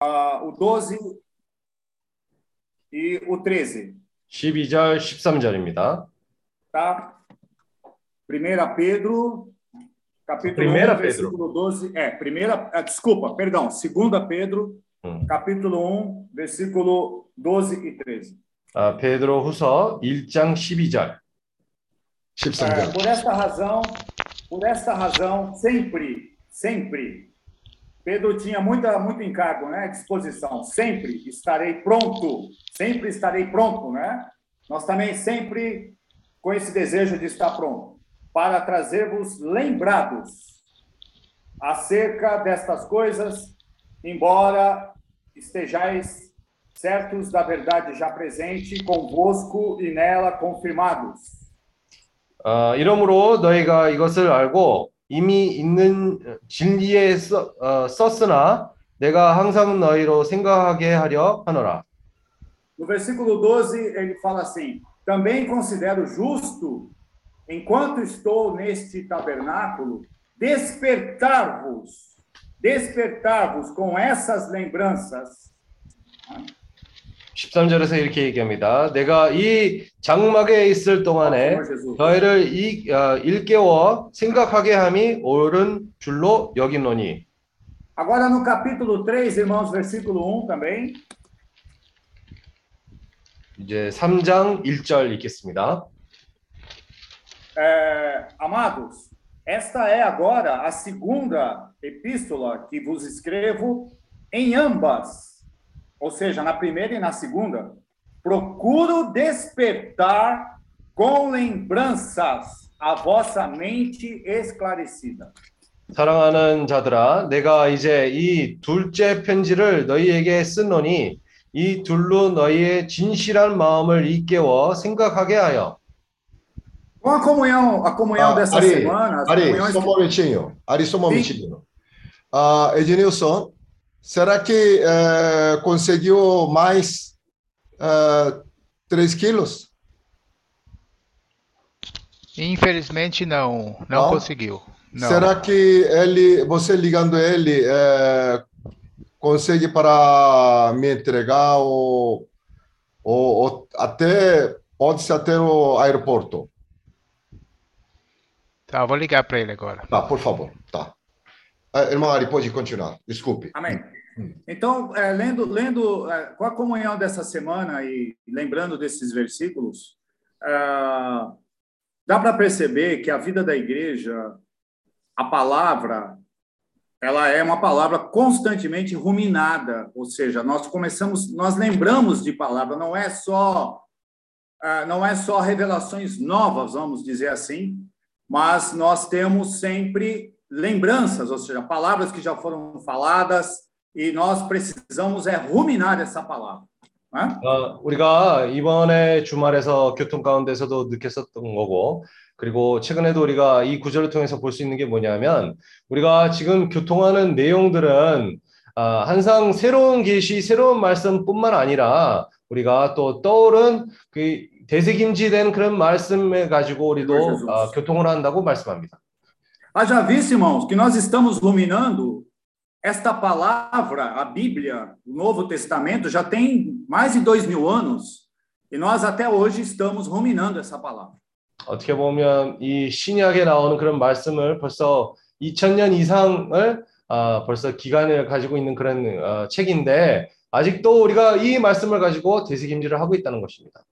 ah, o 12 e o 13, 12절, 13절입니다. tá? 1 Pedro, capítulo Primeira 1, Pedro. versículo 12. É, primeira, ah, desculpa, perdão, 2 Pedro, Hum. capítulo 1, versículo 12 e 13. 아, 베드로 후서 1장 12절. 13절. É, por esta razão, por esta razão, sempre, sempre, Pedro tinha muita, muito encargo, né? Disposição. Sempre estarei pronto, sempre estarei pronto, né? Nós também sempre com esse desejo de estar pronto para trazer-vos lembrados acerca destas coisas, embora estejais certos da verdade já presente convosco e nela confirmados. 어, 이러므로 너희가 이것을 알고 이미 있는 진리에 써, 어, 썼으나 내가 항상 너희로 생각하게 하려 하노라. No versículo 12, ele fala assim: Também considero justo, enquanto estou neste tabernáculo, despertar-vos, despertar-vos com essas lembranças, 13절에서 이렇게 얘기합니다. 내가 이 장막에 있을 동안에. 너희를 이, 어, 일깨워 생각하게 함이 옳은 줄로 여기노니. Agora no capítulo 3, irmãos, versículo 1 também, 이제 3장 1절 읽겠습니다. é, amados, esta é agora a segunda epístola que vos escrevo em ambas, ou seja, na primeira e na segunda, procuro despertar com lembranças a vossa mente esclarecida. 사랑하는 자들아, 내가 이제 이 둘째 편지를 너희에게 쓰노니 이 둘로 너희의 진실한 마음을 일깨워 생각하게 하여 Com a comunhão, a comunhão Ah, dessa Ari, semana, as Ari, comunhões só um momentinho. Ari, só um Sim. momentinho. Ah, Ednilson, será que eh, conseguiu mais ah, 3 quilos? Infelizmente não, não, Não? conseguiu. Não. Será que ele, você ligando ele, eh, consegue para me entregar ou, ou, ou até pode ser até o aeroporto? Tá, vou ligar para ele agora. Tá, por favor. Tá. Eh, irmão Ari, pode continuar. Desculpe. Amém. Então, é, lendo, lendo é, com a comunhão dessa semana e lembrando desses versículos, ah, dá para perceber que a vida da igreja, a palavra, ela é uma palavra constantemente ruminada, ou seja, nós começamos, nós lembramos de palavra, não é só ah, não é só revelações novas, vamos dizer assim, mas nós temos sempre lembranças, ou seja, palavras que já foram faladas e nós precisamos é ruminar essa palavra. né? 어, 우리가 이번에 주말에서 교통 가운데서도 느꼈었던 거고, 그리고 최근에도 우리가 이 구절을 통해서 볼 수 있는 게 뭐냐면, 우리가 지금 교통하는 내용들은 아, 항상 새로운 계시, 새로운 말씀뿐만 아니라 우리가 또 떠오른 그 대세김지된 그런 말씀을 가지고 우리도 아, 교통을 한다고 말씀합니다. Haja visto, irmãos, que nós estamos ruminando esta palavra, a Bíblia, o Novo Testamento, já tem mais de dois mil anos e nós até hoje estamos ruminando essa palavra. 어떻게 보면 이 신약에 나오는 그런 말씀을 벌써 2000년 이상을 아, 벌써 기간을 가지고 있는 그런 어, 책인데 아직도 우리가 이 말씀을 가지고 대세김질을 하고 있다는 것입니다.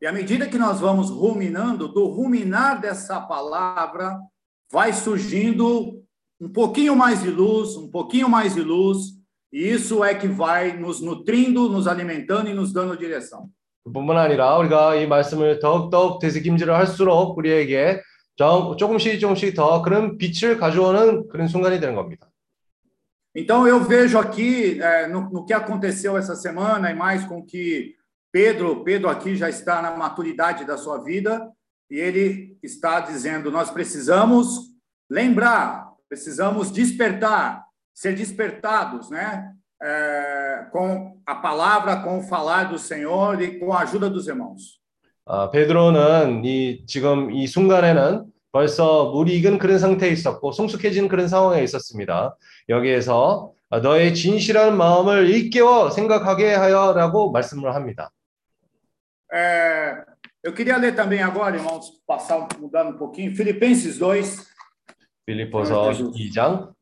E à medida que nós vamos ruminando, do ruminar dessa palavra, vai surgindo um pouquinho mais de luz, um pouquinho mais de luz, e isso é que vai nos nutrindo, nos alimentando e nos dando direção. 그뿐만 아니라 우리가 이 말씀을 더욱더욱 대세김질을 할수록 우리에게 좀- 조금씩 조금씩 더 그런 빛을 가져오는 그런 순간이 되는 겁니다. Então, eu vejo aqui, eh, no, no que aconteceu essa semana, e mais com que Pedro, Pedro aqui já está na maturidade da sua vida, e ele está dizendo: nós precisamos lembrar, precisamos despertar, ser despertados, né? Eh, com a palavra, com o falar do Senhor e com a ajuda dos irmãos. 아, 베드로는 이 지금 이 순간에는 벌써 물이 익은 그런 상태에 있었고 성숙해진 그런 상황에 있었습니다. 여기에서 아, 너의 진실한 마음을 일깨워 생각하게 하여라고 말씀을 합니다. É, eu queria ler também agora, irmãos, passar mudando um pouquinho, Filipenses 2, 빌립보서 Jesus. 2장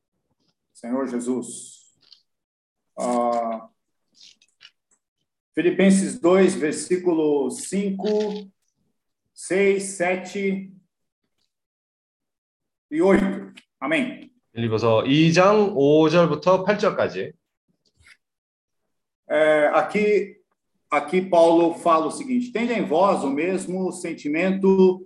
Senhor Jesus. Ah, Filipenses 2, versículo 5, 6, 7 e 8. Amém. 빌립보서 2장 5절부터 8절까지 É, aqui, aqui Paulo fala o seguinte: tende em vós o mesmo sentimento.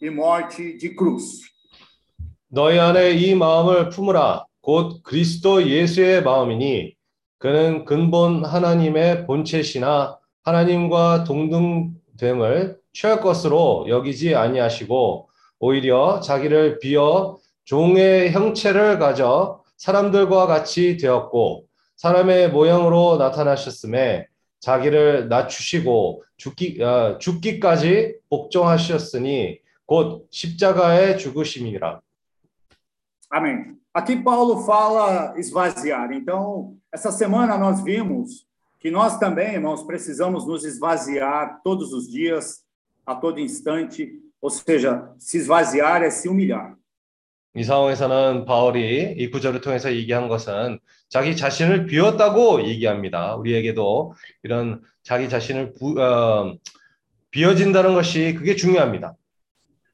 e morte de cruz. 너희 안에 이 마음을 품으라 곧 그리스도 예수의 마음이니 그는 근본 하나님의 본체시나 하나님과 동등됨을 취할 것으로 여기지 아니하시고 오히려 자기를 비어 종의 형체를 가져 사람들과 같이 되었고 사람의 모양으로 나타나셨음에 자기를 낮추시고 죽기, 아, 죽기까지 복종하셨으니 곧 십자가에 죽으심이라. Amém. Aqui Paulo fala esvaziar. Então, essa semana nós vimos que nós também, irmãos, precisamos nos esvaziar todos os dias, a todo instante. Ou seja, se esvaziar é se humilhar. 이 상황에서는 바울이 이 구절을 통해서 얘기한 것은 자기 자신을 비웠다고 얘기합니다. 우리에게도 이런 자기 자신을 부, 어, 비워진다는 것이 그게 중요합니다.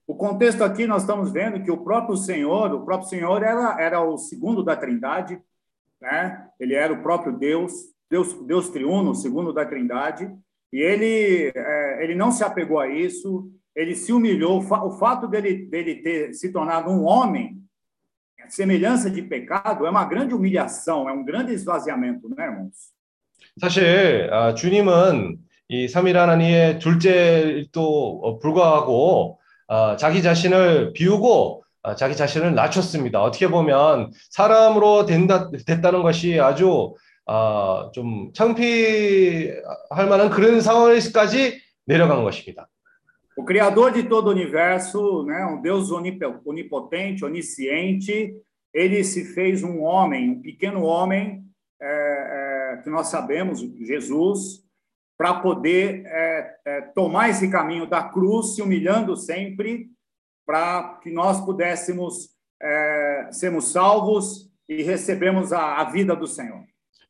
O contexto aqui nós estamos vendo que o próprio Senhor, o próprio Senhor era, era o segundo da Trindade, né? Ele era o próprio Deus, Deus, Deus triuno, o segundo da Trindade, e ele, é, ele não se apegou a isso, ele se humilhou. O fa- O fato dele, dele ter se tornado um homem, semelhança de pecado, é uma grande humilhação, é um grande esvaziamento, né, irmãos? 사실 아, 주님은 이 삼일 하나님의 둘째도 불구하고 아, 자기 자신을 비우고 아, 자기 자신을 낮췄습니다. 어떻게 보면 사람으로 된다, 됐다는 것이 아주 아, 좀 창피할 만한 그런 상황에까지 내려간 것입니다. O Criador de todo o universo, né, um Deus onipotente, onisciente, ele se fez um homem, um pequeno homem, é, é, que nós sabemos, Jesus, para poder é, é, tomar esse caminho da cruz, se humilhando sempre, para que nós pudéssemos é, sermos salvos e recebemos a, a vida do Senhor.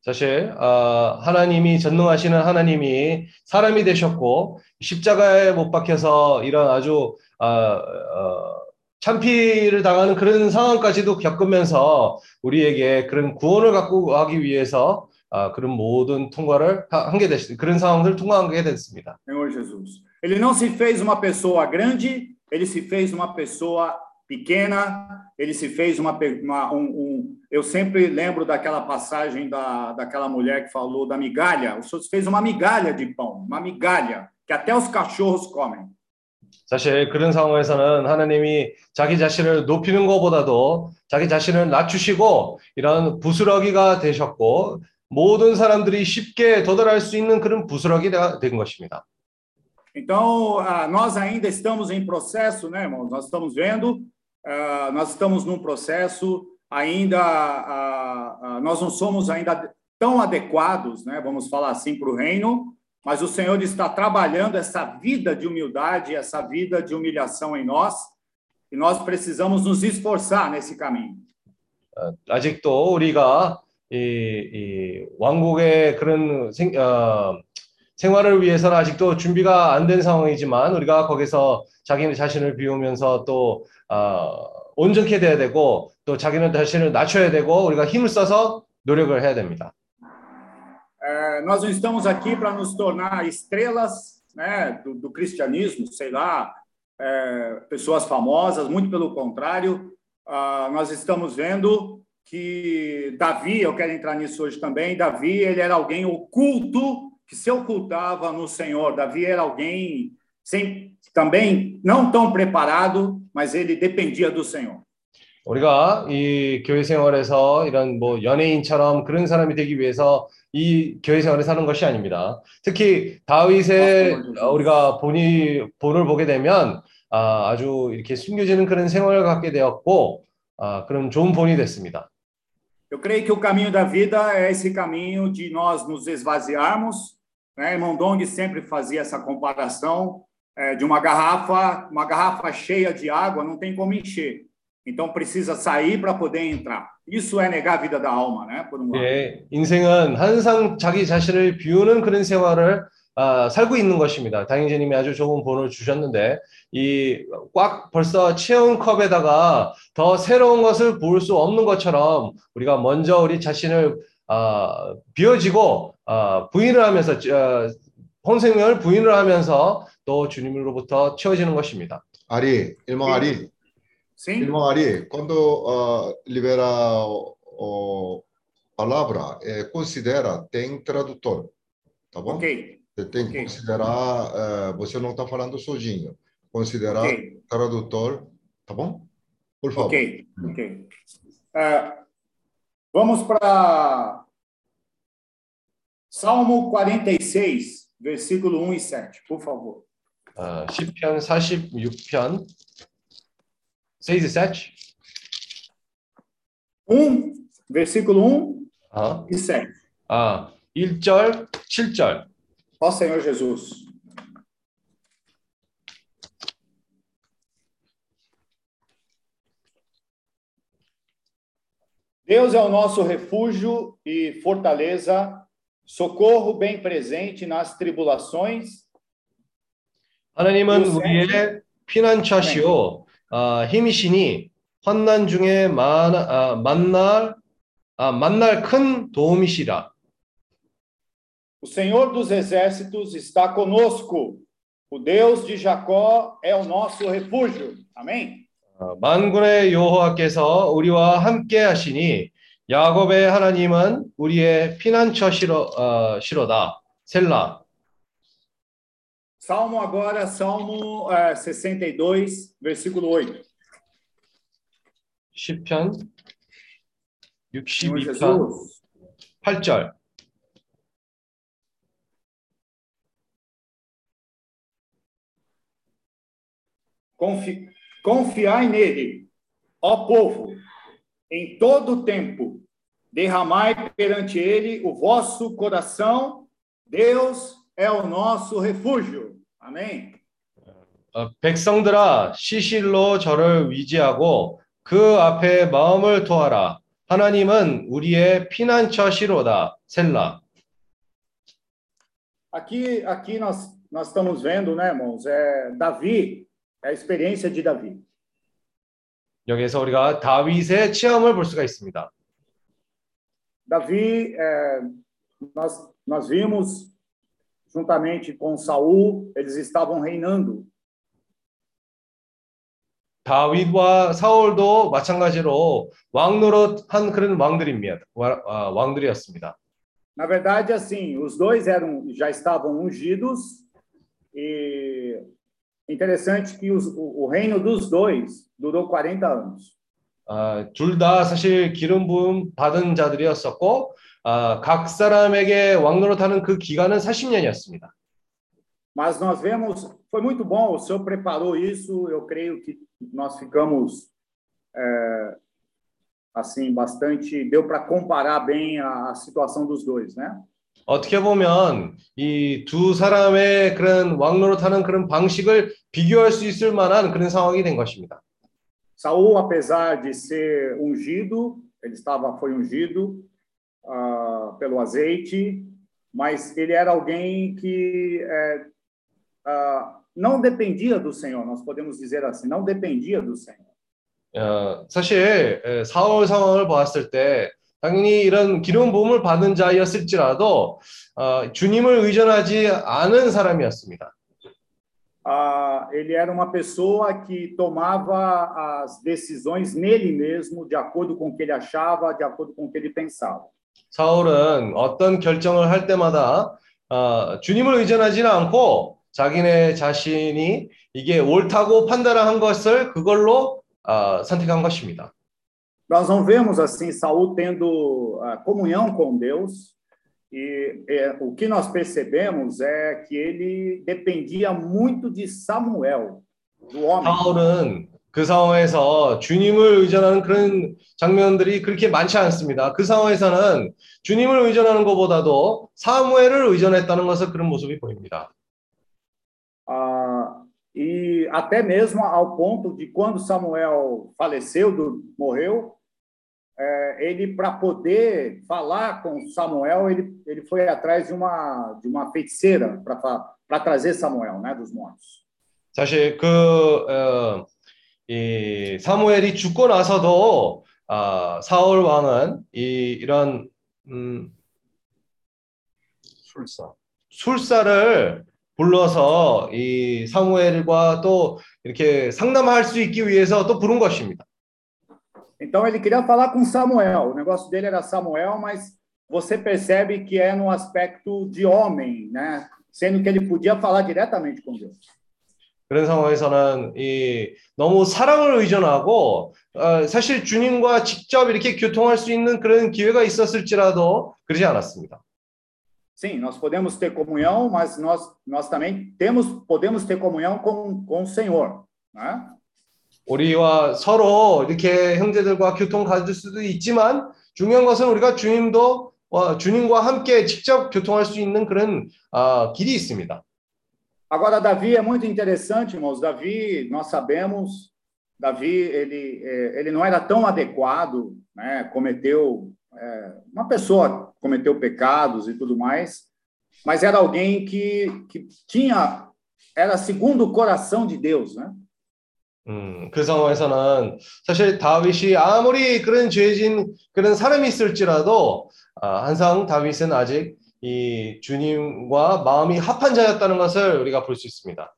사실 아, 하나님이 전능하시는 하나님이 사람이 되셨고 십자가에 못 박혀서 이런 아주 아, 어, 참피를 당하는 그런 상황까지도 겪으면서 우리에게 그런 구원을 갖고 가기 위해서 아, 그런 모든 통과를 하- 한게 됐, 그런 상황들을 통과하게 됐습니다. Senhor Jesus. Ele não se fez uma pessoa grande, ele se fez uma pessoa pequena, ele se fez uma, uma- um, um- eu sempre lembro daquela passagem da, daquela mulher que falou da migalha. O Senhor se fez uma migalha de pão, uma migalha que até os cachorros comem. 사실 그런 상황에서는 하나님이 자기 자신을 높이는 것보다도 자기 자신을 낮추시고 이런 부스러기가 되셨고 모든 사람들이 쉽게 도달할 수 있는 그런 부스러기가 된 것입니다. Então, ah, nós ainda estamos em processo, né, irmãos? Nós estamos vendo, ah, nós estamos num processo ainda, ah, ah, nós não somos ainda tão adequados, né, vamos falar assim, para o reino, mas o Senhor está trabalhando essa vida de humildade, essa vida de humilhação em nós, e nós precisamos nos esforçar nesse caminho. 아직도 우리가 이, 이 왕국의 그런 생, 어, 생활을 위해서는 아직도 준비가 안 된 상황이지만 우리가 거기서 자기 자신을 비우면서 또 어, 온전케 돼야 되고 또 자기는 자신을 낮춰야 되고 우리가 힘을 써서 노력을 해야 됩니다. É, nós não estamos aqui para nos tornar estrelas né, do, do cristianismo, sei lá, é, pessoas famosas, muito pelo contrário, ah, nós estamos vendo que Davi, eu quero entrar nisso hoje também, Davi, ele era alguém oculto, que se ocultava no Senhor. Davi era alguém sem, também não tão preparado, mas ele dependia do Senhor. 우리가 이 교회 생활에서 이런 뭐 연예인처럼 그런 사람이 되기 위해서 이 교회 생활을 사는 것이 아닙니다. 특히 다윗의 어, 우리가 본이 본을 보게 되면 아, 아주 이렇게 숨겨지는 그런 생활을 갖게 되었고 아, 그런 좋은 본이 됐습니다. Eu creio que o caminho da vida é esse caminho de nós nos esvaziarmos. Né? Irmão Dong sempre fazia essa comparação é, de uma garrafa, uma garrafa cheia de água não tem como encher. Então precisa sair para poder entrar. Isso é negar a vida da alma, né? Por um lado. 예, 인생은 항상 자기 자신을 비우는 그런 생활을 아, 살고 있는 것입니다. 당인제님이 아주 좋은 본을 주셨는데 이 꽉 벌써 채운 컵에다가 더 새로운 것을 부을 수 없는 것처럼 우리가 먼저 우리 자신을 아, 비워지고 아, 부인을 하면서 어, 혼생명을 부인을 하면서 또 주님으로부터 채워지는 것입니다. Ari, irmão Ari, Sim? irmão Ari, quando ah, libera o palavra, eh, considera, tem tradutor, tá bom? Ok, Você tem que ok. considerar, eh, você não está falando sozinho, considerar ok, tradutor, tá bom? Por favor. ok, ok. É, vamos para Salmo 46, versículo 1 e 7, por favor. 아, 시편 46편 6 e 7. 1, versículo 1 아, e 7. 아, 1절, 7절. Ó Senhor Jesus. Deus é o nosso refúgio e fortaleza, socorro bem presente nas tribulações. 하나님은 요새- 우리의 피난처시오 아, 힘이시니 환난 중에 만, 아, 만날 아, 만날 큰 도움이시라. O Senhor dos exércitos está conosco. O Deus de Jacó é o nosso refúgio. Amém? 아, 만군의 여호와께서 우리와 함께 하시니 야곱의 하나님은 우리의 피난처시로 어, 시로다. 셀라. Salmo agora, Salmo eh, 62, versículo 8. 시편 Senhor 62편 Jesus. 8절. Confi confiai nele, ó povo, em todo o tempo. Derramai perante ele o vosso coração. Deus é o nosso refúgio. Amém. 어, 백성들아 시실로 저를 위지하고 그 앞에 마음을 토하라. 하나님은 우리의 피난처시로다. 셀라. Aqui, aqui nós, nós estamos vendo, né, irmãos? É, Davi, é a experiência de Davi. 여기에서 우리가 다윗의 체험을 볼 수가 있습니다. Davi, é, nós, nós vimos, juntamente com Saul, eles estavam reinando. 다윗과 사울도 마찬가지로 왕노릇한 그런 왕들입니다. 와- 아, 왕들이었습니다. Na verdade, assim, os dois eram já estavam ungidos e interessante que os, o, o reino dos dois durou 40 anos. 아, 둘 다 사실 기름 부음 받은 자들이었었고 아, 각 사람에게 왕노릇하는 그 기간은 40년이었습니다. Mas nós vemos, foi muito bom, o senhor preparou isso, eu creio que nós ficamos é, assim bastante, deu para comparar bem a, a situação dos dois, né? 어떻게 보면 이 두 사람의 그런 왕노릇하는 그런 방식을 비교할 수 있을 만한 그런 상황이 된 것입니다. Saul, apesar de ser ungido, ele estava foi ungido ah, pelo azeite, mas ele era alguém que é, ah, não dependia do Senhor, nós podemos dizer assim, não dependia do Senhor. 어, 사실 에, 사울 상황을 보았을 때 당연히 이런 기름 부음을 받은 자였을지라도 어, 주님을 의존하지 않은 사람이었습니다. ah, ele era uma pessoa que tomava as decisões nele mesmo, de acordo com o que ele achava, de acordo com o que ele pensava. 사울은 어떤 결정을 할 때마다 어, 주님을 의존하지는 않고 자기네 자신이 이게 옳다고 판단한 것을 그걸로 어, 선택한 것입니다. Nós não vemos assim Saul tendo ah, comunhão com Deus, e é, o que nós percebemos é que ele dependia muito de Samuel, do homem. 사울은 그 상황에서 주님을 의존하는 그런 장면들이 그렇게 많지 않습니다. 그 상황에서는 주님을 의존하는 것보다도 사무엘을 의존했다는 것을 그런 모습이 보입니다. Ah, e até mesmo ao ponto de quando Samuel faleceu, do- morreu, eh, ele para poder falar com Samuel, ele, ele foi atrás de uma de uma feiticeira para para trazer Samuel, né, dos mortos. 사실 그, 어, 이 사무엘이 죽고 나서도 아, 사울 왕은 이, 이런 음, 술사 술사를 불러서 이 사무엘과 또 이렇게 상담할 수 있기 위해서 또 부른 것입니다. Então ele queria falar com Samuel. O negócio dele era Samuel, mas você percebe que é no aspecto de homem, né? Sendo que ele podia falar diretamente com Deus. 그런 상황에서는 이 너무 사랑을 의존하고 어, 사실 주님과 직접 이렇게 교통할 수 있는 그런 기회가 있었을지라도 그러지 않았습니다. Sim, nós podemos ter comunhão, mas nós, nós também temos, podemos ter comunhão com, com o Senhor. Né? 우리와 서로 이렇게 형제들과 교통 가질 수도 있지만 중요한 것은 우리가 주님도 어, 주님과 함께 직접 교통할 수 있는 그런 아, 길이 있습니다. Agora, Davi é muito interessante, irmãos. Davi, nós sabemos, Davi, ele, eh, ele não era tão adequado, né? cometeu, eh, uma pessoa cometeu pecados e tudo mais, mas era alguém que, que tinha, era segundo o coração de Deus, né? 음, 그 상황에서는 사실 다윗이 아무리 그런 죄진 그런 사람이 있을지라도 아, 항상 다윗은 아직 이 주님과 마음이 합한 자였다는 것을 우리가 볼 수 있습니다.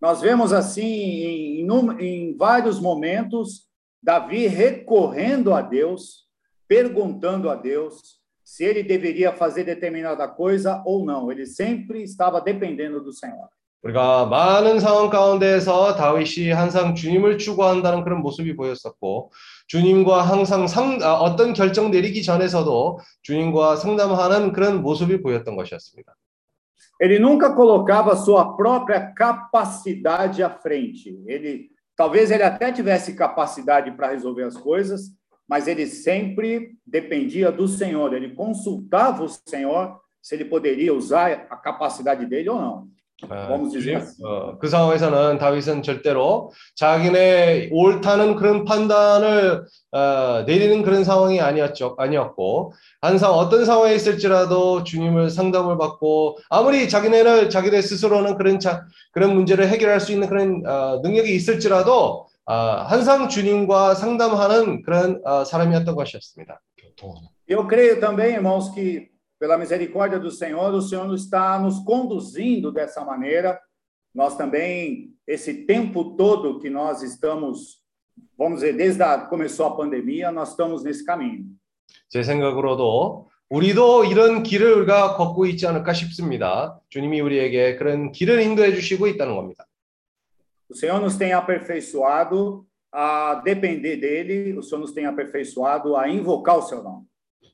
Nós vemos assim, em, num- em vários momentos, Davi recorrendo a Deus, perguntando a Deus se ele deveria fazer determinada coisa ou não. Ele sempre estava dependendo do Senhor. 우리가 많은 상황 가운데서 다윗이 항상 주님을 추구한다는 그런 모습이 보였었고 주님과 항상 상, 아, 어떤 결정 내리기 전에서도 주님과 상담하는 그런 모습이 보였던 것이었습니다. Ele nunca colocava sua própria capacidade à frente. Ele, talvez ele até tivesse capacidade para resolver as coisas, mas ele sempre dependia do Senhor. Ele consultava o Senhor se ele poderia usar a capacidade dele ou não. 아, Vamos dizer 주님, assim. 어, 그 상황에서는 다윗은 절대로 자기네 옳다는 그런 판단을 어, 내리는 그런 상황이 아니었죠, 아니었고 항상 어떤 상황에 있을지라도 주님을 상담을 받고 아무리 자기네를 자기네 스스로는 그런 자, 그런 문제를 해결할 수 있는 그런 어, 능력이 있을지라도 아, 항상 주님과 상담하는 그런 어, 사람이었던 것이었습니다. Eu creio também, irmãos, que pela misericórdia do Senhor, o Senhor está nos conduzindo dessa maneira. Nós também, esse tempo todo que nós estamos, vamos dizer, desde que começou a pandemia, nós estamos nesse caminho. 제 생각으로도 우리도 이런 길을 우리가 걷고 있지 않을까 싶습니다. 주님이 우리에게 그런 길을 인도해 주시고 있다는 겁니다. O Senhor nos tem aperfeiçoado a depender dele, o Senhor nos tem aperfeiçoado a invocar o seu nome.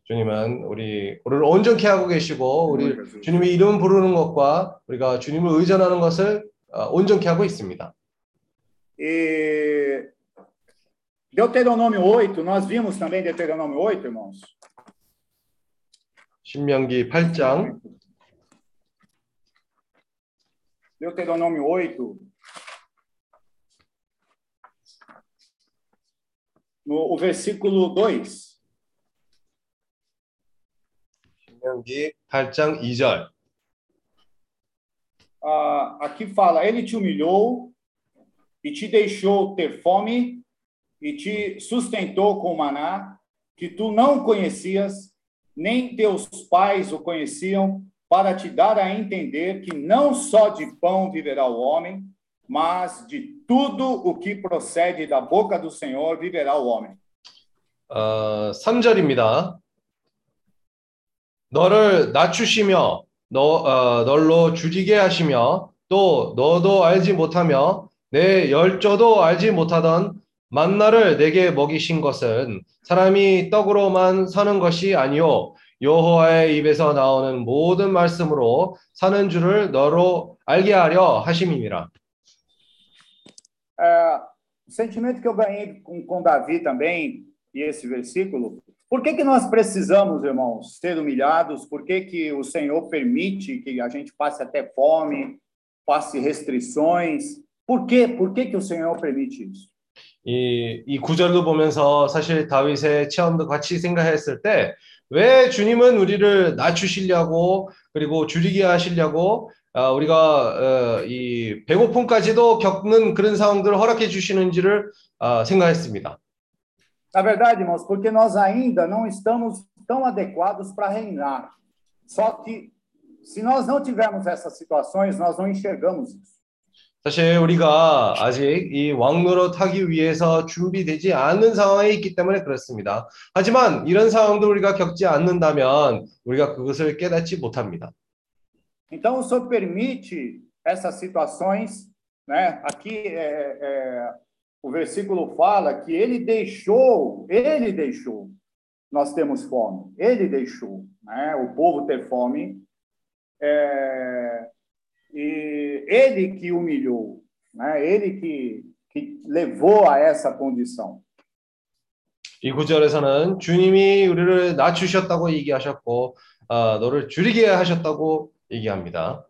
주님은 우리 우리를 온전케 하고 계시고 우리. 주님의 이름 부르는 것과 우리가 주님을 의존하는 것을 어, 온전케 하고 있습니다. E Deuteronômio 8, nós vimos também Deuteronômio 8, irmãos. 신명기 8장 Deuteronômio 8. No o versículo 2. 신명기 8장 2절 Ah, aqui fala: Ele te humilhou e te deixou ter fome e te sustentou com maná que tu não conhecias, nem teus pais o conheciam, para te dar a entender que não só de pão viverá o homem, mas de tudo o que procede da boca do Senhor viverá o homem. 어, 3절입니다. 너를 낮추시며 너, 어, 널로 줄이게 하시며 또 너도 알지 못하며 내 열조도 알지 못하던 만나를 내게 먹이신 것은 사람이 떡으로만 사는 것이 아니요 여호와의 입에서 나오는 모든 말씀으로 사는 줄을 너로 알게 하려 하심이니라. É, o sentimento que eu ganhei com, com Davi também, e esse versículo, por que, que nós precisamos, irmãos, ser humilhados? Por que, que o Senhor permite que a gente passe até fome, passe restrições? Por quê? Por que, que o Senhor permite isso? 이, 이 구절도 보면서 사실 다윗의 체험도 같이 생각했을 때 왜 주님은 우리를 낮추시려고 그리고 줄이게 하시려고 아, 우리가 어, 이 배고픔까지도 겪는 그런 상황들을 허락해 주시는지를 아, 생각했습니다. Na verdade, irmãos, porque nós ainda não estamos tão adequados para reinar. Só que, se nós não tivermos essas situações, nós não enxergamos isso. 사실 우리가 아직 이 왕노릇 하기 위해서 준비되지 않은 상황에 있기 때문에 그렇습니다. 하지만 이런 상황도 우리가 겪지 않는다면 우리가 그것을 깨닫지 못합니다. Então, o Senhor permite essas situações, né? Aqui é, é, o versículo fala que ele deixou, ele deixou. Nós temos fome, ele deixou, né? O povo ter fome. É, e ele que humilhou, né? Ele que, que levou a essa condição. 이 구절에서는 주님이 우리를 낮추셨다고 얘기하셨고 아, 너를 줄이게 하셨다고 얘기합니다.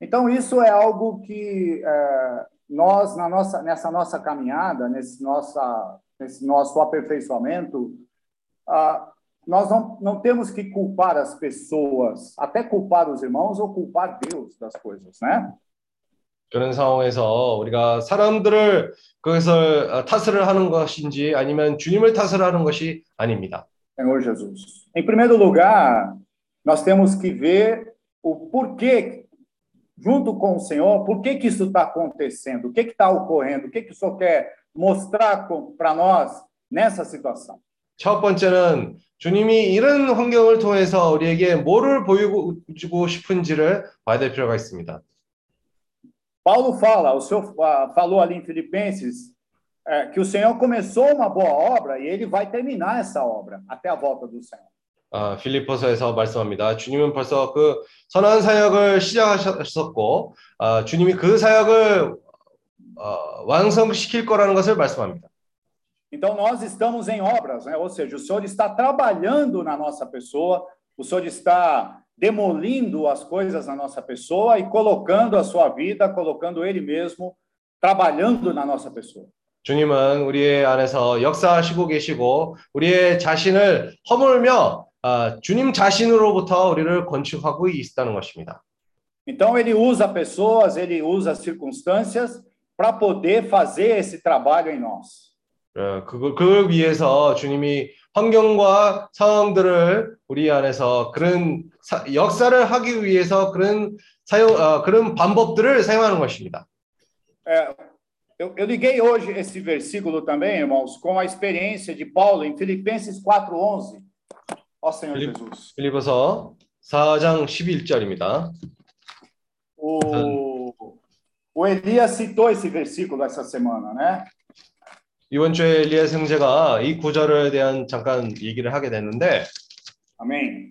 Então, isso é algo que é, nós, na nossa, nessa nossa caminhada, nesse, nossa, nesse nosso aperfeiçoamento, ah, nós não, não temos que culpar as pessoas, até culpar os irmãos ou culpar Deus das coisas, né? 그런 상황에서 우리가 사람들을 그것을 어, 탓을 하는 것인지 아니면 주님을 탓을 하는 것이 아닙니다. Senhor Jesus. Em primeiro lugar, nós temos que ver o porquê, junto com o Senhor, por que, que isso está acontecendo, o que está ocorrendo, o que, que o Senhor quer mostrar para nós nessa situação. 첫 번째는 주님이 이런 환경을 통해서 우리에게 뭐를 보여주고 싶은지를 봐야 될 필요가 있습니다. Paulo fala, o senhor ah, falou ali em Filipenses, é, que o Senhor começou uma boa obra e ele vai terminar essa obra até a volta do Senhor. 아, 필리포서에서 말씀합니다. 주님은 벌써 그 선한 사역을 시작하셨고, 아, 주님이 그 사역을 어, 완성시킬 거라는 것을 말씀합니다. Então, nós estamos em obras, né? ou seja, o Senhor está trabalhando na nossa pessoa, o Senhor está demolindo as coisas na nossa pessoa e colocando a sua vida, colocando Ele mesmo, trabalhando na nossa pessoa. 주님은 우리의 안에서 역사하시고 계시고 우리의 자신을 허물며 아, 주님 자신으로부터 우리를 건축하고 있다는 것입니다. Então, Ele usa pessoas, Ele usa circunstâncias para poder fazer esse trabalho em nós. 어, 그걸, 그걸 위해서 주님이 환경과 상황들을 우리 안에서 그런 사- 역사를 하기 위해서 그런 사용, 어, 그런 방법들을 사용하는 것입니다. É, eu, eu liguei hoje esse versículo também, irmãos, com a experiência de Paulo em Filipenses 4,11. Ó Senhor Filip- Jesus. 빌리버서 4장 11절입니다. O, o Elias citou esse versículo essa semana, né? 이번 주에 엘리야 형제가 이 구절에 대한 잠깐 얘기를 하게 됐는데 Amém?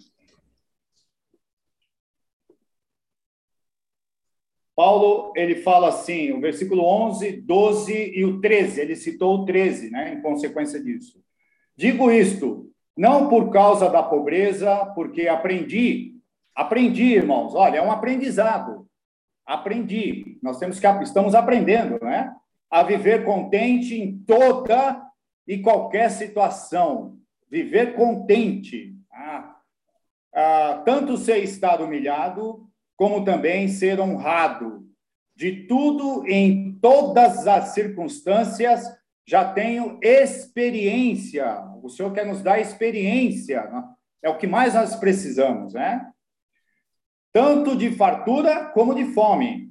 Paulo, ele fala assim, o versículo 11, 12 e o 13, ele citou o 13, né, em consequência disso. Digo isto, não por causa da pobreza, porque aprendi, aprendi, irmãos, olha, é um aprendizado. Aprendi. Nós temos que estamos aprendendo, né? A viver contente em toda e qualquer situação. Viver contente. Ah, ah, tanto ser estar humilhado, como também ser honrado. De tudo, em todas as circunstâncias, já tenho experiência. O Senhor quer nos dar experiência. né? É o que mais nós precisamos, né? tanto de fartura como de fome,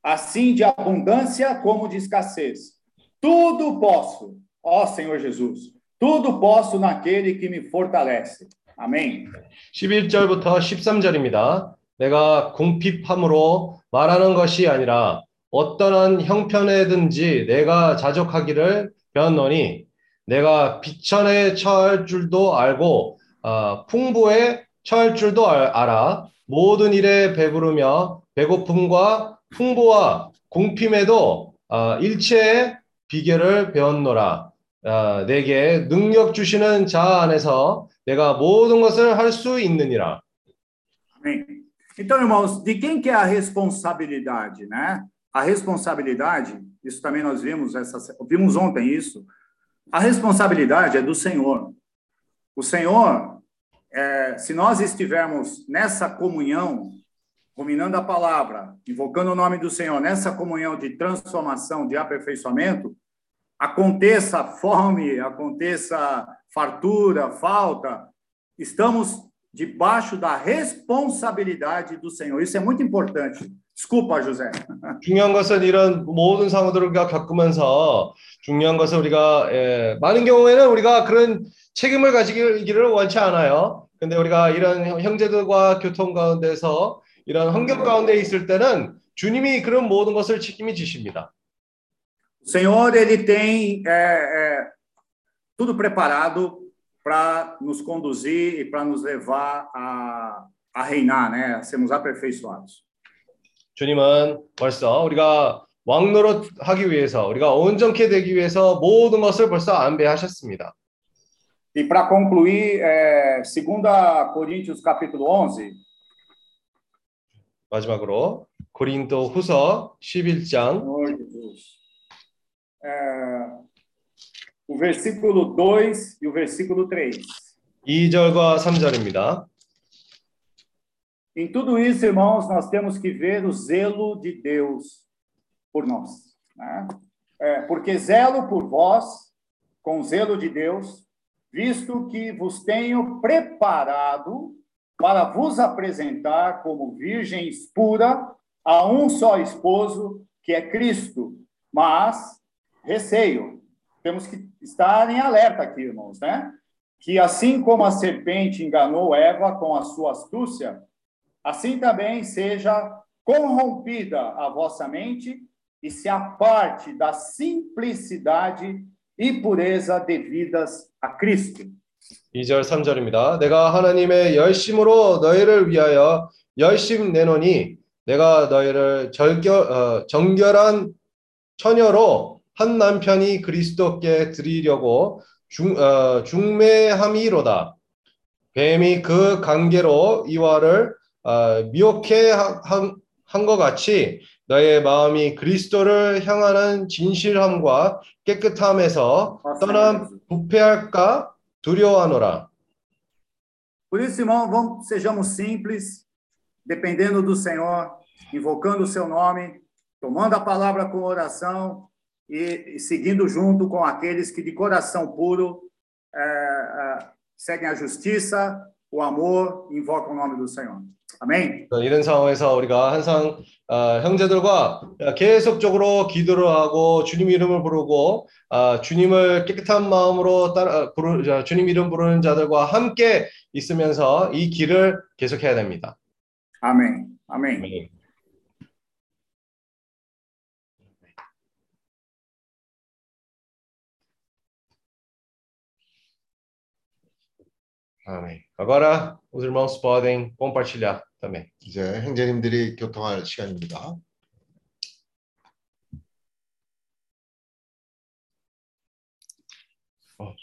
assim de abundância como de escassez. Tudo posso, ó Senhor Jesus, tudo posso naquele que me fortalece. Amém. 11절부터 13절입니다. 내가 궁핍함으로 말하는 것이 아니라 어떠한 형편에든지 내가 자족하기를 배웠노니 내가 비천에 처할 줄도 알고 아, 풍부에 처할 줄도 알- 알아 모든 일에 배부르며 배고픔과 풍부와 궁핍에도 아, 일체의 비결을 배웠노라 아, 내게 능력 주시는 자 안에서 내가 모든 것을 할 수 있느니라. Então, irmãos, de quem que é a responsabilidade, né? A responsabilidade, isso também nós vimos essa, vimos ontem isso. A responsabilidade é do Senhor. O Senhor, é, se nós estivermos nessa comunhão, ruminando a palavra, invocando o nome do Senhor, nessa comunhão de transformação, de aperfeiçoamento, aconteça fome, aconteça fartura, falta, estamos debaixo da responsabilidade do Senhor. Isso é muito importante. Desculpa, José. 중요한 것은 이런 모든 상황들을 우리가 겪으면서 중요한 것은 우리가 예, 많은 경우에는 우리가 그런 책임을 가지기를 원치 않아요. 근데 우리가 이런 형- 형제들과 교통 가운데서 이런 환경 가운데 있을 때는 주님이 그런 모든 것을 책임이 지십니다. O Senhor, ele tem é, é, tudo preparado para nos conduzir e para nos levar a, a reinar, né? A sermos aperfeiçoados. 주님은 벌써 우리가 왕노릇 하기 위해서 우리가 온전케 되기 위해서 모든 것을 벌써 안배하셨습니다. E para concluir, é, 2 Coríntios capítulo 11, 마지막으로 고린도 후서 11장 Senhor Jesus. É, o versículo 2 e o versículo 3. 2절과 3절입니다. Em tudo isso, irmãos, nós temos que ver o zelo de Deus por nós. Né? É, porque zelo por vós, com zelo de Deus, visto que vos tenho preparado para vos apresentar como virgens pura a um só esposo, que é Cristo. Mas, receio, temos que estar em alerta aqui, irmãos, né? Que assim como a serpente enganou Eva com a sua astúcia, assim também seja corrompida a vossa mente e se aparte da simplicidade e pureza devidas a Cristo. 2절 3절입니다. 내가 하나님의 열심으로 너희를 위하여 열심 내노니 내가 너희를 절결, 어, 정결한 처녀로 한 남편이 그리스도께 드리려고 중, 어, 중매함이로다. 뱀이 그 관계로 이와를 어, 미혹해 한 것 같이 너의 마음이 그리스도를 향하는 진실함과 깨끗함에서 떠나 부패할까 두려워하노라. Por isso, irmão, vamos, sejamos simples, dependendo do Senhor, invocando o seu nome, tomando a palavra com oração e, e seguindo junto com aqueles que de coração puro é, é, seguem a justiça, o amor, e invocam o nome do Senhor. Amém? 이런 상황에서 우리가 항상 어, 형제들과 계속적으로 기도를 하고 주님 이름을 부르고 어, 주님을 깨끗한 마음으로 따라 부르, 자, 주님 이름 부르는 자들과 함께 있으면서 이 길을 계속해야 됩니다. Amém. Amém. Amém. Agora os irmãos podem compartilhar 그다음에 이제 행제님들이 교통할 시간입니다. 어.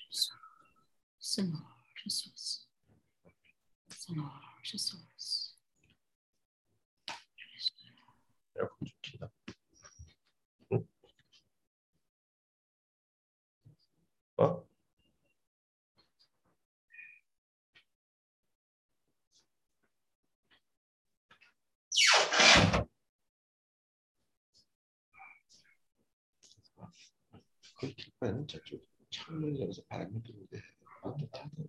그 뒷판 저쪽 창문이라서 바람이 들어오게 어떻게 하든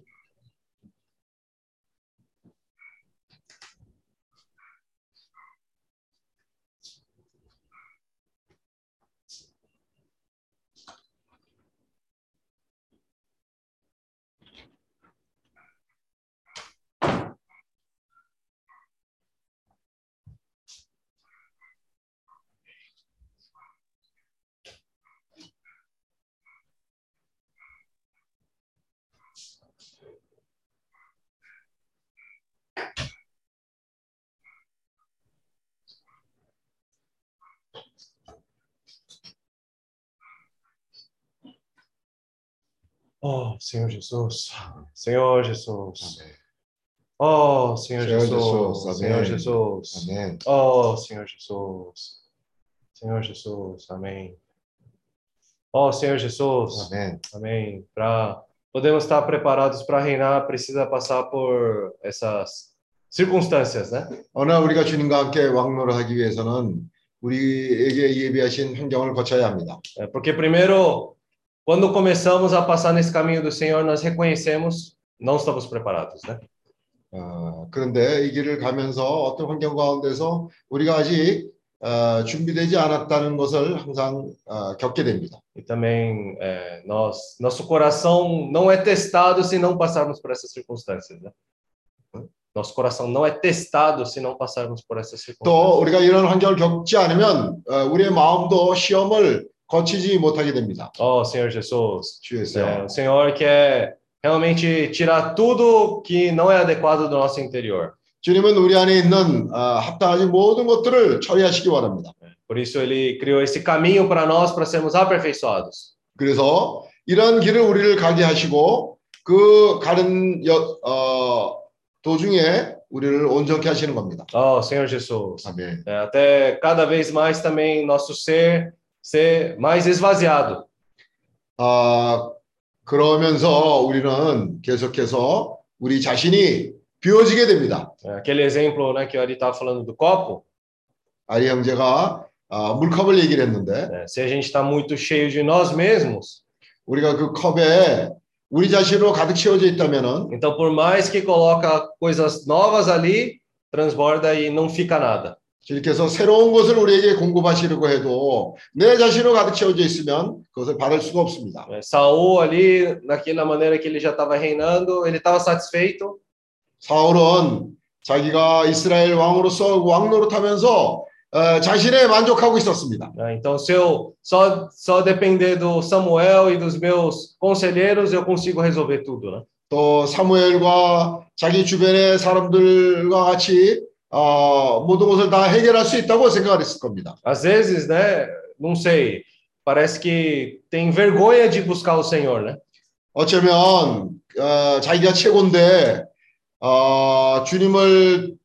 Oh, Senhor Jesus. Senhor Jesus. 아멘. Oh, Senhor Senhor Jesus. Jesus. Senhor Amém. Jesus. 아멘. Oh, Senhor Jesus. Senhor Jesus. Amém. Oh, Senhor Jesus. 아멘. Amém. Para podemos estar preparados para reinar, precisa passar por essas circunstâncias, né? 어느 우리가 주님과 함께 왕노를 하기 위해서는 우리에게 예비하신 환경을 거쳐야 합니다. É, Porque primeiro, quando começamos a passar nesse caminho do Senhor, nós reconhecemos não estamos preparados, né? 어, 그런데 이 길을 가면서 어떤 환경 가운데서 우리가 아직 어, 준비되지 않았다는 것을 항상 어, 겪게 됩니다. E também é, nós, nosso coração não é testado se não passarmos por essas circunstâncias, né? Nosso coração não é testado se não passarmos por essas 또 circunstâncias. 우리가 이런 환경을 겪지 않으면 어, 우리의 마음도 시험을 거치지 못하게 됩니다. Oh, Senhor Jesus, 주 é, 예수요. o Senhor quer realmente tirar tudo que não é adequado do nosso interior. 주님은 우리 안에 있는 어, 합당하지 모든 것들을 처리하시기 원합니다. Por isso ele criou esse caminho para nós para sermos aperfeiçoados. 그래서 이런 길을 우리를 가게 하시고 그 가는 여, 어, 도중에 우리를 온전케 하시는 겁니다. Oh, Senhor Jesus. 아멘. É, até cada vez mais também nosso ser ser mais esvaziado. 아, 그러면서 우리는 계속해서 우리 자신이 비워지게 됩니다. É, aquele exemplo né, que o Ari estava falando do copo, 아리 형제가 아, 물컵을 얘기를 했는데 né, se a gente está muito cheio de nós mesmos, 우리가 그 컵에 우리 자신으로 가득 채워져 있다면은 então por mais que coloca coisas novas ali, transborda e não fica nada. 주님께서 새로운 것을 우리에게 공급하시려고 해도 내 자신으로 가득 채워져 있으면 그것을 받을 수가 없습니다. Saul ali, naquela maneira que ele já estava reinando, ele estava satisfeito, 사울은 자기가 이스라엘 왕으로서 왕 노릇하면서 어, 자신에 만족하고 있었습니다. então se eu só só depender do Samuel e dos meus conselheiros, eu consigo resolver tudo, né? 또 사무엘과 자기 주변의 사람들과 같이 어, 모든 것을 다 해결할 수 있다고 생각을 했을 겁니다. Às vezes, né, não sei, parece que tem vergonha de buscar o Senhor, né? 어쩌면 어, 자기가 최고인데 어, 주님을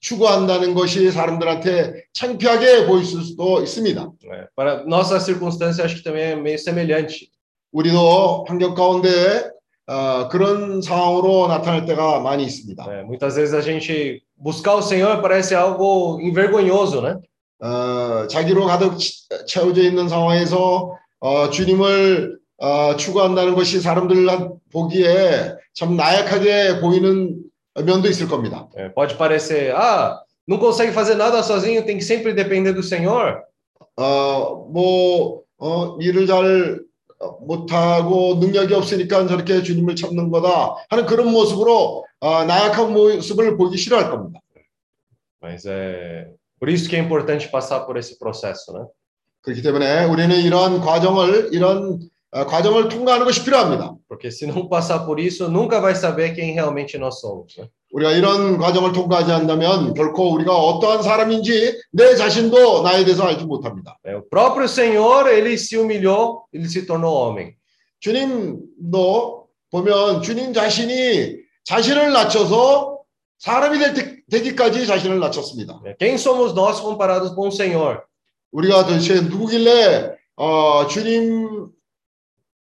추구한다는 것이 사람들한테 창피하게 보일 수도 있습니다. É, Para nossa circunstância, acho que também é meio semelhante. 우리도 환경 가운데 어, 그런 상황으로 나타날 때가 많이 있습니다. né? Muitas vezes a gente buscar o Senhor parece algo envergonhoso, né? 어, 자기로 가득 치- 채워져 있는 상황에서 어, 주님을 어, 추구한다는 것이 사람들 보기에 참 나약하게 보이는 면도 있을 겁니다. É, pode parecer, ah, não consegue fazer nada sozinho, tem que sempre depender do Senhor. 어, 뭐, 어, 일을 잘 못하고 능력이 없으니까 저렇게 주님을 찾는 거다 하는 그런 모습으로 어, 나약한 모습을 보기 싫어할 겁니다. Mas é por isso que é importante passar por esse processo, né? 그렇기 때문에 우리는 이런 과정을, 이런 어, 과정을 통과하는 것이 필요합니다. Porque se não passar por isso, nunca vai saber quem realmente nós somos. Né? 우리가 이런 과정을 통과하지 않는다면 결코 우리가 어떠한 사람인지 내 자신도 나에 대해서 알지 못합니다. O próprio Senhor, ele se humilhou, ele se tornou homem. 주님도 보면 주님 자신이 자신을 낮춰서 사람이 될 때, 되기까지 자신을 낮췄습니다. Quem somos nós comparados com o Senhor? 우리가 도대체 누구길래 어, 주님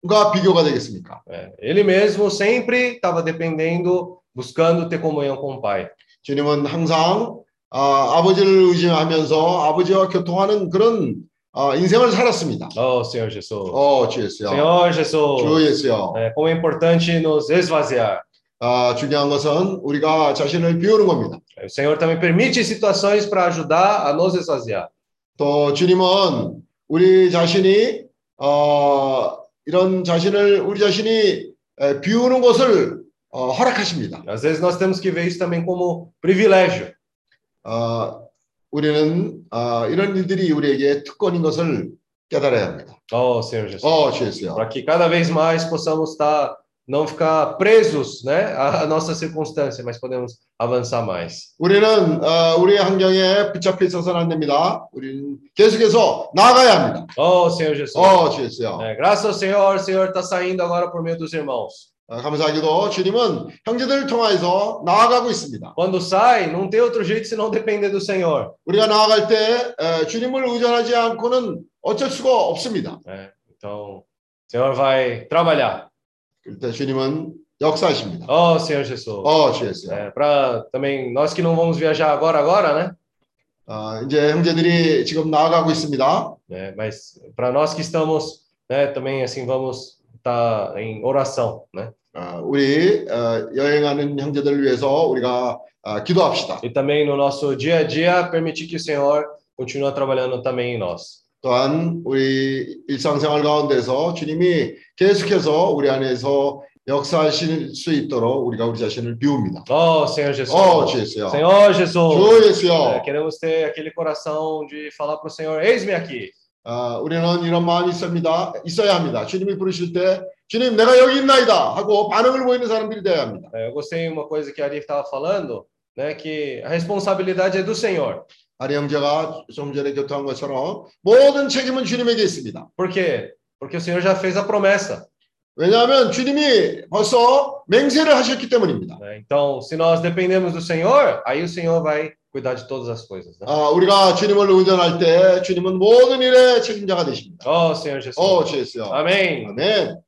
과 비교가 되겠습니까? Ele mesmo sempre estava dependendo, buscando ter comunhão com o Pai. 주님은 항상 아, 아버지를 의지하면서 아버지와 교통하는 그런 어, 인생을 살았습니다. Oh, Senhor Jesus. 어, 주 예수요. Senhor Jesus. 주 예수요. É, como é importante nos esvaziar. 아, 중요한 것은 우리가 자신을 비우는 겁니다. O Senhor também permite situações para ajudar a nos esvaziar. 또 주님은 우리 자신이 어, 이런 자신을 우리 자신이 에, 비우는 것을 어, 허락하십니다. Às vezes nós temos que ver isso também como privilégio. 어, 우리는 어, 이런 일들이 우리에게 특권인 것을 깨달아야 합니다. Oh, Senhor Jesus. 어, 주 예수요. Para que cada vez mais possamos estar não ficar presos, né, à nossa circunstância, mas podemos avançar mais. 우리는 어, 우리의 환경에 붙잡혀 있어서는 안 됩니다. 우리는 계속해서 나아가야 합니다. Oh, Senhor Jesus. 어, 주였어요. É, graças ao Senhor, o Senhor está saindo agora por meio dos irmãos. 어, 감사하게도 주님은 형제들을 통하여서 나아가고 있습니다. Quando sai, não tem outro jeito senão depender do Senhor. 우리가 나아갈 때 에, 주님을 의존하지 않고는 어쩔 수가 없습니다. né? Então, o Senhor vai trabalhar. 그럴 때 주님은 역사하십니다. Oh, Senhor Jesus. 어, 주였어요. É, para também nós que não vamos viajar agora, agora, né? 어, 이제 형제들이 지금 나아가고 있습니다. É, mas para nós que estamos, né, também assim vamos estar em oração, né? 어, 우리 어, 여행하는 형제들을 위해서 우리가 어, 기도합시다. E também no nosso dia a dia permitir que o Senhor continue trabalhando também em nós. 또한 우리 일상생활 가운데서 주님이 계속해서 우리 안에서 역사하실 수 있도록 우리가 우리 자신을 비웁니다. Oh, Senhor Jesus. 어, 주 예수요. Senhor Jesus. 주 É, 예수요. queremos ter aquele coração de falar para o Senhor: Eis-me aqui. 아, 우리는 이런 마음이 있습니다. 있어야 합니다. 주님이 부르실 때 주님 내가 여기 있나이다 하고 반응을 보이는 사람들이 되어야 합니다. Eu gostei uma coisa que a Ari estava falando, né? Que a responsabilidade é do Senhor. 아리 형제가 좀 전에 교통한 것처럼 모든 책임은 주님에게 있습니다. Por quê? Porque o Senhor já fez a promessa. 왜냐하면 주님이 벌써 맹세를 하셨기 때문입니다. Então, se nós dependemos do Senhor, aí o Senhor vai cuidar de todas as coisas. Né? 아, 우리가 주님을 의존할 때 주님은 모든 일의 책임자가 되십니다. Oh, Senhor Jesus. 어, 주 예수요. Amém. 아멘.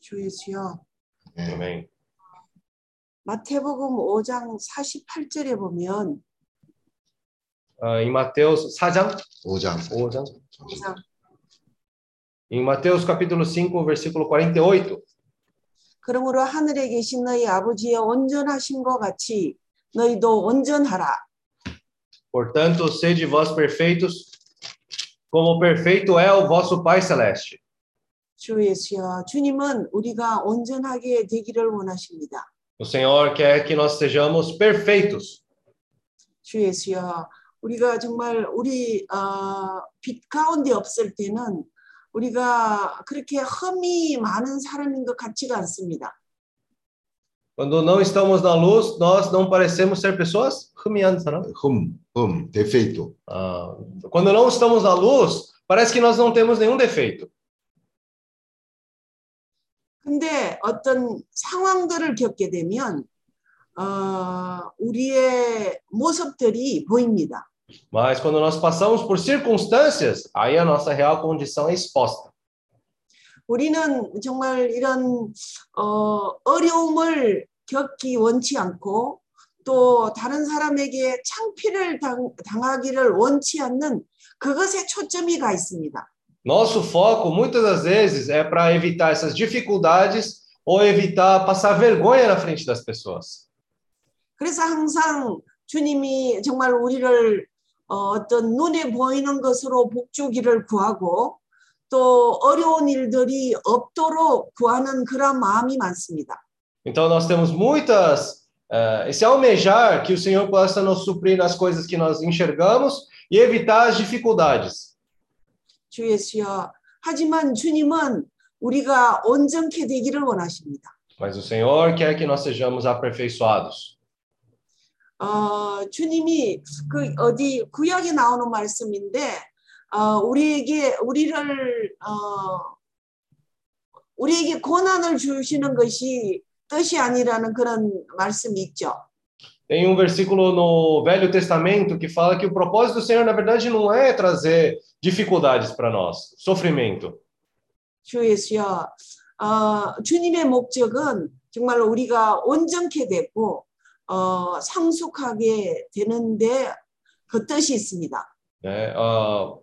주 예수여. 네. Amém. 마태복음 5장 48절에 보면 Ah, em Mateus 4장, 5장. 5장. 항상 Em Mateus capítulo 5, versículo 48. 그러므로 하늘에 계신 너희 아버지의 온전하심과 같이 너희도 온전하라. Portanto, sede vós perfeitos, como perfeito é o vosso Pai celeste. 주 예수여. 주님은 우리가 온전하게 되기를 원하십니다. O Senhor quer que nós sejamos perfeitos. 주 예수여. 우리가 정말 우리 어, 빛 가운데 없을 때는 우리가 그렇게 흠이 많은 사람인 것 같지가 않습니다. Quando não estamos na luz, nós não parecemos ser pessoas rumiantes, não? 흠, 흠, defeito. Ah, quando não estamos na luz, parece que nós não temos nenhum defeito. 근데 어떤 상황들을 겪게 되면 어, 우리의 모습들이 보입니다. Mas quando nós passamos por circunstâncias, aí a nossa real condição é exposta. 우리는 정말 이런 어, 어려움을 겪기 원치 않고 또 다른 사람에게 창피를 당, 당하기를 원치 않는 그것에 초점이 가 있습니다. Nosso foco, muitas das vezes, é para evitar essas dificuldades ou evitar passar vergonha na frente das pessoas. 그래서 항상 주님이 정말 우리를 어, 어떤 눈에 보이는 것으로 복주기를 구하고 또 어려운 일들이 없도록 구하는 그런 마음이 많습니다. Então, nós temos muitas. eh, esse almejar que o Senhor possa nos suprir nas coisas que nós enxergamos e evitar as dificuldades. 주 예수여. 하지만 주님은 우리가 온전케 되기를 원하십니다. Mas o Senhor quer que nós sejamos aperfeiçoados. 어, 주님이 그 어디 구약에 나오는 말씀인데 어, 우리에게 우리를 어, 우리에게 고난을 주시는 것이 뜻이 아니라는 그런 말씀이 있죠. Tem um versículo no Velho Testamento que fala que o propósito do Senhor, na verdade, não é trazer dificuldades para nós, sofrimento. 주 예수여, 어, 주님의 목적은 정말 우리가 온전케 되고 어, 성숙하게 되는데 그 뜻이 있습니다. Né? A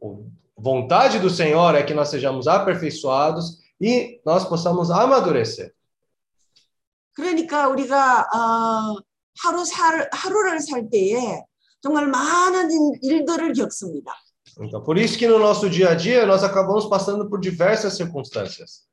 o- vontade do Senhor é que nós sejamos aperfeiçoados e nós possamos amadurecer. 그러니까 우리가 어, 하루 살 하루를 살 때에 정말 많은 일- 일들을 겪습니다. Então, por isso que no nosso dia a dia nós acabamos passando por diversas circunstâncias.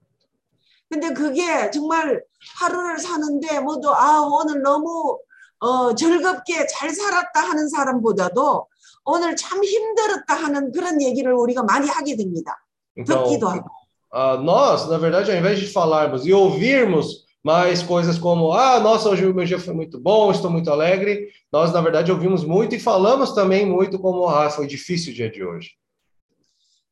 근데 그게 정말 하루를 사는데 모두 아 오늘 너무 어, 즐겁게 잘 sal았다 하는 사람보다도 오늘 참 힘들었다 하는 그런 얘기를 우리가 많이 하게 됩니다. Então, 듣기도 하고. ah, nós, na verdade, ao invés de falarmos e ouvirmos mais coisas como, ah, nossa, hoje o meu dia foi muito bom, estou muito alegre, nós, na verdade, ouvimos muito e falamos também muito como, ah, foi difícil o dia de hoje.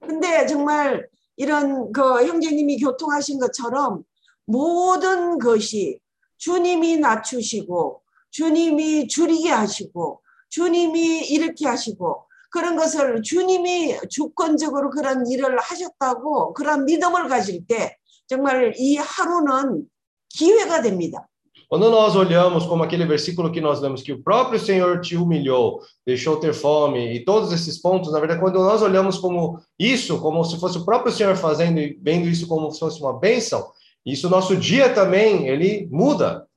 근데 정말 이런 그 형제님이 교통하신 것처럼 모든 것이 주님이 낮추시고 주님이 줄이게 하시고 주님이 이렇게 하시고 그런 것을 주님이 주권적으로 그런 일을 하셨다고 그런 믿음을 가질 때 정말 이 하루는 기회가 됩니다. Quando nós olhamos como aquele versículo que nós lemos, que o próprio Senhor te humilhou, deixou ter fome, e todos esses pontos, na verdade, quando nós olhamos como isso, como se fosse o próprio Senhor fazendo e vendo isso como se fosse uma bênção, isso nosso dia também, ele muda.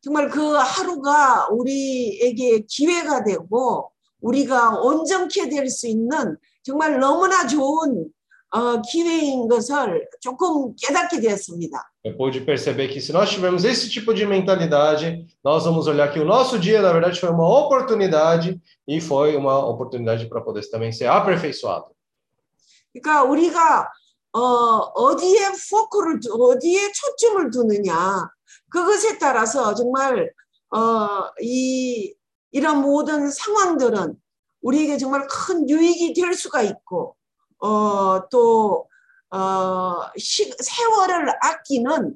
정말 그 하루가 우리에게 기회가 되고 우리가 온전케 될 수 있는 정말 너무나 좋은 어, 기회인 것을 조금 깨닫게 되었습니다. Eu pude perceber que se nós tivermos esse tipo de mentalidade, nós vamos olhar que o nosso dia, na verdade, foi uma oportunidade e foi uma oportunidade para poder também ser aperfeiçoado. 그러니까 우리가 어, 어디에 포커를 두- 어디에 초점을 두느냐 그것에 따라서 정말 어, 이 이런 모든 상황들은 우리에게 정말 큰 유익이 될 수가 있고 어, 또 어, 시, 세월을 아끼는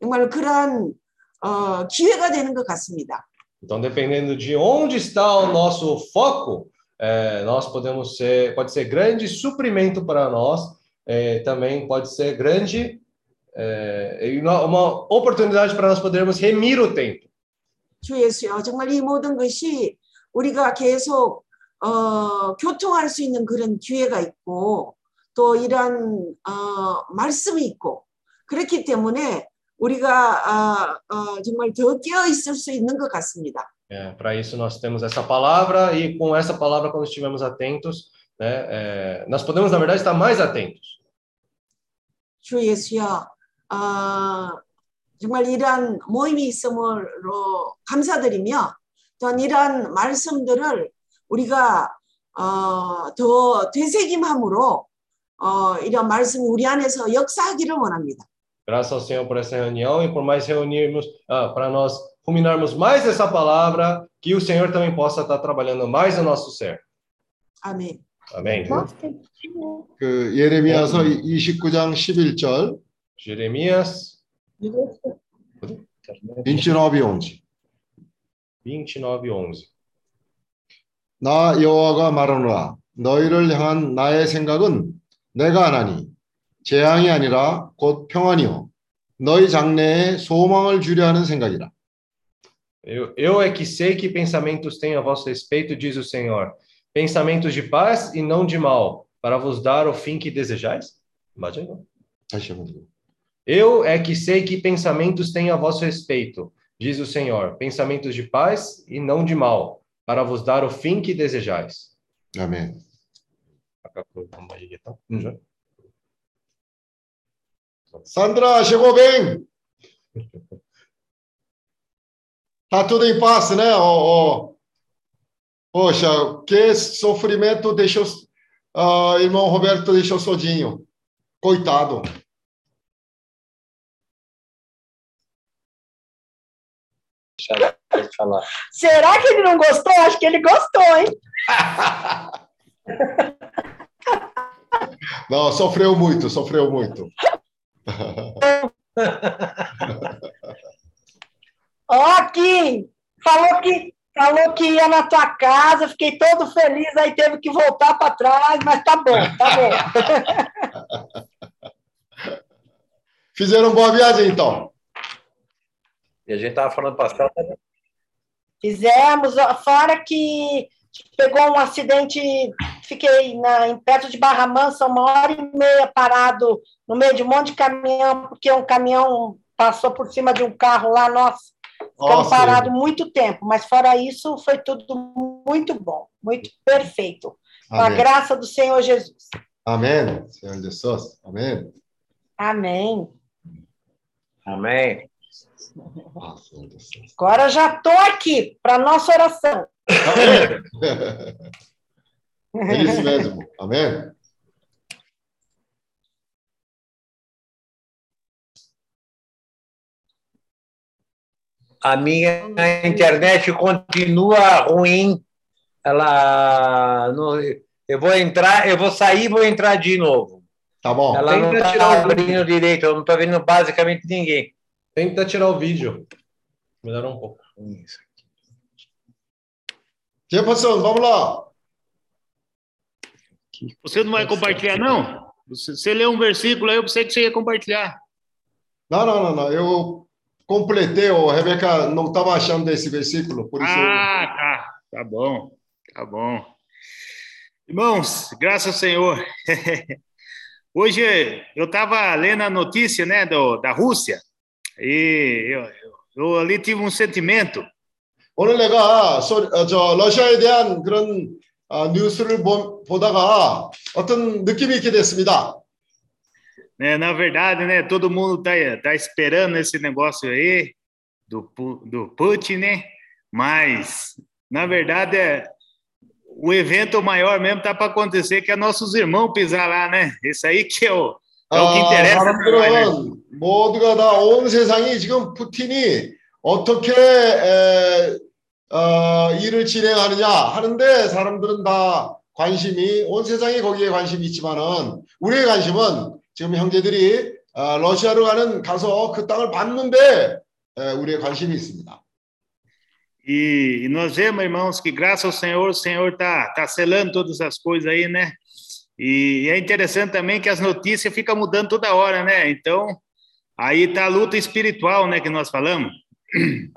정말 그러한 어, 기회가 되는 것 같습니다. Então, dependendo de onde está o nosso foco, é, nós podemos ser, pode ser grande suprimento para nós, é, também pode ser grande é, e uma uma oportunidade para nós podermos remir o tempo. 주 예수여 정말 이 모든 것이 우리가 계속 어, 교통할 수 있는 그런 기회가 있고 또 이런 어, 말씀이 있고 그렇기 때문에 우리가 아, 어, 정말 더 깨어 있을 수 있는 것 같습니다. É, para isso nós temos essa palavra e com essa palavra quando estivermos atentos, né, é, nós podemos na verdade estar mais atentos. 주 예수여 아, 정말 이러한 모임이 있음으로 감사드리며 또한 이러한 말씀들을 우리가 어, 더 되새김함으로 어, 이런 말씀이 우리 안에서 역사하기를 원합니다. Graças ao Senhor por essa reunião e por mais reunirmos, ah, para nós ruminarmos mais essa palavra, que o Senhor também possa estar trabalhando mais no nosso ser. 아멘. Amém. 그 예레미야서 29장 11절 Jeremias 29, 11. 29, 11. 나 여호와가 말하노라 너희를 향한 나의 생각은 내가 하나니 재앙이 아니라 곧 평안이요 너희 장래에 소망을 주려 하는 생각이라 Eu, eu é que sei que pensamentos tenho a vosso respeito, diz o Senhor. Pensamentos de paz e não de mal, para vos dar o fim que desejais? Imagina. 다시 한번 Eu é que sei que pensamentos tenho a vosso respeito, diz o Senhor. Pensamentos de paz e não de mal, para vos dar o fim que desejais. Já. Sandra, chegou bem? Tá tudo em paz, né? Oh, oh. Poxa, que sofrimento deixou uh, irmão Roberto deixou sozinho. Coitado. Deixa eu falar. Será que ele não gostou? Acho que ele gostou, hein? Não, sofreu muito, sofreu muito. Ó, Kim, falou que, falou que ia na tua casa, fiquei todo feliz, aí teve que voltar para trás, mas tá bom, tá bom. Fizeram boa viagem, então. E a gente tava falando passado, Fizemos, ó, fora que pegou um acidente, fiquei na, perto de Barra Mansa uma hora e meia parado no meio de um monte de caminhão, porque um caminhão passou por cima de um carro lá, nossa, ficamos parado muito tempo, mas fora isso foi tudo muito bom, muito perfeito. Com a graça do Senhor Jesus. Amém, Senhor Jesus. Amém. Amém. Amém. Ah, Agora já estou aqui para nossa oração. É isso mesmo. Amém. A minha internet continua ruim. Ela. Não, eu vou entrar, eu vou sair e vou entrar de novo. Tá bom. Ela não Tenta está tirar o abrindo direito, eu não estou vendo basicamente ninguém. Tenta tirar o vídeo. Melhorou um pouco. 제 퍼슨, vamos lá. Você não vai compartilhar, não? Você, você leu um versículo aí, eu pensei que você ia compartilhar. Não, não, não, não. Eu completei, o Rebeca não estava achando esse versículo, por isso. Ah, tá. Tá bom. Tá bom. Irmãos, graças ao Senhor. Hoje eu estava lendo a notícia né, do, da Rússia e eu, eu, eu ali tive um sentimento. 오늘 내가 소, 어, 저 러시아에 대한 그런 어, 뉴스를 보, 보다가 어떤 느낌이 있게 됐습니다. Né? Na verdade, né, todo mundo tá, tá esperando esse negócio aí do, Pu- do Putin, né? Mas, na verdade, é, o evento maior mesmo tá para acontecer, que é nossos irmãos pisar lá, né? Isso aí que é o, é o que 아, interessa. pra nós, né? 사람들은 모두가 다 온 세상이 지금 푸틴이 어떻게 에, 어, 일을 진행하느냐 하는데 사람들은 다 관심이 온 세상이 거기에 관심이 있지만은 우리의 관심은 지금 형제들이 어, 러시아로 가는 가서 그 땅을 밟는데 에, 우리의 관심이 있습니다. E, e nós vemos, irmãos, que graças ao Senhor, o Senhor tá, tá selando todas as coisas aí, né? E é interessante também que as notícias ficam mudando toda hora, né? Então, aí tá a luta espiritual, né, que nós falamos.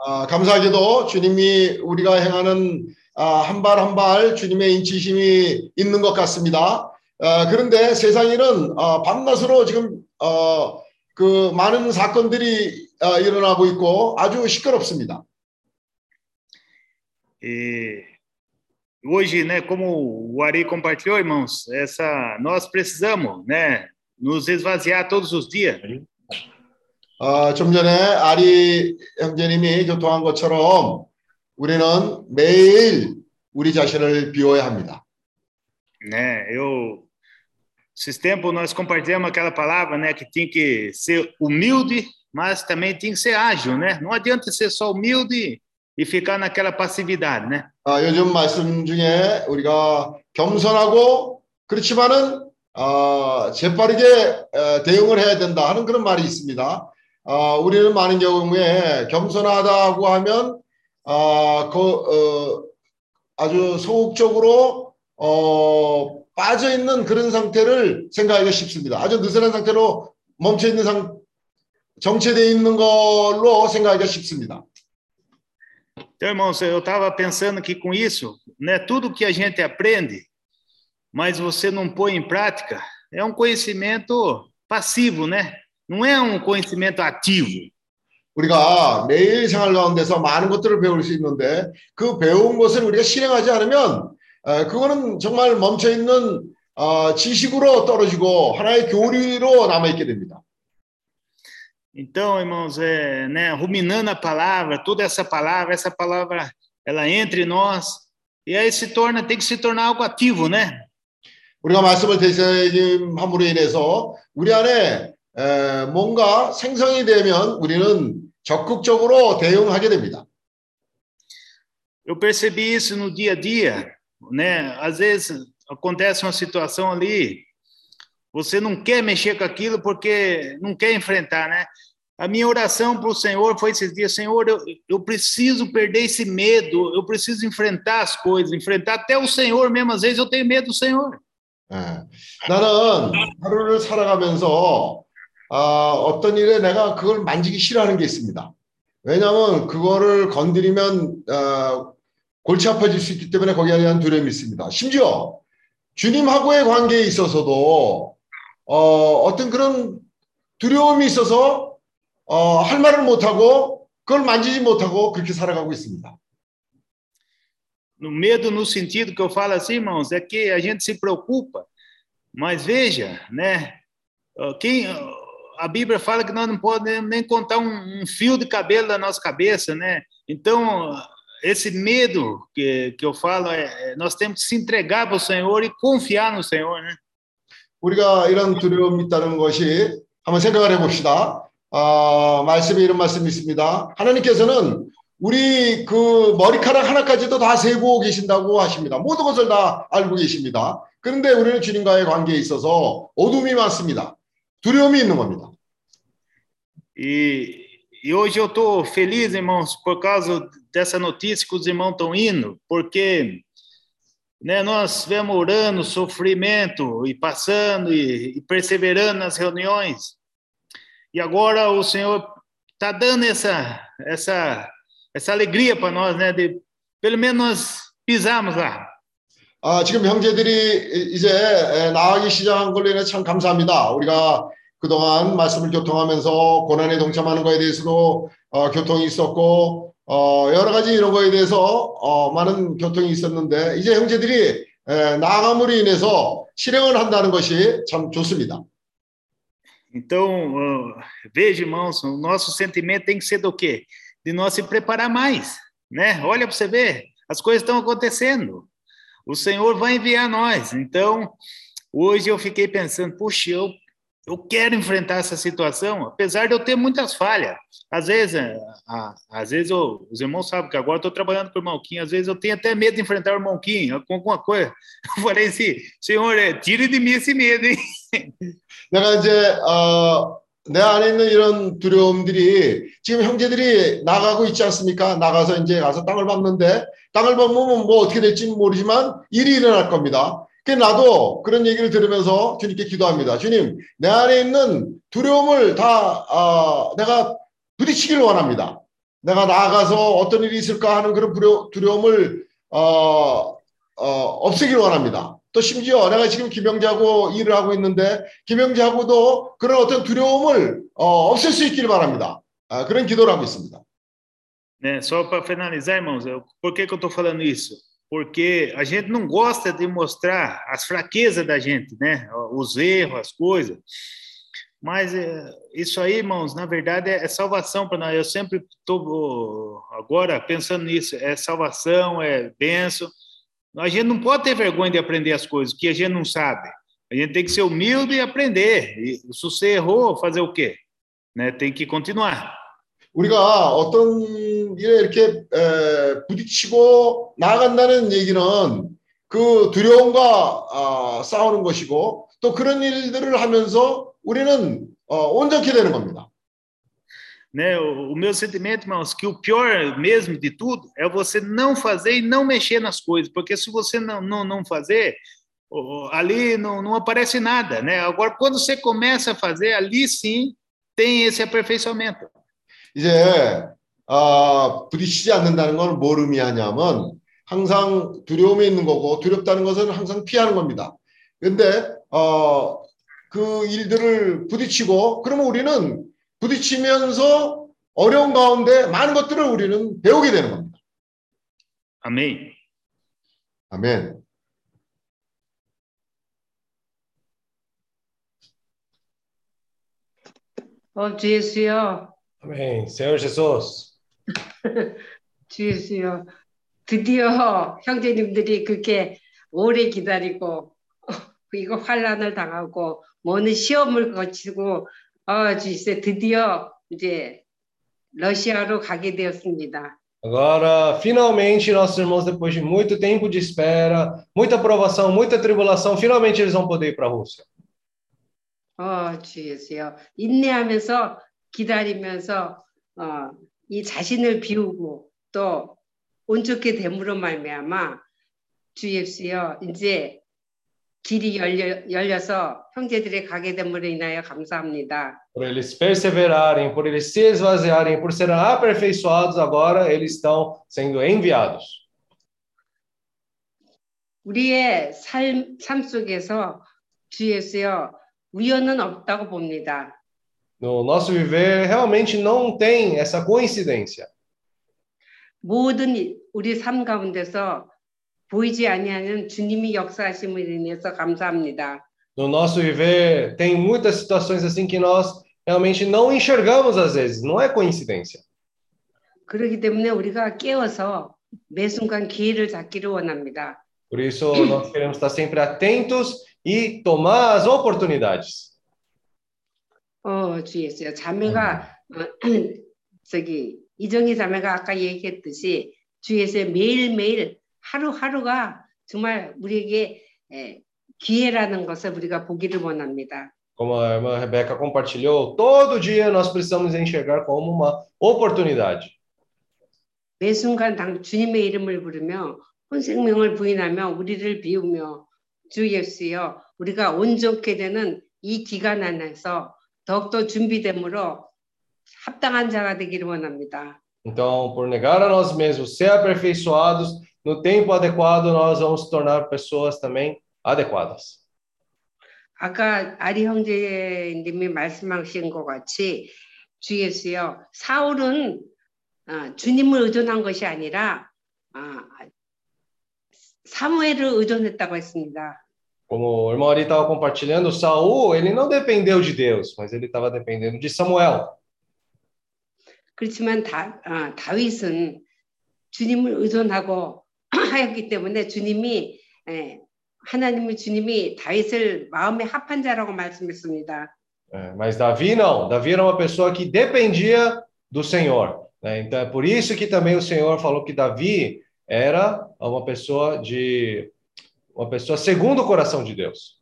아, 감사하게도 주님이 우리가 행하는 아, 한발 한 발 주님의 인치심이 있는 것 같습니다. 아, 그런데 세상에는 아, 밤낮으로 지금 어, 그 많은 사건들이 아, 일어나고 있고 아주 시끄럽습니다. E hoje, né, como o Ari compartilhou, irmãos, essa nós precisamos, né, nos esvaziar todos os dias. 어, 좀 전에 아리 형제님이 교통한 것처럼 우리는 매일 우리 자신을 비워야 합니다. né? Eu esses tempos nós compartilhamos aquela palavra, né, que tem que ser humilde, mas também tem que ser ágil, né? Não adianta ser só humilde e ficar naquela passividade, né? 아, 요즘 말씀 중에 우리가 겸손하고 그렇지만은 어, 재빠르게 어, 대응을 해야 된다 하는 그런 말이 있습니다. 어, 우리는 많은 경우에 겸손하다고 하면 어, 그, 어, 아주 소극적으로 어, 빠져 있는 그런 상태를 생각하기가 쉽습니다. 아주 느슨한 상태로 멈춰 있는 상, 정체되어 있는 걸로 생각하기가 쉽습니다. Então, irmãos, eu estava pensando que com isso, né, tudo que a gente aprende, mas você não põe em prática, é um conhecimento passivo, né? Não é um conhecimento ativo. 우리가 매일 생활 가운데서 많은 것들을 배울 수 있는데 그 배운 것을 우리가 실행하지 않으면 어, 그거는 정말 멈춰 있는 어, 지식으로 떨어지고 하나의 교리로 남아 있게 됩니다. Então, irmãos, é, né, ruminando a palavra, toda essa palavra, essa palavra, ela entra em nós e aí se torna, tem que se tornar algo ativo, né? 우리가 말씀을 대신함으로 인해서 우리 안에 에, 뭔가 생성이 되면 우리는 적극적으로 대응하게 됩니다. Eu percebi isso no dia a dia, né? Às vezes acontece uma situação ali, você não quer mexer com aquilo porque não quer enfrentar, né? A minha oração para o Senhor foi esses dias, Senhor, eu, eu preciso perder esse medo, eu preciso enfrentar as coisas, enfrentar até o Senhor mesmo, às vezes eu tenho medo do Senhor. 예. 나는 하루를 살아가면서 아, 어떤 일에 내가 그걸 만지기 싫어하는 게 있습니다. 왜냐하면 그거를 건드리면 어, 골치 아파질 수 있기 때문에 거기에 대한 두려움이 있습니다. 심지어 주님하고의 관계에 있어서도 어, 어떤 그런 두려움이 있어서 어, 할 말을 못하고 그걸 만지지 못하고 그렇게 살아가고 있습니다. No medo, no sentido que eu falo assim, irmãos, é que a gente se preocupa, mas veja, né? Quem, a Bíblia fala que nós não podemos nem contar um, um fio de cabelo da nossa cabeça, né? Então, esse medo que, que eu falo, é, nós temos que se entregar para o Senhor e confiar no Senhor, né? 우리가 이런 두려움이 있다는 것이 한번 생각을 해봅시다. 어, 말씀에 이런 말씀이 있습니다. 하나님께서는 우리 그 머리카락 하나까지도 다 세고 계신다고 하십니다. 모든 것을 다 알고 계십니다. 그런데 우리는 주님과의 관계에 있어서 어둠이 많습니다. 두려움이 있는 겁니다. E, e hoje eu estou feliz, irmãos, por causa dessa notícia que os irmãos estão indo, porque né, nós vemos orando, sofrimento, e passando e, e perseverando nas reuniões, e agora o Senhor está dando essa, essa, essa alegria para nós, né, de pelo menos nós pisarmos lá. 아, 지금 형제들이 이제 에, 나가기 시작한 걸로 인해 참 감사합니다. 우리가 그동안 말씀을 교통하면서 고난에 동참하는 거에 대해서도 어, 교통이 있었고 어, 여러 가지 이런 거에 대해서 어, 많은 교통이 있었는데 이제 형제들이 에, 나아감으로 인해서 실행을 한다는 것이 참 좋습니다. Então, uh, veja, irmãos, o nosso sentimento tem que ser do quê? De nós se preparar mais, né? Olha para você ver, as coisas estão acontecendo. O Senhor vai enviar nós. Então, hoje eu fiquei pensando, puxa, eu, eu quero enfrentar essa situação, apesar de eu ter muitas falhas. Às vezes, a, às vezes eu, os irmãos sabem que agora eu estou trabalhando com o irmão Kim, às vezes eu tenho até medo de enfrentar o irmão Kim, com alguma coisa. Eu falei assim, Senhor, tire de mim esse medo, hein? 내가 이제 어, 내 안에 있는 이런 두려움들이 지금 형제들이 나가고 있지 않습니까? 나가서 이제 가서 땅을 밟는데 땅을 밟으면 뭐 어떻게 될지 모르지만 일이 일어날 겁니다. 그 나도 그런 얘기를 들으면서 주님께 기도합니다. 주님, 내 안에 있는 두려움을 다 어, 내가 부딪히기를 원합니다. 내가 나아가서 어떤 일이 있을까 하는 그런 두려움을 어, 어, 없애기를 원합니다. 또 심지어 내가 지금 김영재하고 일을 하고 있는데 김영재하고도 그런 어떤 두려움을 어, 없앨 수 있기를 바랍니다. 아, 그런 기도를 하고 있습니다. Né, só para finalizar, irmãos, por que, que eu estou falando isso? Porque a gente não gosta de mostrar as fraquezas da gente, né? Os erros, as coisas. Mas é, isso aí, irmãos, na verdade é, é salvação para nós. Eu sempre estou agora pensando nisso. É salvação, é benção. A gente não pode ter vergonha de aprender as coisas que a gente não sabe. A gente tem que ser humilde e aprender. E se você errou, fazer o quê? Né? Tem que continuar. 우리가 어떤 일에 이렇게 에, 부딪히고 나아간다는 얘기는 그 두려움과 어, 싸우는 것이고 또 그런 일들을 하면서 우리는 어, 온전케 되는 겁니다. Né, o, o meu sentimento, irmãos, que o pior mesmo de tudo é você não fazer e não mexer nas coisas, porque se você não, não, não fazer, ali não, não aparece nada, né? Agora, quando você começa a fazer, ali sim tem esse aperfeiçoamento. 이제 어, 부딪히지 않는다는 건 뭘 의미하냐면 항상 두려움이 있는 거고 두렵다는 것은 항상 피하는 겁니다. 근데 어, 그 일들을 부딪히고 그러면 우리는 부딪히면서 어려운 가운데 많은 것들을 우리는 배우게 되는 겁니다. 아멘. 아멘. 어, 주 예수여. 아멘. Senhor Jesus. 주 예수여. 드디어 형제님들이 그렇게 오래 기다리고 이거 환란을 당하고 뭐는 시험을 거치고 어, 주세 드디어 이제 러시아로 가게 되었습니다. Agora, finalmente, nossos irmãos, depois de muito tempo de espera, muita provação, muita tribulação, finalmente eles vão poder ir para a Rússia. 어, 주 예수요. 인내하면서 기다리면서 어, 이 자신을 비우고 또 온전케 됨으로 말미암아 주 예수여 이제 길이 열려, 열려서 형제들이 가게 됨으로 인하여 감사합니다. Por eles perseverarem, por eles se esvaziarem, por serem aperfeiçoados, agora eles estão sendo enviados. 우리의 삶, 삶 속에서 주 예수여 우연은 없다고 봅니다. No nosso viver, realmente não tem essa coincidência. 모든 우리 삶 가운데서 보이지 아니하는 주님이 역사하심을 인해서 감사합니다. No nosso viver, tem muitas situações assim que nós realmente não enxergamos às vezes, não é coincidência. 그렇기 때문에 우리가 깨워서 매 순간 기회를 잡기를 원합니다. Por isso, nós queremos estar sempre atentos e tomar as oportunidades. 어, 주 예수요. 자매가 어, 저기 이정희 자매가 아까 얘기했듯이 주 예수의 매일매일 하루하루가 정말 우리에게 에, 기회라는 것을 우리가 보기를 원합니다. Como a irmã Rebeca compartilhou, todo dia nós precisamos enxergar como uma oportunidade. 매 순간 당 주님의 이름을 부르며 혼 생명을 부인하며 우리를 비우며 주 예수여 우리가 온전케 되는 이 기간 안에서 더욱더 준비됨으로 합당한 자가 되기를 원합니다. Então, por negar a nós mesmos, ser aperfeiçoados no tempo adequado, nós vamos tornar pessoas também adequadas. 아까 아리 형제님이 말씀하신 것 같이 주 예수여 사울은 어, 주님을 의존한 것이 아니라 어, 사무엘을 의존했다고 했습니다. Como o irmão Ari estava compartilhando, Saul, ele não dependeu de Deus, mas ele estava dependendo de Samuel. 그렇지만 다, 아, 다윗은 주님을 의존하고 하였기 때문에 주님이 에, 하나님의 주님이 다윗을 마음에 합한 자라고 말씀했습니다. É, mas Davi não. Davi era uma pessoa que dependia do Senhor. né? Então é por isso que também o Senhor falou que Davi era uma pessoa de uma pessoa segundo o coração de Deus.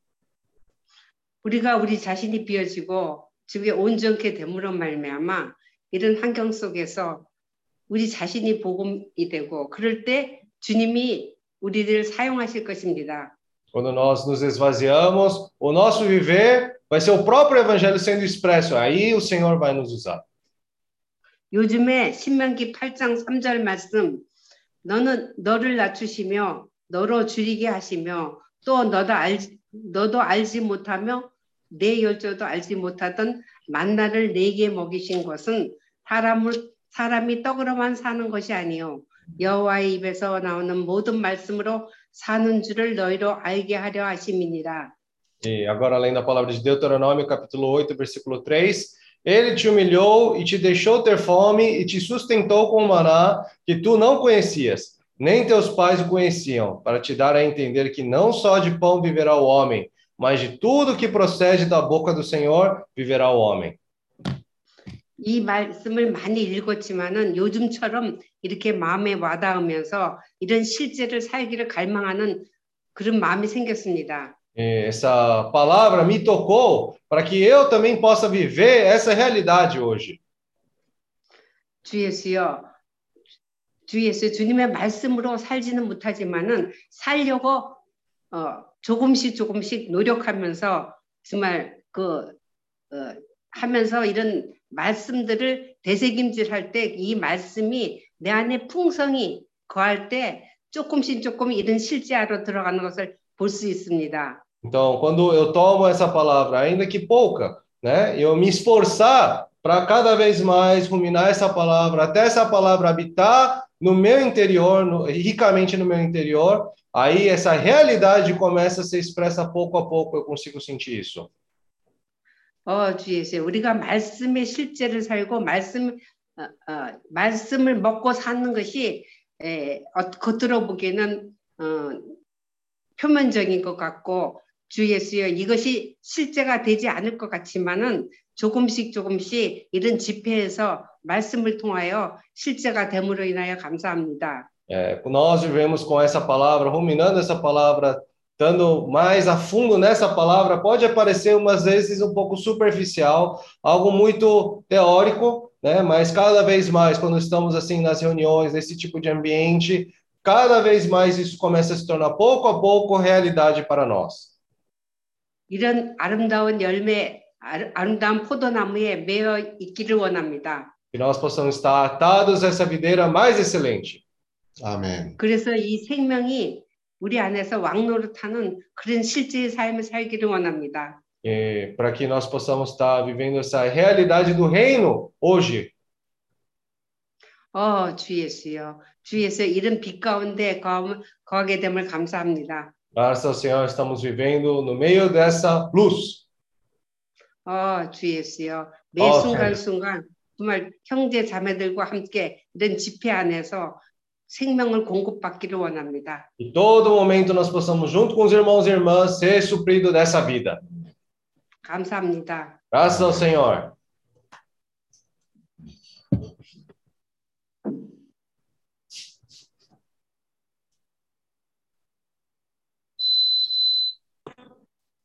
우리가 우리 자신이 비어지고 주에 온전케 됨으로 말미암아 이런 환경 속에서 우리 자신이 복음이 되고 그럴 때 주님이 우리를 사용하실 것입니다. Quando nós nos esvaziamos, o nosso viver vai ser o próprio evangelho sendo expresso. Aí o Senhor vai nos usar. 요즘에 신명기 8장 3절 말씀 너는 너를 낮추시며 너로 줄이게 하시며 또 너도 알 너도 알지 못하며 내 열조도 알지 못하던 만나를 내게 먹이신 것은 사람을 사람이 떡으로만 사는 것이 아니요 여호와의 입에서 나오는 모든 말씀으로 사는 줄을 너희로 알게 하려 하심이니라. E agora, além da palavra de Deuteronômio, capítulo 8, versículo 3. Ele te humilhou e te deixou ter fome e te sustentou com maná que tu não conhecias, nem teus pais o conheciam, para te dar a entender que não só de pão viverá o homem, mas de tudo que procede da boca do Senhor viverá o homem. 이 말씀을 많이 읽었지만은 요즘처럼 이렇게 마음에 와닿으면서 이런 실제를 살기를 갈망하는 그런 마음이 생겼습니다. E essa palavra me tocou para que eu também possa viver essa realidade hoje. 주 예수여, 주 예수 주님의 말씀으로 살지는 못하지만은 살려고 어, 조금씩 조금씩 노력하면서 정말 그 어, 하면서 이런 말씀들을 되새김질할 때 이 말씀이 내 안에 풍성이 거할 때 조금씩 조금 이런 실제화로 들어가는 것을 볼 수 있습니다. Então, quando eu tomo essa palavra, ainda que pouca, né, eu me esforçar para cada vez mais ruminar essa palavra, até essa palavra habitar no meu interior, no, ricamente no meu interior, aí essa realidade começa a ser expressa pouco a pouco, eu consigo sentir isso. 어, 주 예수, 우리가 말씀의 실제를 살고 말씀 어, 어, 말씀을 먹고 사는 것이 에, 어, 겉으로 보기에는 어, 표면적인 것 같고 주 예수여 이것이 실제가 되지 않을 것 같지만은 조금씩 조금씩 이런 집회에서 말씀을 통하여 실제가 됨으로 인하여 감사합니다. É, nós vivemos com essa palavra, ruminando essa palavra, estando mais a fundo nessa palavra, pode parecer umas vezes um pouco superficial, algo muito teórico, né? Mas cada vez mais, quando estamos assim nas reuniões, nesse tipo de ambiente, cada vez mais isso começa a se tornar pouco a pouco realidade para nós. 이런 아름다운 열매, 아름- 아름다운 포도나무에 매어 있기를 원합니다. Que nós possamos estar atados a essa videira mais excelente. Amém. 그래서 이 생명이 우리 안에서 왕노릇하는 그런 실제의 삶을 살기를 원합니다. E para que nós possamos estar vivendo essa realidade do reino hoje. 어, 주 예수여. 주 예수 이런 빛 가운데 거, 거하게 됨을 감사합니다. Graças ao Senhor, estamos vivendo no meio dessa luz. 어, 주 예수여. 매 어, 순간순간 정말 형제 자매들과 함께 이런 집회 안에서 생명을 공급받기를 원합니다. E todo momento nós possamos, junto com os irmãos e irmãs, ser suprido dessa vida. 감사합니다. Graças ao Senhor.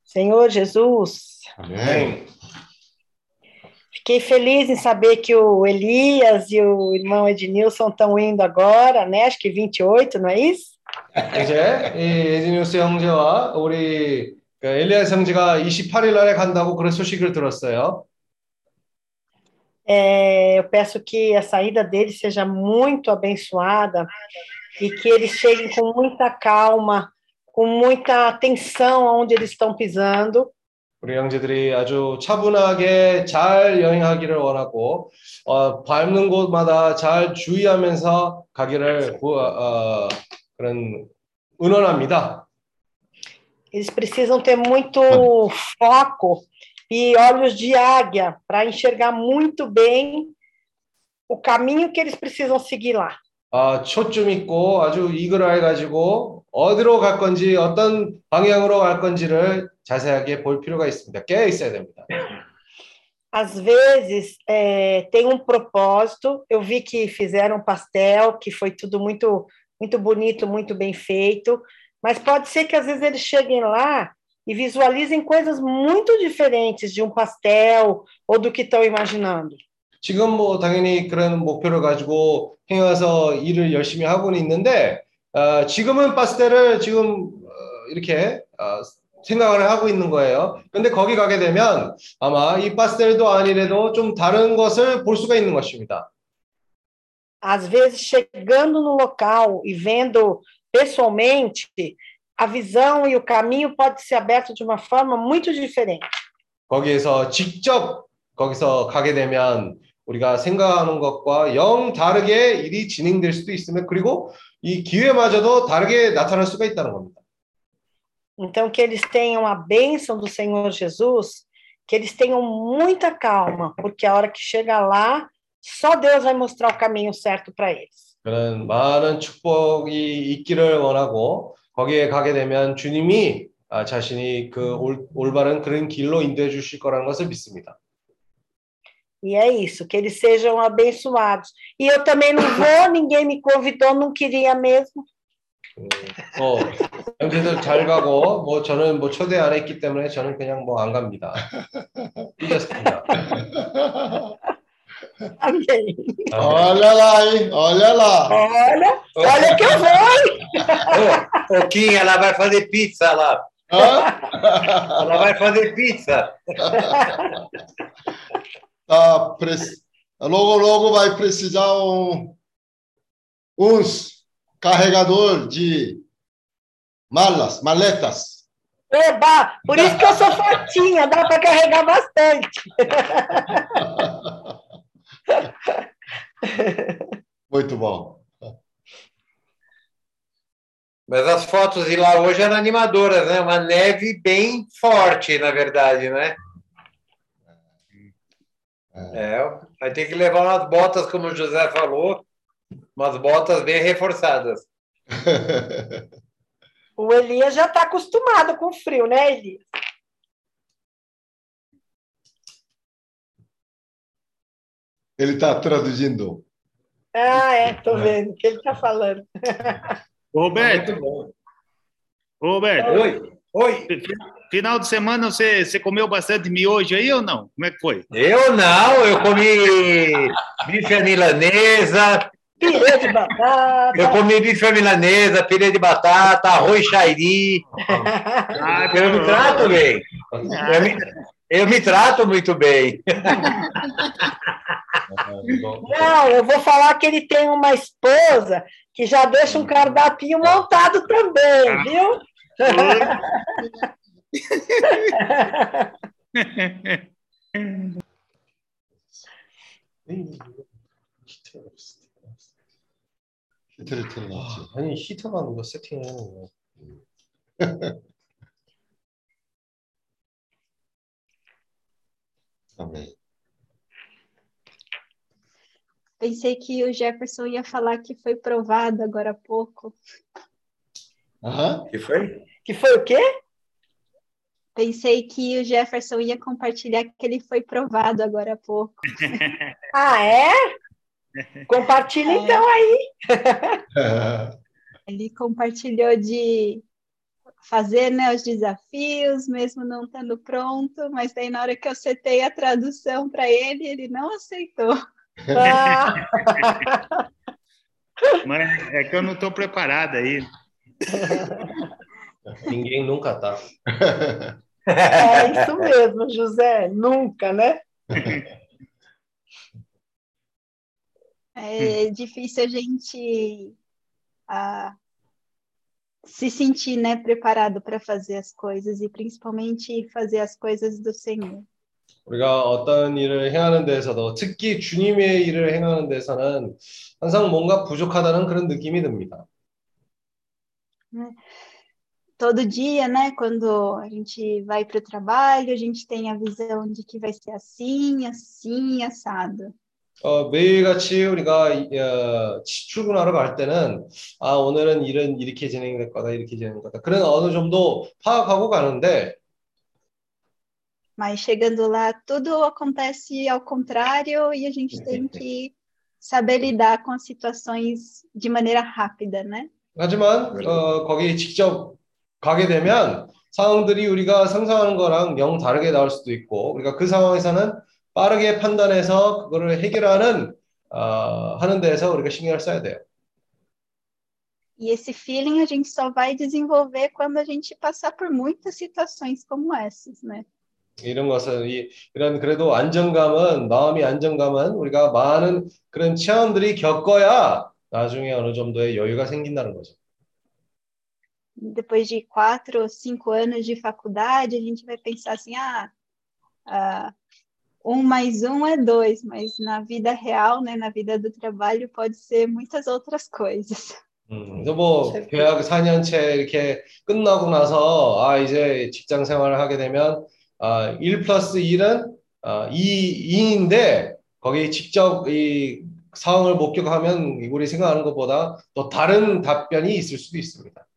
Senhor Jesus, Amém. fiquei feliz em saber que o Elias e o irmão Ednilson estão indo agora, né? Acho que 28, não é isso? 이제 이 에디뉴스 형제와 우리 그 엘리아스 형제가 28일 날에 간다고 그런 소식을 들었어요. É, eu peço que a saída deles seja muito abençoada e que eles cheguem com muita calma, com muita atenção aonde eles estão pisando 우리 형제들이 아주 차분하게 잘 여행하기를 원하고 어, 밟는 곳마다 잘 주의하면서 가기를 구- 어, 그런 은원합니다. Eles precisam ter muito foco e olhos de águia para enxergar muito bem o caminho que eles precisam seguir lá. 아, 초점 있고 아주 이글을 해가지고 어디로 갈 건지 어떤 방향으로 갈 건지를 자세하게 볼 필요가 있습니다. 깨어 있어야 됩니다. Às vezes é, tem um propósito. Eu vi que fizeram pastel, que foi tudo muito, muito bonito, muito bem feito. Mas pode ser que às vezes eles cheguem lá e visualizem coisas muito diferentes de um pastel ou do que estão imaginando. 지금 뭐 당연히 그런 목표를 가지고 행해서 일을 열심히 하고는 있는데 어, 지금은 파스텔을 지금 어, 이렇게 어, 생각을 하고 있는 거예요. 근데 거기 가게 되면 아마 이 파스텔도 아니래도 좀 다른 것을 볼 수가 있는 것입니다. Às vezes, chegando no local e vendo pessoalmente, a visão e o caminho pode ser aberto de uma forma muito diferente. 거기에서 직접 거기서 가게 되면 우리가 생각하는 것과 영 다르게 일이 진행될 수도 있으면 그리고 이 기회마저도 다르게 나타날 수가 있다는 겁니다. Então, que eles tenham a bênção do Senhor Jesus, que eles tenham muita calma, porque a hora que chega lá, só Deus vai mostrar o caminho certo para eles. 그런 많은 축복이 있기를 원하고 거기에 가게 되면 주님이 아, 자신이 그 올, 올바른 그런 길로 인도해 주실 거라는 것을 믿습니다. E é isso, que eles sejam abençoados. E eu também não vou, ninguém me convidou, não queria mesmo. 어, 형제들 잘 가고 뭐 저는 뭐 초대 안 했기 때문에 저는 그냥 뭐 안 갑니다. 삐졌습니다. Amém. 아, Olha lá, hein? Olha lá. Olha, olha que eu vou, hein? Ô, ô, Kim, ela vai fazer pizza lá. Hã? Ela vai fazer pizza. Tá, Logo, logo vai precisar um, uns carregador de malas, maletas. Eba, por isso que eu sou fortinha, dá para carregar bastante. Muito bom. Mas as fotos de lá hoje eram animadoras, né? Uma neve bem forte, na verdade, né? É, vai ter que levar umas botas, como o José falou, umas botas bem reforçadas. O Elias já está acostumado com frio, né, Elias? Ele está traduzindo. Ah, é, tô vendo o que ele está falando. Ô, Roberto, muito bom. ô, Roberto, Oi, oi. Final de semana você, você comeu bastante miojo aí ou não? Como é que foi? Eu não, eu comi bife milanesa, Pirê de batata. eu comi bife milanesa, pirê de batata, arroz chairi. Ah, Eu me trato bem. Eu me, eu me trato muito bem. Não, eu vou falar que ele tem uma esposa que já deixa um cardápio montado também, viu? 히트를 틀어놨지. 아니 히터가 누가 세팅하는 거 Amém. Pensei que o Jefferson ia falar que foi provado agora há pouco. Aham. que foi? Que foi o quê? Pensei que o Jefferson ia compartilhar que ele foi provado agora há pouco. Ah, é? Compartilha É. então aí. Ele compartilhou de fazer né, os desafios, mesmo não estando pronto, mas daí na hora que eu setei a tradução para ele, ele não aceitou. Ah, Mas é que eu não estou preparado aí. Ninguém nunca tá. é isso mesmo, José. Nunca, né? É difícil a gente ah, se sentir né, preparado para fazer as coisas e principalmente fazer as coisas do Senhor. 우리가 어떤 일을 행하는 데서도 특히 주님의 일을 행하는 데서는 항상 뭔가 부족하다는 그런 느낌이 듭니다. Todo dia, né, quando a gente vai para o trabalho, a gente tem a visão de que vai ser assim, assim, assado. 어, 매일같이 우리가 이- 어, 치- 출근하러 갈 때는 아, 오늘은 일은 이렇게 진행될 거다, 이렇게 진행될 거다. 그런 어느 정도 파악하고 가는데 Mas chegando lá, tudo acontece ao contrário e a gente tem que saber lidar com as situações de maneira rápida, né? 하지만 어, 거기 직접 가게 되면 상황들이 우리가 상상하는 거랑 영 다르게 나올 수도 있고 우리가 그 상황에서는 빠르게 판단해서 그거를 해결하는 어, 하는 데에서 우리가 신경을 써야 돼요. E esse feeling a gente só vai desenvolver quando a gente passar por muitas situações como essas, né? 이런 것은 이, 이런 그래도 안정감은 마음의 안정감은 우리가 많은 그런 체험들이 겪어야 나중에 어느 정도의 여유가 생긴다는 거죠. Depois de quatro ou cinco anos de faculdade, a gente vai pensar assim, ah, ah, um mais um é dois, mas na vida real, né, na vida do trabalho, pode ser muitas outras coisas. 음, 그래서 뭐 대학 4년째 이렇게 끝나고 나서 아 이제 직장 생활을 하게 되면 아, 1 플러스 1은 아, 2, 2인데 거기 직접 이 상황을 목격하면 우리 생각하는 것보다 또 다른 답변이 있을 수도 있습니다.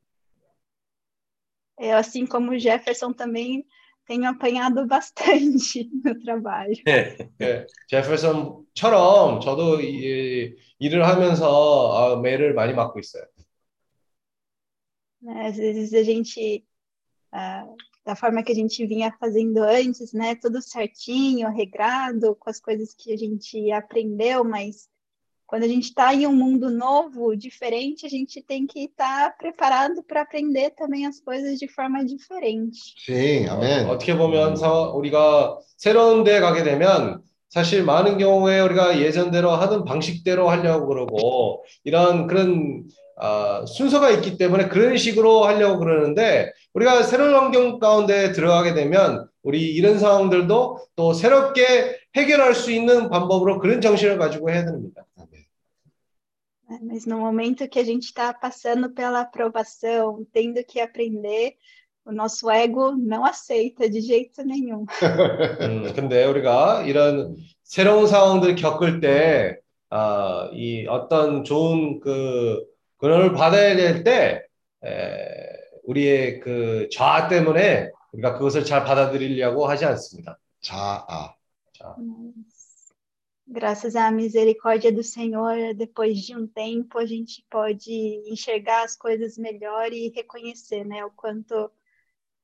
Eu, assim como o Jefferson, também tenho apanhado bastante no trabalho. 예, 제퍼슨처럼 저도 이, 일을 하면서 아, 매를 많이 맞고 있어요. né? Às vezes a gente, ah, da forma que a gente vinha fazendo antes, né? Tudo certinho, regrado, com as coisas que a gente aprendeu, mas quando a gente está em um mundo novo, diferente, a gente tem que estar preparado para aprender também as coisas de forma diferente. Sim, amém. 어떻게 보면 사- 우리가 새로운 데 가게 되면 사실 많은 경우에 우리가 예전대로 하던 방식대로 하려고 그러고 이런 그런 아, 순서가 있기 때문에 그런 식으로 하려고 그러는데 우리가 새로운 환경 가운데 들어가게 되면 우리 이런 상황들도 또 새롭게 해결할 수 있는 방법으로 그런 정신을 가지고 해야 됩니다. Mas no momento que a gente está passando pela aprovação, tendo que aprender, o nosso ego não aceita de jeito nenhum. 음, 근데 우리가 이런 새로운 상황들 겪을 때, 아, 이 어떤 좋은 그 근원을 받아야 될 때, 에, 우리의 그 자아 때문에 우리가 그것을 잘 받아들이려고 하지 않습니다. 자아. 자, Mas, graças à misericórdia do Senhor, depois de um tempo, a gente pode enxergar as coisas melhor e reconhecer, né, o quanto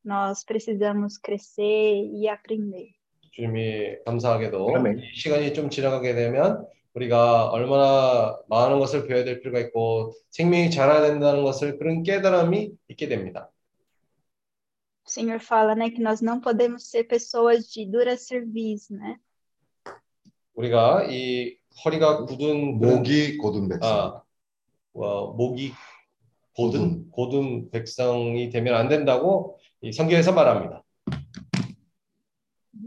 nós precisamos crescer e aprender. 주님이 감사하게도 아멘. 이 시간이 좀 지나가게 되면 우리가 얼마나 많은 것을 배워야 될 필요가 있고 생명이 자라야 된다는 것을 그런 깨달음이 있게 됩니다. O Senhor fala, né, que nós não podemos ser pessoas de dura serviço, né? 우리가 이 허리가 굳은 목이 고든 백성. 아, 어, 목이 고든 고든 백성이 되면 안 된다고 이 성경에서 말합니다.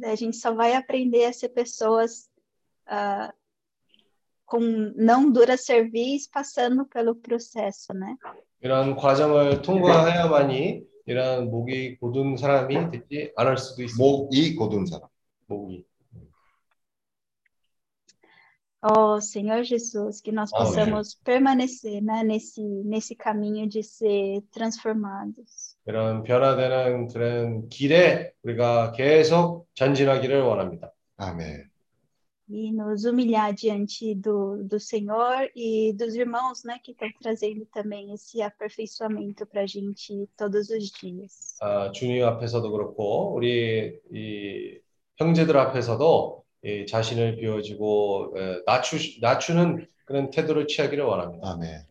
A gente só vai aprender a ser pessoas ah, com não dura serviço passando pelo processo, né? 이런 과정을 통과해야만이 이런 목이 고든 사람이 되지 않을 수도 있습니다. 목이 고든 사람. 목이. Ó Senhor Jesus, que nós Amém. possamos permanecer né, nesse, nesse caminho de ser transformados. 이런 변화되는 그런 길에 우리가 계속 전진하기를 원합니다. Amém. E nos humilhar diante do, do Senhor e dos irmãos né, que estão trazendo também esse aperfeiçoamento para a gente todos os dias. 아, 주님 앞에서도 그렇고 우리 이 형제들 앞에서도 이 자신을 비워주고 에, 낮추, 낮추는 그런 태도를 취하기를 원합니다. Amém.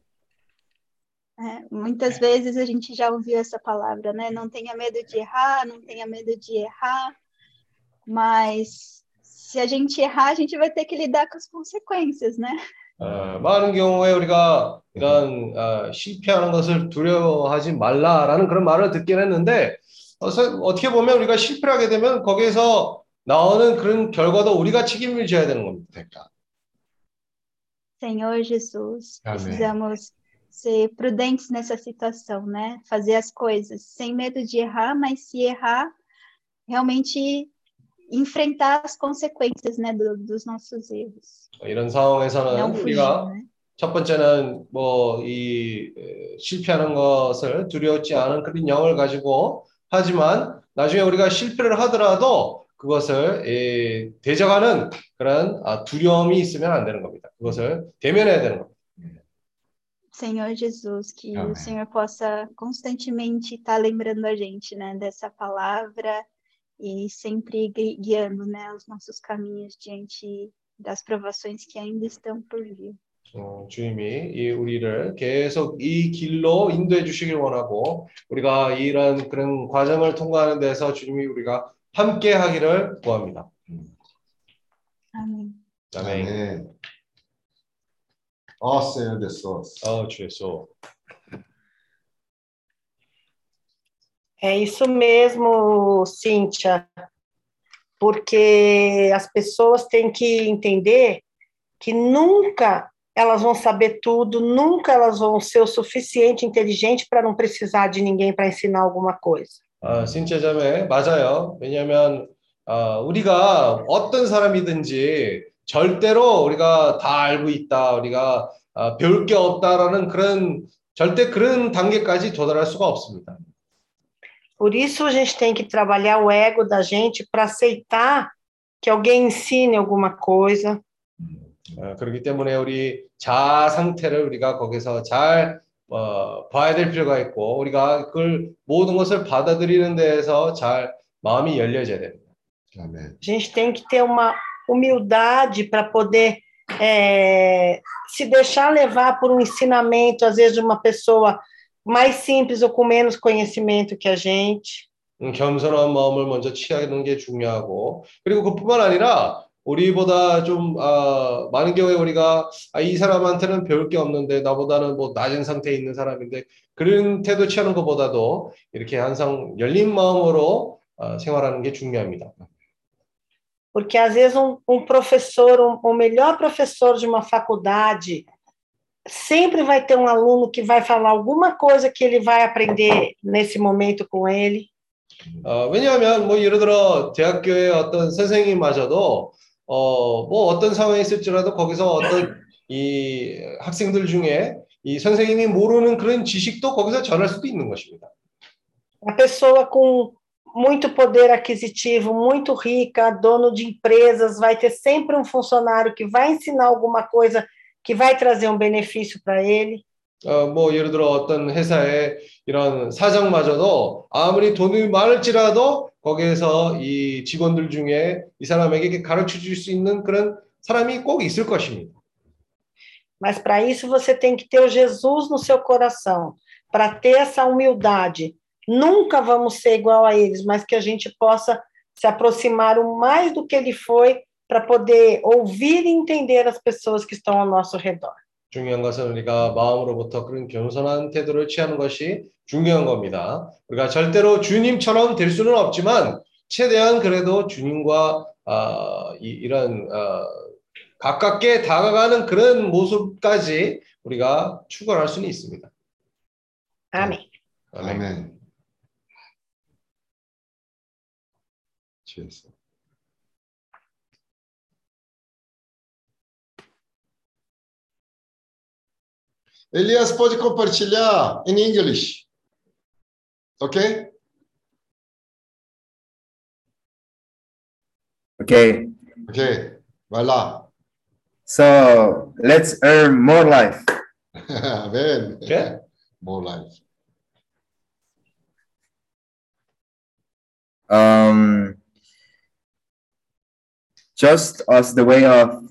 É, muitas vezes a gente já ouviu essa palavra, né? Não tenha medo de errar, não tenha medo de errar, mas se a gente errar, a gente vai ter que lidar com as consequências, né? 어, 많은 경우에 우리가 이런 어, 실패하는 것을 두려워하지 말라라는 그런 말을 듣긴 했는데 어, 서- 어떻게 보면 우리가 실패를 하게 되면 거기에서 나오는 그런 결과도 우리가 책임을 져야 되는 겁니다. Senhor Jesus, Amém. precisamos ser prudentes nessa situação, né? Fazer as coisas sem medo de errar, mas se errar, realmente enfrentar as consequências, né, do- dos nossos erros. 이런 상황에서는 Não fugir, 우리가 né? 첫 번째는 뭐 이 실패하는 것을 두려워지 않은 그런 영을 가지고 하지만 나중에 우리가 실패를 하더라도 그것을 예, 대적하는 그런 아, 두려움이 있으면 안 되는 겁니다. 그것을 대면해야 되는 겁니다. Senhor Jesus, que Amém. o Senhor possa constantemente estar lembrando a gente, né, dessa palavra e sempre gui- guiando, né, os nossos caminhos diante das provações que ainda estão por vir. 어, 주님이 이 우리를 계속 이 길로 인도해 주시길 원하고 우리가 이런 그런 과정을 통과하는 데서 주님이 우리가 함께 하기를 구합니다. Amém. 아멘. Amém. Ó Senhor Jesus. 어, 주 예수. É isso mesmo, Cíntia, porque as pessoas têm que entender que nunca elas vão saber tudo, nunca elas vão ser o suficiente inteligente para não precisar de ninguém para ensinar alguma coisa. 아, 신체 자매 맞아요. 왜냐하면 아, 우리가 어떤 사람이든지 절대로 우리가 다 알고 있다, 우리가 아, 배울 게 없다라는 그런 절대 그런 단계까지 도달할 수가 없습니다. Por isso a gente tem que trabalhar o ego da gente para aceitar que alguém ensine alguma coisa, 어, 그렇기 때문에 우리 자아 상태를 우리가 거기서 잘 어, 봐야 될 필요가 있고 우리가 그걸 모든 것을 받아들이는 데에서 잘 마음이 열려져야 됩니다. Amém. A gente tem que ter uma humildade para poder é, se deixar levar por um ensinamento, às vezes, de uma pessoa mais simples ou com menos conhecimento que a gente. 음, 겸손한 마음을 먼저 취하는 게 중요하고 그리고 그뿐만 아니라 우리보다 좀 아, 많은 경우에 우리가 아, 이 사람한테는 배울 게 없는데 나보다는 뭐 낮은 상태에 있는 사람인데 그런 태도 취하는 것보다도 이렇게 항상 열린 마음으로 아, 생활하는 게 중요합니다. Porque, às vezes, um, um professor, um, o melhor professor de uma faculdade, sempre vai ter um aluno que vai falar alguma coisa que ele vai aprender nesse momento com ele. 어, 왜냐하면 뭐 예를 들어 대학교의 어떤 선생님마저도 어, 뭐 어떤 상황이 있을지라도 거기서 어떤 이 학생들 중에 이 선생님이 모르는 그런 지식도 거기서 전할 수도 있는 것입니다. A pessoa com muito poder aquisitivo, muito rica, dono de empresas, vai ter sempre um funcionário que vai ensinar alguma coisa que vai trazer um benefício para ele. 어, 뭐 예를 들어 어떤 회사의 이런 사장마저도 아무리 돈이 많을지라도 거기에서 이 직원들 중에 이 사람에게 가르쳐 줄 수 있는 그런 사람이 꼭 있을 것입니다. Mas para isso você tem que ter o Jesus no seu coração, para ter essa humildade. Nunca vamos ser igual a eles, mas que a gente possa se aproximar o mais do que ele foi para poder ouvir e entender as pessoas que estão ao nosso redor. 중요한 것은 우리가 마음으로부터 그런 겸손한 태도를 취하는 것이 중요한 겁니다. 우리가 절대로 주님처럼 될 수는 없지만 최대한 그래도 주님과 아, 이, 이런 아, 가깝게 다가가는 그런 모습까지 우리가 추구할 수는 있습니다. Amém. 아멘. Amém. Jesus. Elias pode compartilhar em inglês. Ok? Okay, Ok. Vai lá. so let's earn more life. Amém. Quê? More life. Um, just as the way of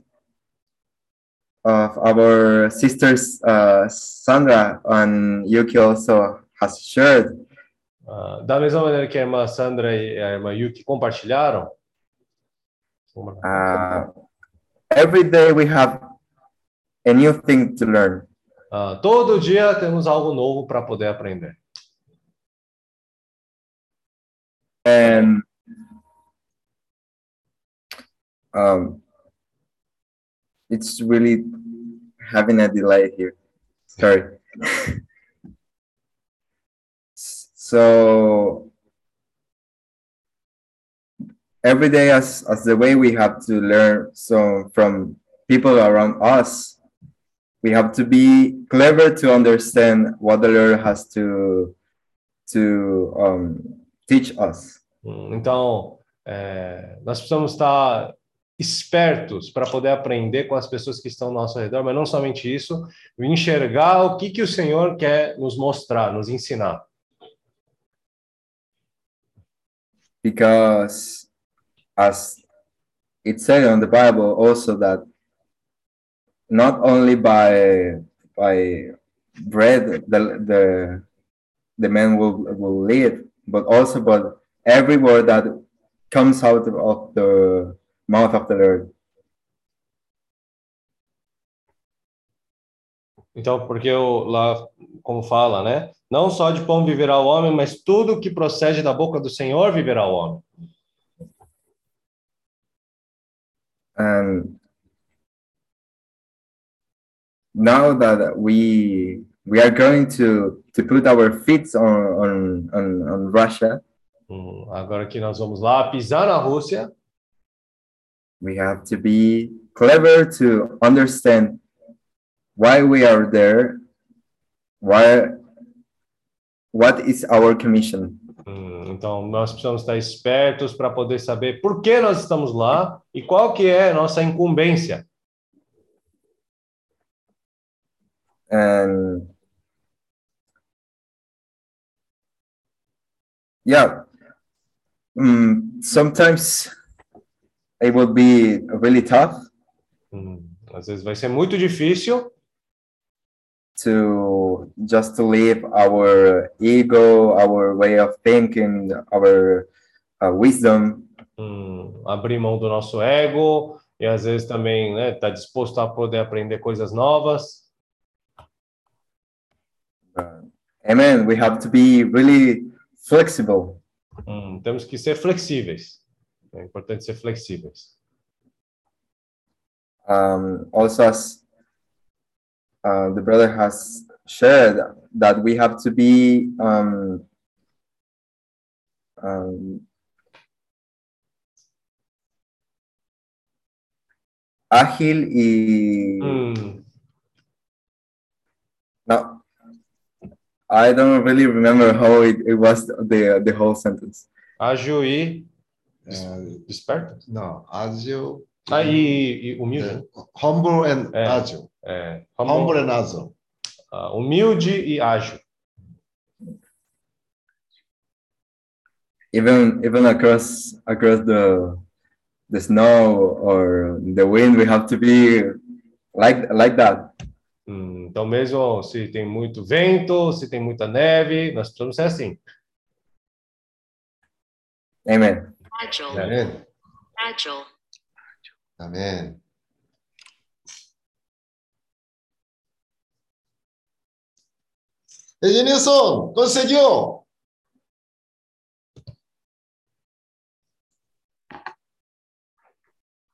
of our sisters uh, Sandra and Yuki also has shared. Ah, da mesma maneira que a irmã Sandra e a irmã Yuki compartilharam, Uh, every day we have a new thing to learn. ah, todo dia temos algo novo para poder aprender. and um, it's really having a delay here. Sorry. so every day, as as the way we have to learn so from people around us, we have to be clever to understand what the Lord has to to um, teach us. Hum, Então, é, nós precisamos estar espertos para poder aprender com as pessoas que estão ao nosso redor, mas não somente isso, enxergar o que, que o Senhor quer nos mostrar, nos ensinar. because as it said on the bible also that not only by by bread the the the man will will live but also by every word that comes out of the mouth of the lord Então, porque o, lá, como fala, né? Não só de pão viverá o homem, mas tudo que procede da boca do Senhor viverá o homem. and now that we we are going to to put our feet on on on, on russia Hum, agora que nós vamos lá pisar na Rússia, we have to be clever to understand why we are there why what is our commission hum, então nós precisamos estar espertos para poder saber por que nós estamos lá e qual que é a nossa incumbência. and yeah mm, sometimes it will be really tough. Às vezes vai ser muito difícil. To just to leave our ego our way of thinking our uh, wisdom. Hum, abrir mão do nosso ego e às vezes também né, tá disposto a poder aprender coisas novas. amen. We have to be really flexible. Hum, temos que ser flexíveis. É importante ser flexíveis. um, also as uh, the brother has shared that we have to be um, um, ágil y Hum, no. I don't really remember how it, it was the the whole sentence. Ágil e É, esperto. não, ágil. Ah, e, e humilde. É, humble and É. ágil. É, Humble and ágil. ah, humilde e ágil. even even across across the the snow or the wind we have to be like like that Hum, então, mesmo se tem muito vento, se tem muita neve, nós precisamos ser assim. amen Agile. Amém. Agile. Amém. Ednilson, conseguiu?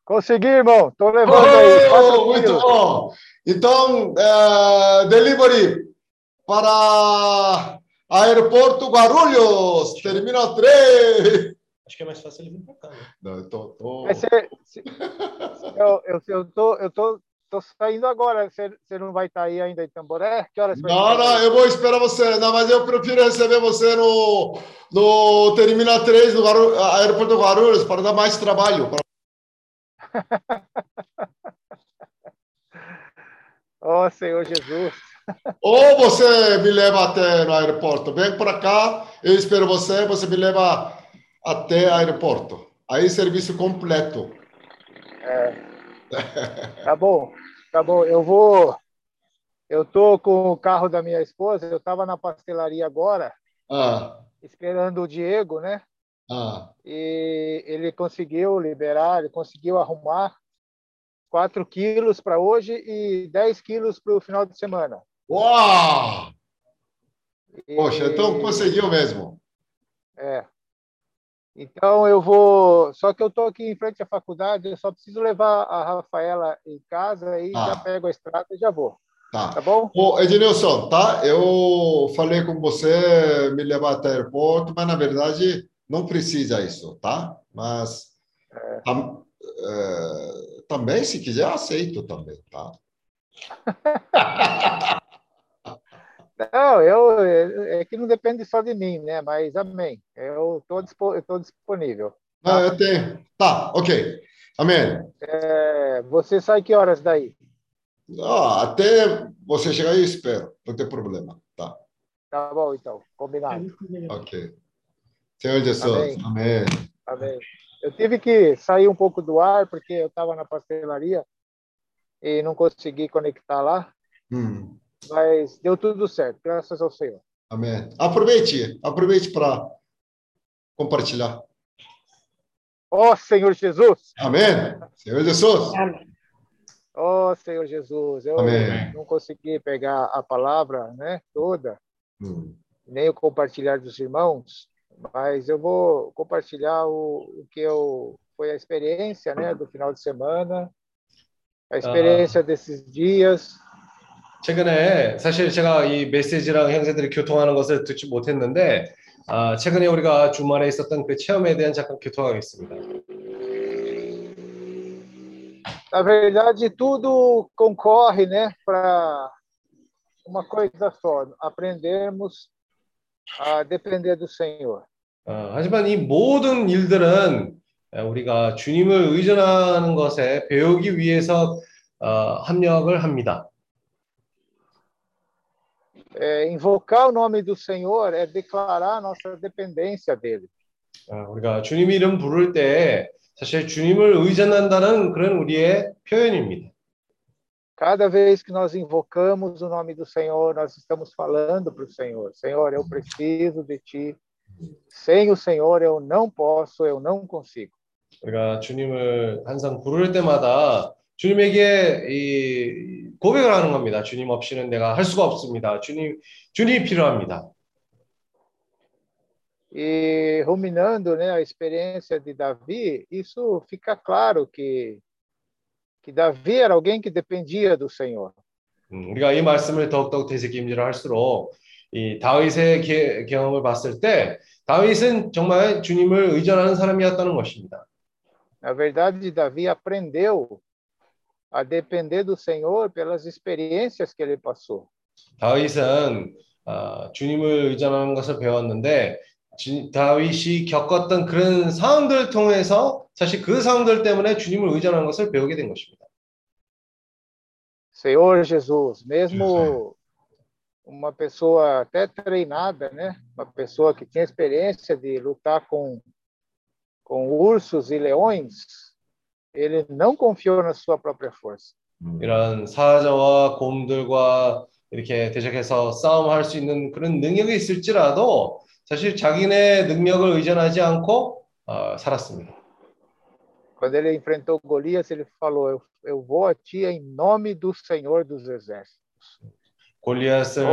Consegui, irmão. Tô levando aí. Oh, muito quilos. bom. Então, eh, delivery para aeroporto Guarulhos, terminal 3. Acho que é mais fácil ele vir para cá. Né? Não, eu tô, tô... Eu, eu, eu tô, eu tô, tô saindo agora. Você, não vai estar aí ainda em Tamboré? Que horas vai Não, não, eu vou esperar você. Não, mas eu prefiro receber você no, no Terminal 3, no Guaru- aeroporto Guarulhos, para dar mais trabalho. Ó Senhor Jesus. Ou você me leva até no aeroporto. Vem para cá, eu espero você, você me leva até aeroporto. Aí, serviço completo. É, tá bom, tá bom. Eu vou. Eu tô com o carro da minha esposa. Eu estava na pastelaria agora, Ah, esperando o Diego, né? ah. E ele conseguiu liberar, ele conseguiu arrumar 4 quilos para hoje e 10 quilos para o final de semana. Uau! E- Poxa, então conseguiu mesmo. É. Então eu vou. Só que eu estou aqui em frente à faculdade, eu só preciso levar a Rafaela em casa e Ah. já pego a estrada e já vou. Tá. Tá bom? Ô, Ednilson, tá? Eu falei com você me levar até o aeroporto, mas na verdade não precisa isso, tá? Mas tam- eh, também, se quiser, aceito também, tá? Não, eu é é que não depende só de mim, né? Mas amém. Eu estou dispo, eu tô disponível. Não, eu tenho. Tá, ok. Amém. É, você sai que horas daí? Ah, até você chegar aí, espero. Não tem problema, tá? Tá bom, então. Combinado. Ok. Senhor Jesus, amém. Amém. Eu tive que sair um pouco do ar porque eu estava na pastelaria e não consegui conectar lá, Hum, mas deu tudo certo, graças ao Senhor. amém. Aproveite, aproveite para compartilhar. Ó Senhor Jesus! Amém. Senhor Jesus. Ó Senhor Jesus! Eu Amém. não consegui pegar a palavra né, toda, Hum. nem o compartilhar dos irmãos, mas eu vou compartilhar o, o que eu foi a experiência né, do final de semana, a experiência desses dias. 최근에 사실 제가 이 메시지랑 형제들이 교통하는 것을 듣지 못했는데 아, 최근에 우리가 주말에 있었던 그 체험에 대한 잠깐 교통하겠습니다. Na verdade, tudo concorre né, para uma coisa só: aprendermos a depender do Senhor. 어, 하지만 이 모든 일들은 우리가 주님을 의존하는 것에 배우기 위해서 어, 합력을 합니다. É, invocar o nome do Senhor é declarar a nossa dependência dele. 어, 우리가 주님 이름 부를 때 사실 주님을 의존한다는 그런 우리의 표현입니다. Cada vez que nós invocamos o nome do Senhor, nós estamos falando para o Senhor: Senhor, eu preciso de ti. Sem o Senhor, eu não posso, eu não consigo. 우리가 주님을 항상 부를 때마다 주님에게 이 고백을 하는 겁니다. 주님 없이는 내가 할 수가 없습니다. 주님, 주님이 필요합니다. E ruminando né, a experiência de Davi, isso fica claro que, que Davi era alguém que dependia do Senhor. 음, 우리가 이 말씀을 더욱더욱 되새김질을 할수록 이 다윗의 게- 경험을 봤을 때 다윗은 정말 주님을 의존하는 사람이었다는 것입니다. Na verdade, Davi aprendeu a depender do Senhor pelas experiências que ele passou. 다윗은 아, 주님을 의존하는 것을 배웠는데 지- 다윗이 겪었던 그런 상황들을 통해서 사실 그 상황들 때문에 주님을 의존하는 것을 배우게 된 것입니다. Senhor Jesus, mesmo uma pessoa até treinada, né? Uma pessoa que tinha experiência de lutar com com ursos e leões, ele não confiou na sua própria força. 이런 사자와 곰들과 이렇게 대적해서 싸움할 수 있는 그런 능력이 있을지라도 사실 자기네 능력을 의존하지 않고 어, 살았습니다. Quando ele enfrentou Golias, ele falou: eu, eu vou a ti em nome do Senhor dos Exércitos. 골리앗을.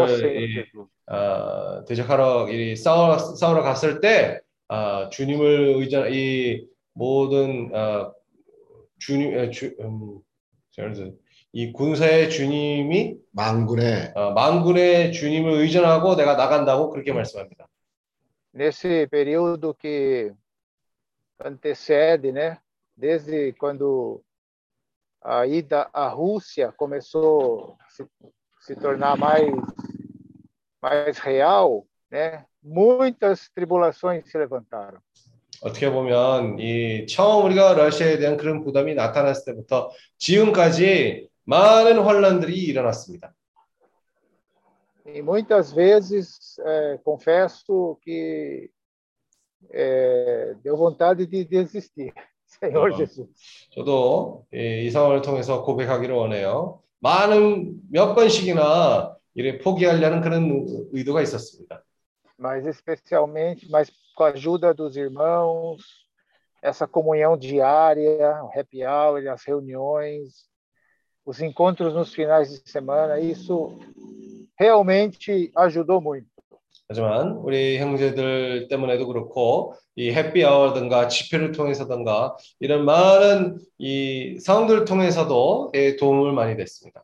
어, 대적하러 이 싸우러, 싸우러 갔을 때 어, 주님을 의존 이 모든 어, 주님 에, 주, 음, 그래서 이 군사의 주님이 망군의 어, 만군의 주님을 의존하고 내가 나간다고 그렇게 말씀합니다. Nesse período que antecede, né? Desde quando a ida à Rússia começou a se, se tornar mais, mais real, né? muitas tribulações se levantaram. 어떻게 보면 이 처음 우리가 러시아에 대한 그런 부담이 나타났을 때부터 지금까지 많은 환란들이 일어났습니다. E muitas vezes, eh, confesso que eh, deu vontade de desistir. Senhor 어. Jesus. 저도 이, 이 상황을 통해서 고백하기를 원해요. 많은 몇 번씩이나 이를 포기하려는 그런 의도가 있었습니다. mas especialmente, mas com a ajuda dos irmãos, essa comunhão diária, o happy hour, as reuniões, os encontros nos finais de semana, isso realmente ajudou muito. 하지만 우리 형제들 때문에도 그렇고 이 해피아워든가 집회를 통해서든가 이런 많은 이 상황들을 통해서도 예, 도움을 많이 됐습니다.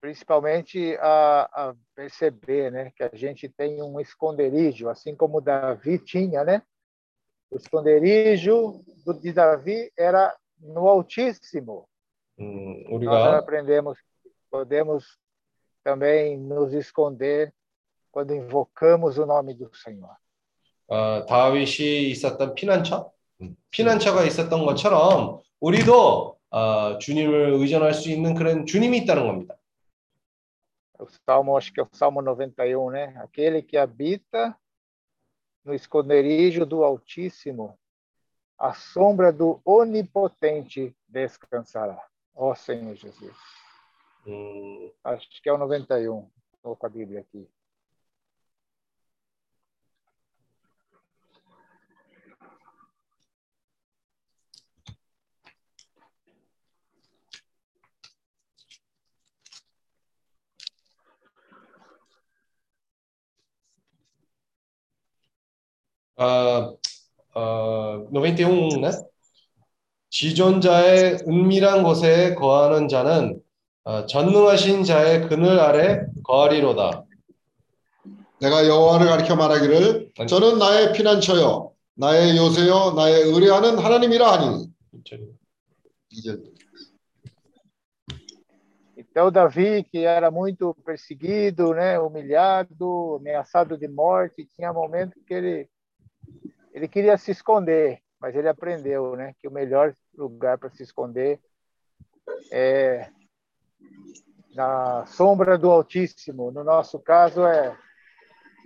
Principalmente a, a perceber né, que a gente tem um esconderijo, assim como Davi tinha, né? O esconderijo do, de Davi era no Altíssimo. 음, Nós 우리가 aprendemos, podemos também nos esconder quando invocamos o nome do Senhor. 어, 다윗이 있었던 피난처, 피난처가 있었던 것처럼 우리도 어, 주님을 의존할 수 있는 그런 주님이 있다는 겁니다. O Salmo, acho que é o Salmo 91, né? Aquele que habita no esconderijo do Altíssimo, a sombra do Onipotente descansará. Ó Senhor Jesus. 음, Acho que é o 91. Estou com a Bíblia aqui. 아, 어, 91, 네? 지존자의 은밀한 곳에 거하는 자는 어, 전능하신 자의 그늘 아래 거하리로다. 내가 여호와를 가리켜 말하기를 저는 나의 피난처요 나의 요새요 나의 의뢰하는 하나님이라 하니 이제 Então, Davi, que era muito perseguido, né, humilhado, ameaçado de morte, tinha momentos que ele, ele queria se esconder, mas ele aprendeu né, que o melhor lugar para se esconder é na sombra do Altíssimo. No nosso caso, é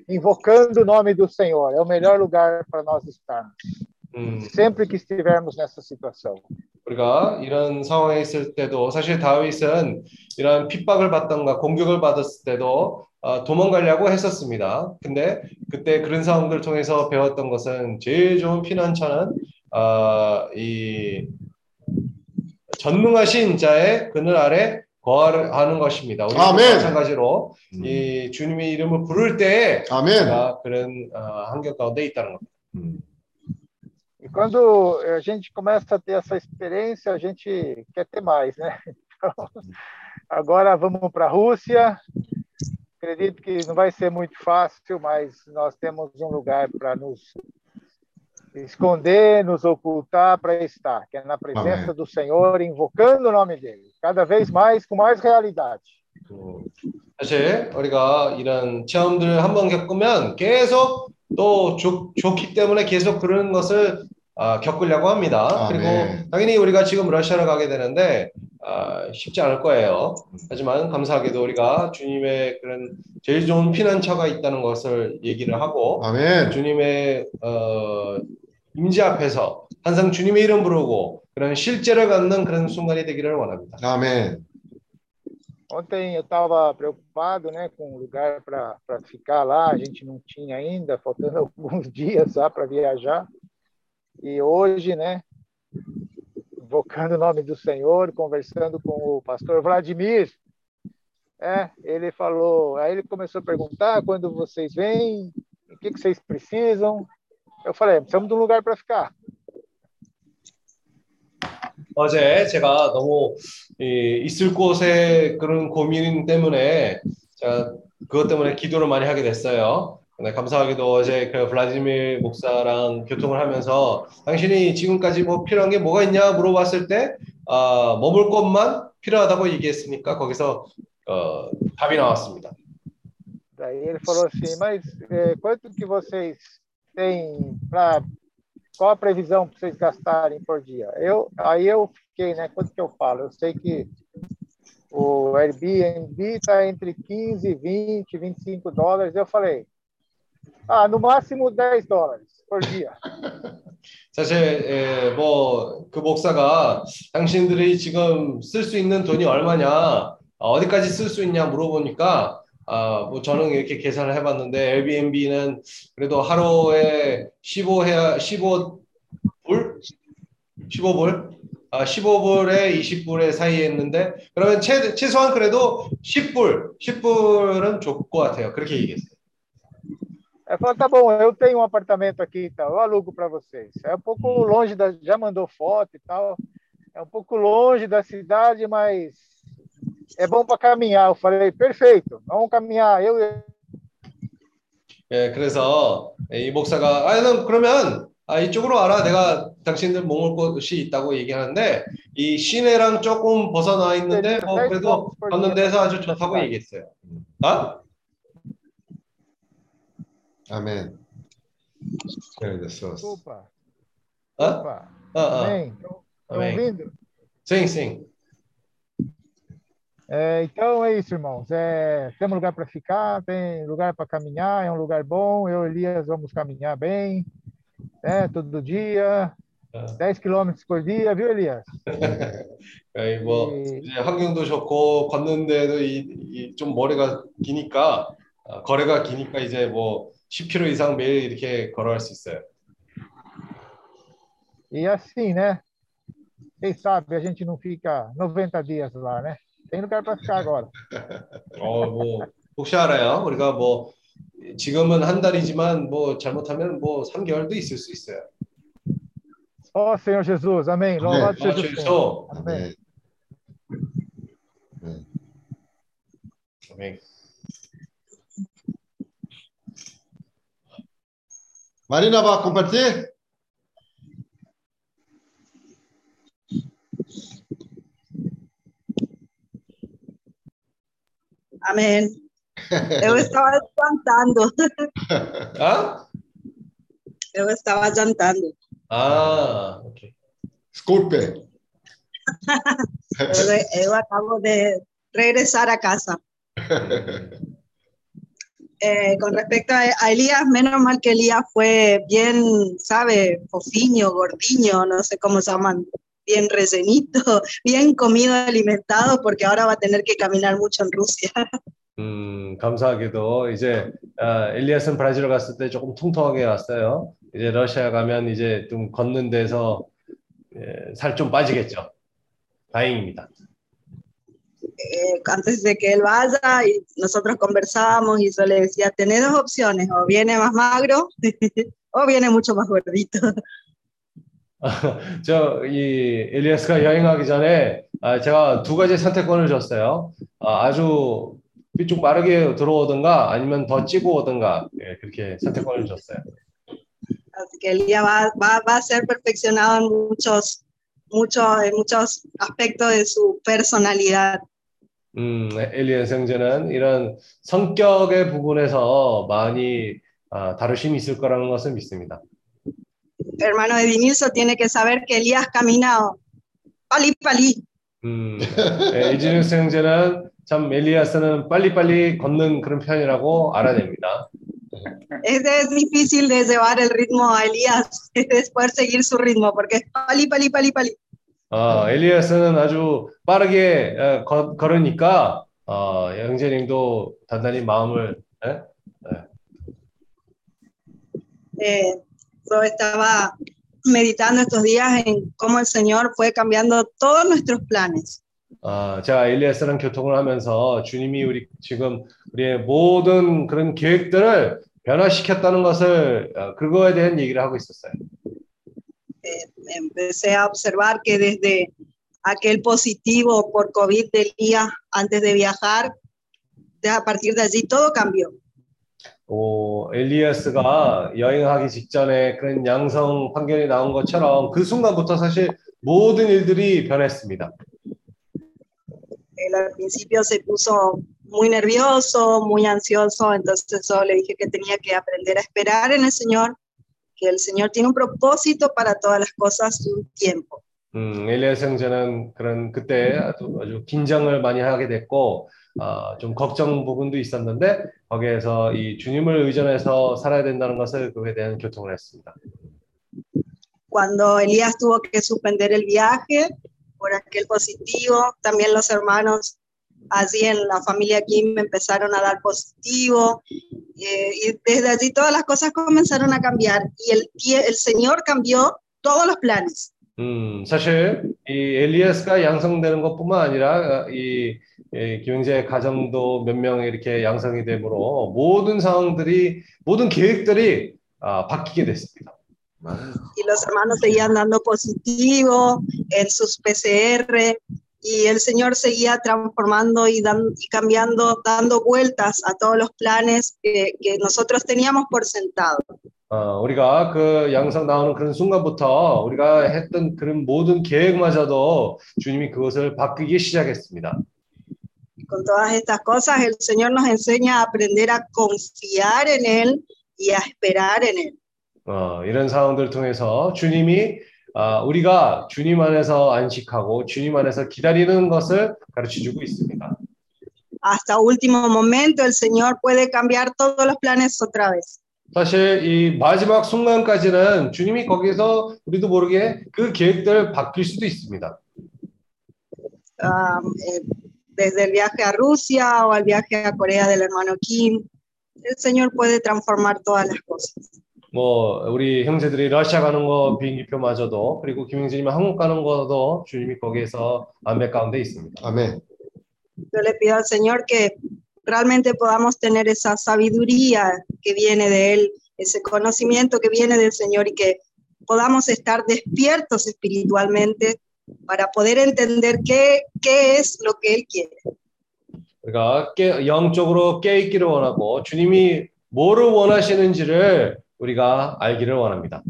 invocando o nome do Senhor. É o melhor lugar para nós estarmos, 음, sempre que estivermos nessa situação. 우리가 이런 상황에 있을 때도 사실 다윗은 이런 핍박을 받던가 공격을 받았을 때도 어, 도망가려고 했었습니다. 근데 그때 그런 상황들을 통해서 배웠던 것은 제일 좋은 피난처는 어, 이 전능하신 자의 그늘 아래 거하는 것입니다. 우리도 아멘. 마찬가지로 이 주님의 이름을 부를 때에 그런 어, 환경 가운데 있다는 겁니다. E quando a gente começa a ter essa experiência, a gente quer ter mais, né? Então, agora vamos para a Rússia. Acredito que não vai ser muito fácil, mas nós temos um lugar para nos esconder, nos ocultar para estar, que é na presença Amém. do Senhor, invocando o nome dele, cada vez mais com mais realidade. 사실 우리가 이런 체험들을 한번 겪으면 계속 또 좋, 좋기 때문에 계속 그런 것을 아, 겪으려고 합니다. 아, 그리고 네. 당연히 우리가 지금 러시아를 가게 되는데 아, 쉽지 않을 거예요. 하지만 감사하게도 우리가 주님의 그런 제일 좋은 피난처가 있다는 것을 얘기를 하고 아멘. 주님의 어, 임재 앞에서 항상 주님의 이름 부르고 그런 실제를 갖는 그런 순간이 되기를 원합니다. 아멘. Ontem eu estava preocupado né, com o lugar para ficar lá, a gente não tinha ainda, faltando alguns dias só para viajar. E hoje, né, invocando o nome do Senhor, conversando com o pastor Vladimir, é, ele falou, aí ele começou a perguntar quando vocês vêm, o que, que vocês precisam. Eu falei, precisamos de um lugar para ficar. 어제 제가 너무 이, 있을 곳에 그런 고민 때문에 제가 그것 때문에 기도를 많이 하게 됐어요. 근데 감사하게도 어제 그 블라디미르 목사랑 교통을 하면서 당신이 지금까지 뭐 필요한 게 뭐가 있냐 물어봤을 때 아, 머물 곳만 필요하다고 얘기했으니까 거기서 어, 답이 나왔습니다. Daí ele falou assim, mas é, quanto que vocês têm para qual a previsão para vocês gastarem por dia? Eu, aí eu fiquei, né? Quanto que eu falo? Eu sei que o Airbnb está entre 15, 20, 25 dólares. Eu falei, ah, no máximo 10 dólares por dia. 사실 예, 뭐그 목사가 당신들이 지금 쓸 수 있는 돈이 얼마냐 어, 어디까지 쓸 수 있냐 물어보니까 아, 뭐 저는 이렇게 계산을 해봤는데 에어비앤비는 그래도 하루에 15 해야 15 불 15 불 아, 15불에 20불에 사이에 했는데 그러면 최, 최소한 그래도 10불 10불은 좋을 것 같아요 그렇게 얘기했어요. Aí falou, tá bom, eu tenho um apartamento aqui e tal, eu alugo para vocês. É um pouco longe da, já mandou foto e tal. É um pouco longe da cidade, mas é bom para caminhar. Eu falei, perfeito, vamos caminhar. Eu 예, 그래서 이 목사가 아, 는 그러면 아, 이쪽으로 와라. 내가 당신들 머물 곳이 있다고 얘기하는데 이 시내랑 조금 벗어나 있는데 뭐 그래도 걷는 데서 아주 좋다고 얘기했어요. 아? Amém. Agradeções. Opa, 어? opa. 어, 어. Amém. Estão Amém. ouvindo? sim, sim. É, então é isso, irmãos. É, temos lugar para ficar, tem lugar para caminhar, é um lugar bom. Eu e Elias vamos caminhar bem, né, todo dia, 10 quilômetros por dia, viu, Elias? 예, 뭐 이제 환경도 좋고 걷는 데도 이, 이 좀 머리가 기니까 아, 거리가 기니까 이제 뭐 10km 이상 매일 이렇게 걸어갈 수 있어요. E assim, né? Quem sabe a gente não fica 90 dias lá, né? Tem lugar para ficar agora. 어, 뭐 혹시 알아요? 우리가 뭐 지금은 한 달이지만 뭐 잘못하면 뭐 3개월도 있을 수 있어요. Ó Senhor Jesus, amém. Louvado 아, seja o. Senhor. Amém. 아멘. Marina va a compartir. Amén. Yo estaba cantando. ¿Ah? Yo estaba cantando. Ah, ok. Disculpe. Yo acabo de regresar a casa. Eh, con respecto a, a Elías, menos mal que Elías fue bien, ¿sabe? Fofiño, gordiño, no sé cómo se llaman, bien rellenito, bien comido, alimentado, porque ahora va a tener que caminar mucho en Rusia. 음, 감사하게도 이제 아, 엘리아스는 브라질 갔을 때 조금 통통하게 왔어요. 이제 러시아 가면 이제 좀 걷는 데서 예, 살좀 빠지겠죠. 다행입니다. Eh, antes de que él vaya, y nosotros conversábamos y yo le decía, tenés dos opciones, o viene más magro o viene mucho más gordito. 저 이 엘리아스가 여행하기 전에 아, 제가 두 가지 선택권을 줬어요. 아, 아주 삐쭉 마르게 들어오든가 아니면 더 찌고 오든가 예, 그렇게 선택권을 줬어요. Así que Elías va, va, va a ser perfeccionado en muchos, muchos, en muchos aspectos de su personalidad. 음, 엘리아스 형제는 이런 성격의 부분에서 많이 아, 다루심이 있을 거라는 것을 믿습니다. Hermano de Vinilso tiene que saber que Elías camina pali pali. 음, 예, 이진우스 형제는 참 엘리아스는 빨리빨리 걷는 그런 편이라고 알아야 됩니다. Es, difícil de llevar el ritmo a Elías, después seguir su ritmo, porque pali pali pali pali. 어, 엘리아스는 아주 빠르게 어, 거, 걸으니까 어, 형제님도 단단히 마음을 예? Eh, yo estaba meditando estos días en cómo el Señor fue cambiando todos nuestros planes. 아, 제가 엘리아스랑 교통을 하면서 주님이 우리 지금 우리의 모든 그런 계획들을 변화시켰다는 것을 어, 그거에 대한 얘기를 하고 있었어요. Empecé a observar que desde aquel positivo por COVID del día antes de viajar, de- a partir de allí todo cambió. 오, 엘리아스가 여행하기 직전에 그런 양성 판결이 나온 것처럼 그 순간부터 사실 모든 일들이 변했습니다. Él al principio se puso muy nervioso, muy ansioso, entonces yo le dije que tenía que aprender a esperar en el Señor, que el Señor tiene un propósito para todas las cosas y un tiempo. 음, 엘리야스 형제는 그런 그때 아주, 아주 긴장을 많이 하게 됐고 아, 좀 걱정 부분도 있었는데 거기에서 이 주님을 의존해서 살아야 된다는 것을 그에 대한 교통을 했습니다. Cuando Elías tuvo que suspender el viaje por aquel positivo, también los hermanos allí en la familia Kim empezaron a dar positivo eh, y desde allí todas las cosas comenzaron a cambiar y el, tie- el Señor cambió todos los planes. 음, 사실 이 엘리야스가 양성되는 것뿐만 아니라 이, 이 김영재 가정도 몇 명 이렇게 양성이 되므로 모든 상황들이 모든 계획들이 아, 바뀌게 됐습니다. y los hermanos seguían dando positivo en sus PCR y el Señor seguía transformando y, dan- y cambiando, dando vueltas a todos los planes que, que nosotros teníamos por sentado. 어, 우리가 그 양성 나오는 그런 순간부터 우리가 했던 그런 모든 계획마저도 주님이 그것을 바꾸기 시작했습니다. Con todas estas cosas, el Señor nos enseña a aprender a confiar en Él y a esperar en Él. 어, 이런 상황들을 통해서 주님이 아, 우리가 주님 안에서 안식하고 주님 안에서 기다리는 것을 가르쳐 주고 있습니다. Hasta último momento, el Señor puede cambiar todos los planes otra vez. 사실 이 마지막 순간까지는 주님이 거기서 우리도 모르게 그 계획들 바뀔 수도 있습니다. Ah, eh, desde el viaje a Rusia o al viaje a Corea del hermano Kim, el Señor puede transformar todas las cosas. 뭐 우리 형제들이 러시아 가는 거 비행기표마저도 그리고 김영진님 한국 가는 거도 주님이 거기에서 안배 가운데 있습니다. 아멘. Yo le pido al Señor que realmente podamos tener esa sabiduría que viene de Él, ese conocimiento que viene del Señor y que podamos estar despiertos espiritualmente para poder entender qué, qué es lo que Él quiere. 우리가 깨, 영적으로 깨 있기를 원하고 주님이 뭐를 원하시는지를 우리가 알기를 원합니다.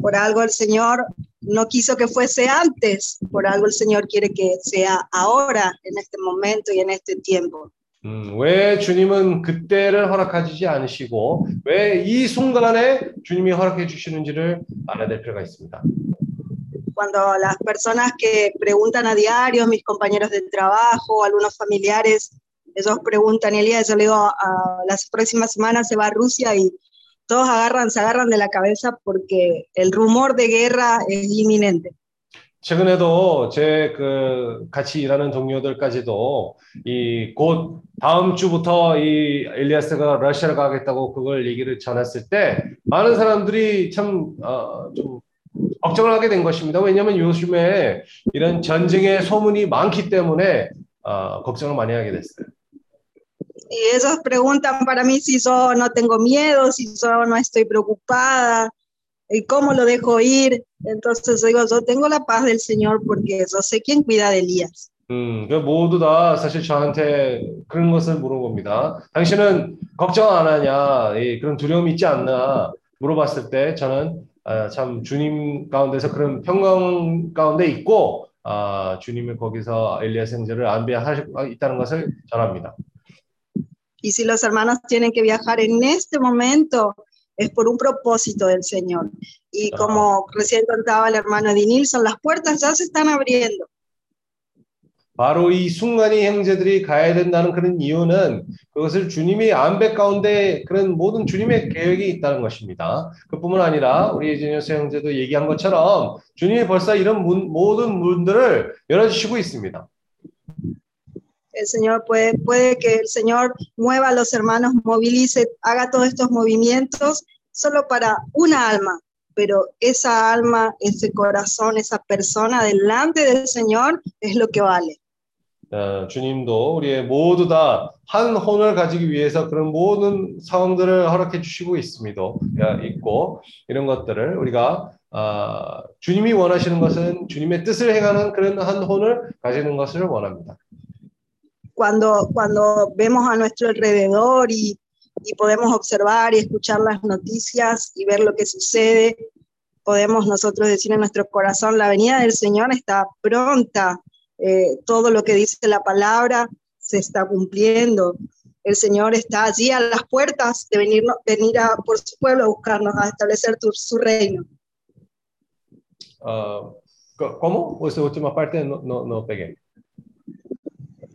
Por algo el Señor no quiso que fuese antes, por algo el Señor quiere que sea ahora, en este momento y en este tiempo. 음, 왜 주님은 그때를 허락하지 않으시고 왜 이 순간에 주님이 허락해 주시는지를 알아야 될 필요가 있습니다. Cuando las personas que preguntan a diario, mis compañeros de trabajo, algunos familiares, ellos preguntan, Elías, yo le digo, "Ah, las próximas semanas se va a Rusia y todos agarran, se agarran de la cabeza porque el rumor de guerra es inminente. 최근에도 제 그 같이 일하는 동료들까지도 이 곧 다음 주부터 이 엘리아스가 러시아를 가겠다고 그걸 얘기를 전했을 때 많은 사람들이 참 어, 좀 걱정을 하게 된 것입니다. 왜냐하면 요즘에 이런 전쟁의 소문이 많기 때문에 어, 걱정을 많이 하게 됐어요. Y ellos preguntan para mí si yo no tengo miedo, si yo no estoy preocupada, y cómo lo dejo ir. Entonces digo, yo tengo la paz del Señor porque yo sé quién cuida de Elías. 음, 그 모두 다 사실 저한테 그런 것을 물은 겁니다. 당신은 걱정 안 하냐, 이 그런 두려움이 있지 않나 물어봤을 때 저는 아, 참 주님 가운데서 그런 평강 가운데 있고 아, 주님이 거기서 엘리야 생제를 안배하고 있다는 것을 전합니다. Y si los hermanos tienen que viajar en este momento, es por un propósito del Señor. Y como recién contaba el hermano Eddie Nilsson, las puertas ya se están abriendo. 바로 이 순간이 형제들이 가야 된다는 그런 이유는 그것을 주님이 안배 가운데 그런 모든 주님의 계획이 있다는 것입니다. 그뿐만 아니라 우리 예진여스 형제도 얘기한 것처럼 주님이 벌써 이런 문, 모든 문들을 열어주시고 있습니다. El Señor puede, puede que el Señor mueva a los hermanos, movilice, haga todos estos movimientos solo para una alma, pero esa alma, ese corazón, esa persona delante del Señor es lo que vale. 어, 주님도 우리의 모두 다 한 혼을 가지기 위해서 그런 모든 상황들을 허락해 주시고 있습니다. 있고 이런 것들을 우리가 아, 주님이 원하시는 것은 주님의 뜻을 행하는 그런 한 혼을 가지는 것을 원합니다. Cuando, cuando vemos a nuestro alrededor y, y podemos observar y escuchar las noticias y ver lo que sucede, podemos nosotros decir en nuestro corazón, la venida del Señor está pronta, eh, todo lo que dice la palabra se está cumpliendo. El Señor está allí a las puertas de venir, venir a, por su pueblo a buscarnos, a establecer tu- su reino. 어, co- ¿Cómo? Esa última parte no, no, no pegué.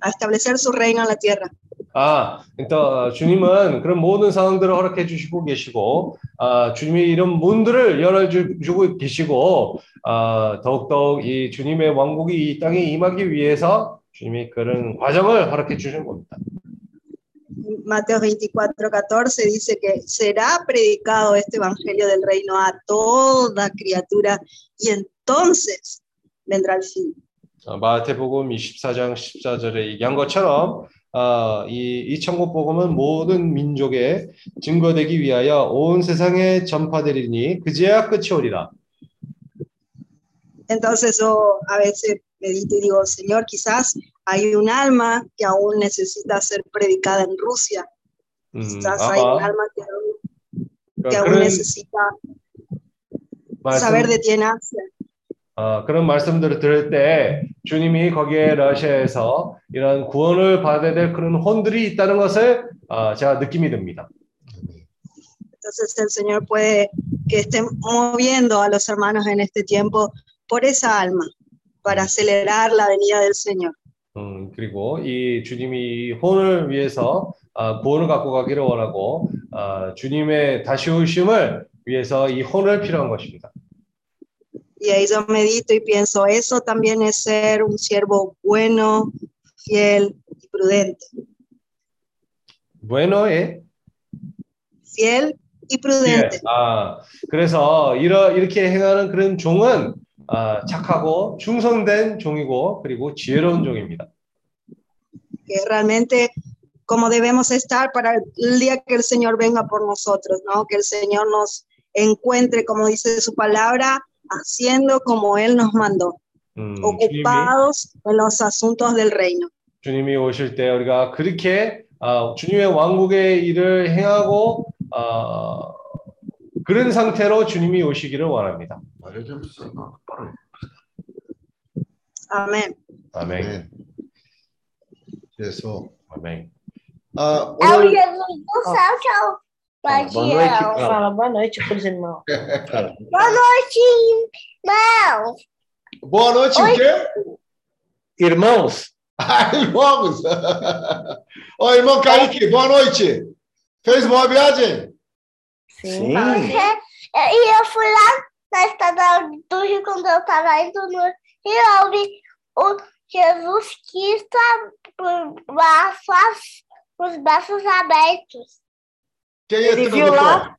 A establecer su reino en la tierra. 아, 그러니까 주님은 그런 모든 상황들을 허락해 주시고 계시고, 아, 주님이 이런 문들을 열어주고 계시고, 아, 더욱더욱 이 주님의 왕국이 이 땅에 임하기 위해서 주님이 그런 과정을 허락해 주신 겁니다. Mateo 24, 14 dice que será predicado este evangelio del reino a toda criatura y entonces vendrá el fin. 어, 마태복음 24장 14절에 얘기한 것처럼 아, 이, 이 천국 복음은 모든 민족에 증거되기 위하여 온 세상에 전파되리니 그제야 끝이 오리라. Entonces yo a veces medito y digo, Señor, quizás hay un alma que aún necesita ser predicada en Rusia. 음, Quizás hay un alma que aún, que 그러니까 aún 그런 necesita 말씀, saber de ti en Asia. 어, 그런 말씀들을 들을 때 주님이 거기에 러시아에서 이런 구원을 받아야 될 그런 혼들이 있다는 것을 어, 제가 느낌이 듭니다. Entonces el Señor puede que esté moviendo a los hermanos en este tiempo por esa alma, para acelerar la venida del Señor. 음, 그리고 이 주님이 이 혼을 위해서 아, 구원을 갖고 가기를 원하고 아, 주님의 다시 오심을 위해서 이 혼을 필요한 것입니다. Y ahí yo medito y pienso, eso también es ser un siervo bueno, fiel y prudente. bueno에 Fiel y prudente. 예, 아, 그래서 이러, 이렇게 행하는 그런 종은 아, 착하고 충성된 종이고 그리고 지혜로운 종입니다. que es realmente como debemos estar para el día que el Señor venga por nosotros, ¿no? Que el Señor nos encuentre, como dice su palabra, haciendo como Él nos mandó, 음, 주님이, ocupados en los asuntos del reino. 주님이 오실 때 우리가 그렇게 아, 주님의 왕국의 일을 행하고 아, 그런 상태로 주님이 오시기를 원합니다. Amén. 아멘. 그래서 아멘. 아, É o 오늘 Jesus é o guardião. Fala boa noite pros irmãos. Boa noite, irmão. boa noite, o quê? Irmãos, Ah, irmãos! Ô, irmão Kaique, boa noite. Fez boa viagem? sim. É, E eu fui lá na estrada do Rio, quando eu tava indo no Rio, eu vi o Jesus Cristo com os braços abertos. Quem Ele viu lá,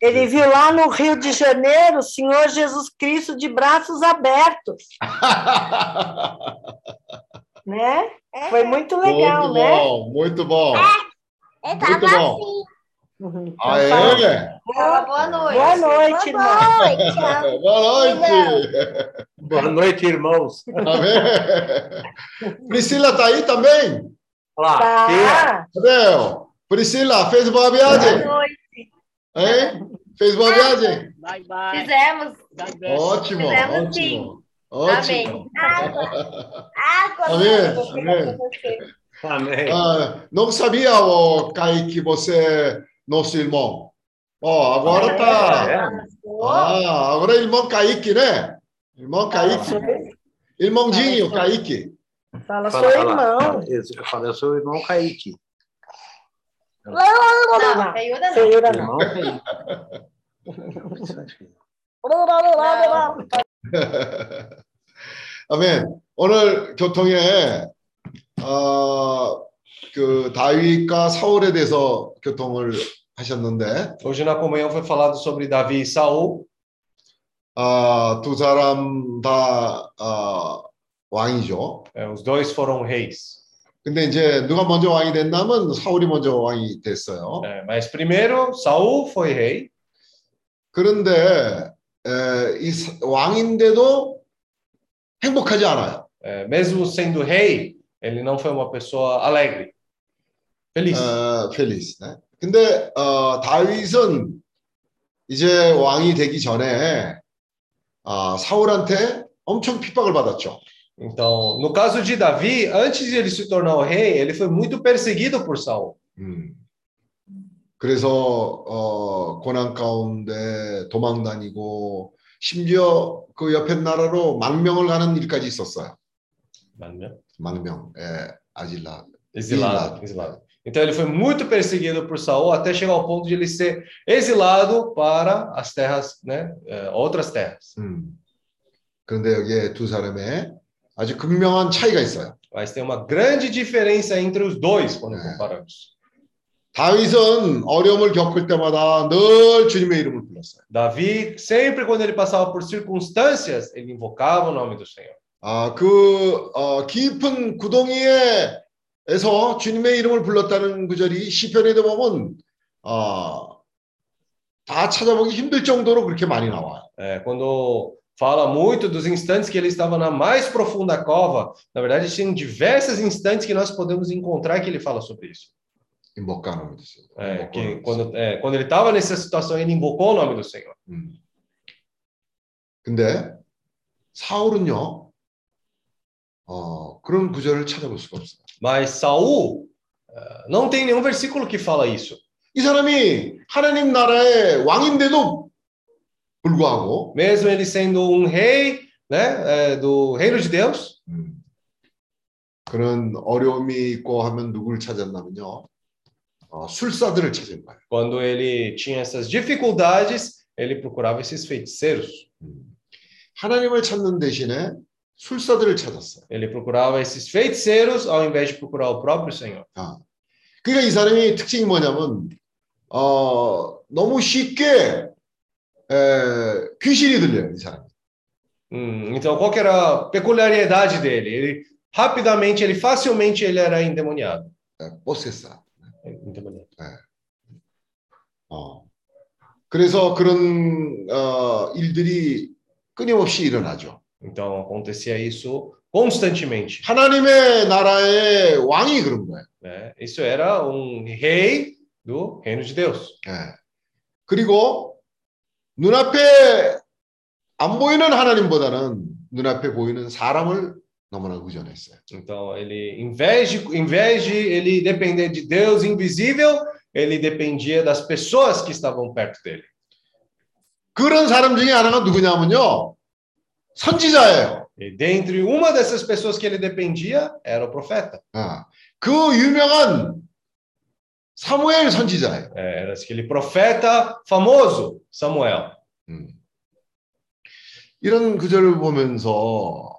ele viu lá no Rio de Janeiro o Senhor Jesus Cristo de braços abertos, né? Foi muito legal, muito né? bom, muito bom. Ele Muito tava bom. assim. Uhum. Ah, é? Boa noite. Boa noite, irmão. Boa noite. Boa noite. Boa noite, irmãos. Amém. Priscila tá aí também? Olá, Tá. Priscila, fez boa viagem? Hein? Fez boa viagem? Fizemos. Ótimo, Fizemos ótimo. Ótimo. Água. Água. Amém, amém. amém. Ah, não sabia, o Kaique, que você é nosso irmão. Ó, agora É, tá. Ah, agora é irmão Kaique, né? Irmão Kaique. Irmãozinho, Kaique. Fala, sou irmão. Fala. Eu falo, eu sou o irmão Kaique. Não. Feiura não. Irmão Kaique. 아멘. 오늘 교통에 어, 그 다윗과 사울에 대해서 교통을 하셨는데 Hoje na comunhão foi falado sobre Davi e Saul. 아, 두 사람 다 아, 왕이죠. É, os dois foram reis. 근데 이제 누가 먼저 왕이 됐냐면 사울이 먼저 왕이 됐어요. É, mas primeiro Saul foi rei. 그런데 에, 이 사- 왕인데도 행복하지 않아요. É, mesmo sendo rei, ele não foi uma pessoa alegre, feliz. 어, 펠리스. 네. 근데 어, 다윗은 이제 왕이 되기 전에 아, 사울한테 엄청 핍박을 받았죠. Então, no caso de Davi, antes de ele se tornar o rei, ele foi muito perseguido por Saul. 음. 그래서 어, 고난 가운데 도망 다니고 심지어 그 옆에 나라로 망명을 가는 일까지 있었어요. Mano, 망명, 예, 아질라, Exilado, exilado. Então ele foi muito perseguido por Saul até chegar ao ponto de ele ser exilado para as terras, né, eh, outras terras. 음. 그런데 여기에 두 사람의 아주 극명한 차이가 있어요. Mas tem uma grande diferença entre os dois quando comparamos. 다윗은 어려움을 겪을 때마다 늘 주님의 이름을 불렀어요. Davi, sempre quando ele passava por circunstâncias, ele invocava o nome do Senhor. 아, 그 어, 깊은 구덩이에서 주님의 이름을 불렀다는 구절이 시편에도 보면 어, 다 찾아보기 힘들 정도로 그렇게 많이 나와요. É, quando fala muito dos instantes que ele estava na mais profunda cova, na verdade, tem diversos instantes que nós podemos encontrar que ele fala sobre isso. invocar o nome do Senhor. É, que quando, é, quando ele estava nessa situação, ele invocou o nome do Senhor. 음. 근데 사울은요, 어, 그런 구절을 찾아볼 수가 없어요. Mas Saul eh, não tem nenhum versículo que fala isso. 이 사람이 하나님 나라의 왕인데도 불구하고 Mesmo ele sendo um rei, né, eh, do reino de Deus, 그런 어려움이 있고 하면 누구를 찾았냐면요, 어, 술사들을 찾은 거예요. quando ele tinha essas dificuldades, ele procurava esses feiticeiros. 하나님을 찾는 대신에 술사들을 찾았어요. Ele procurava esses feiticeiros ao invés de procurar o próprio Senhor. 아, 그러니까 이 사람이 특징이 뭐냐면 어, 너무 쉽게 에, 귀신이 들려요, 이 사람. Hum, então, qual que era a peculiaridade dele? Ele rapidamente, ele facilmente ele era endemoniado. possessa. Endemoniado. 어. 그래서 그런 어, 일들이 끊임없이 일어나죠. Então, acontecia isso constantemente. 하나님의 나라의 왕이 그런 거예요. né? Isso era um rei do reino de Deus. 예. 그리고 눈앞에 안 보이는 하나님보다는 눈앞에 보이는 사람을 너무나 의존했어요. Então, ele, em vez de, em vez de ele depender de Deus invisível, ele dependia das pessoas que estavam perto dele. 그런 사람 중에 하나가 누구냐면요. 선지자예요. E dentre uma dessas pessoas que ele dependia era o profeta. 아, 그 유명한 사무엘 선지자예요. É, Era aquele profeta famoso, Samuel. 이런 구절을 보면서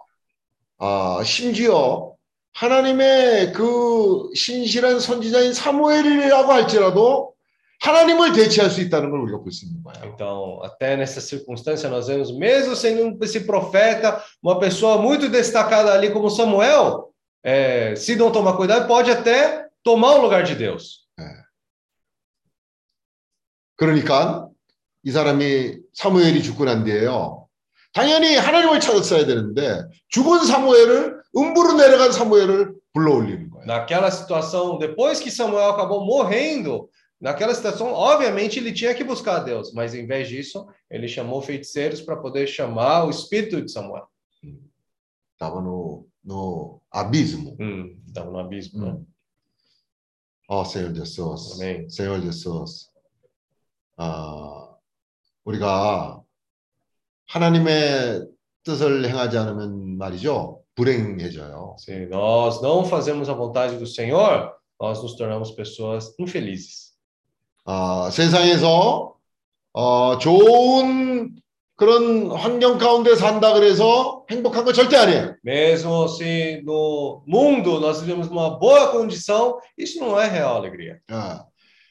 아, 심지어 하나님의 그 신실한 선지자인 사무엘이라고 할지라도 하나님을 대체할 수 있다는 걸 우리가 볼 수 있는 거예요. Então, até nessa circunstância, nós vemos, mesmo sendo um- esse profeta, uma pessoa muito destacada ali como Samuel, é, se não tomar cuidado, pode até tomar o lugar de Deus. 그러니까 이 사람이 사무엘이 죽고 난 뒤에요. 당연히 하나님을 찾았어야 되는데 죽은 사무엘을 음부로 내려간 사무엘을 불러올리는 거예요. Naquela situação, depois que Samuel acabou morrendo, naquela situação, obviamente ele tinha que buscar a Deus, mas em vez disso, ele chamou feiticeiros para poder chamar o espírito de Samuel. Estava no, no abismo. Hum, estava no abismo. né? 어, Senhor Jesus. Amém. Senhor Jesus. 아, 우리가 하나님의 뜻을 행하지 않으면 말이죠. 불행해져요. Se nós não fazemos a vontade do Senhor, nós nos tornamos pessoas infelizes. 아, 세상에서 어, 좋은 그런 환경 가운데 산다 그래서 행복한 거 절대 아니에요. Mesmo se no mundo nós vivemos uma boa condição, isso não é real alegria. 아,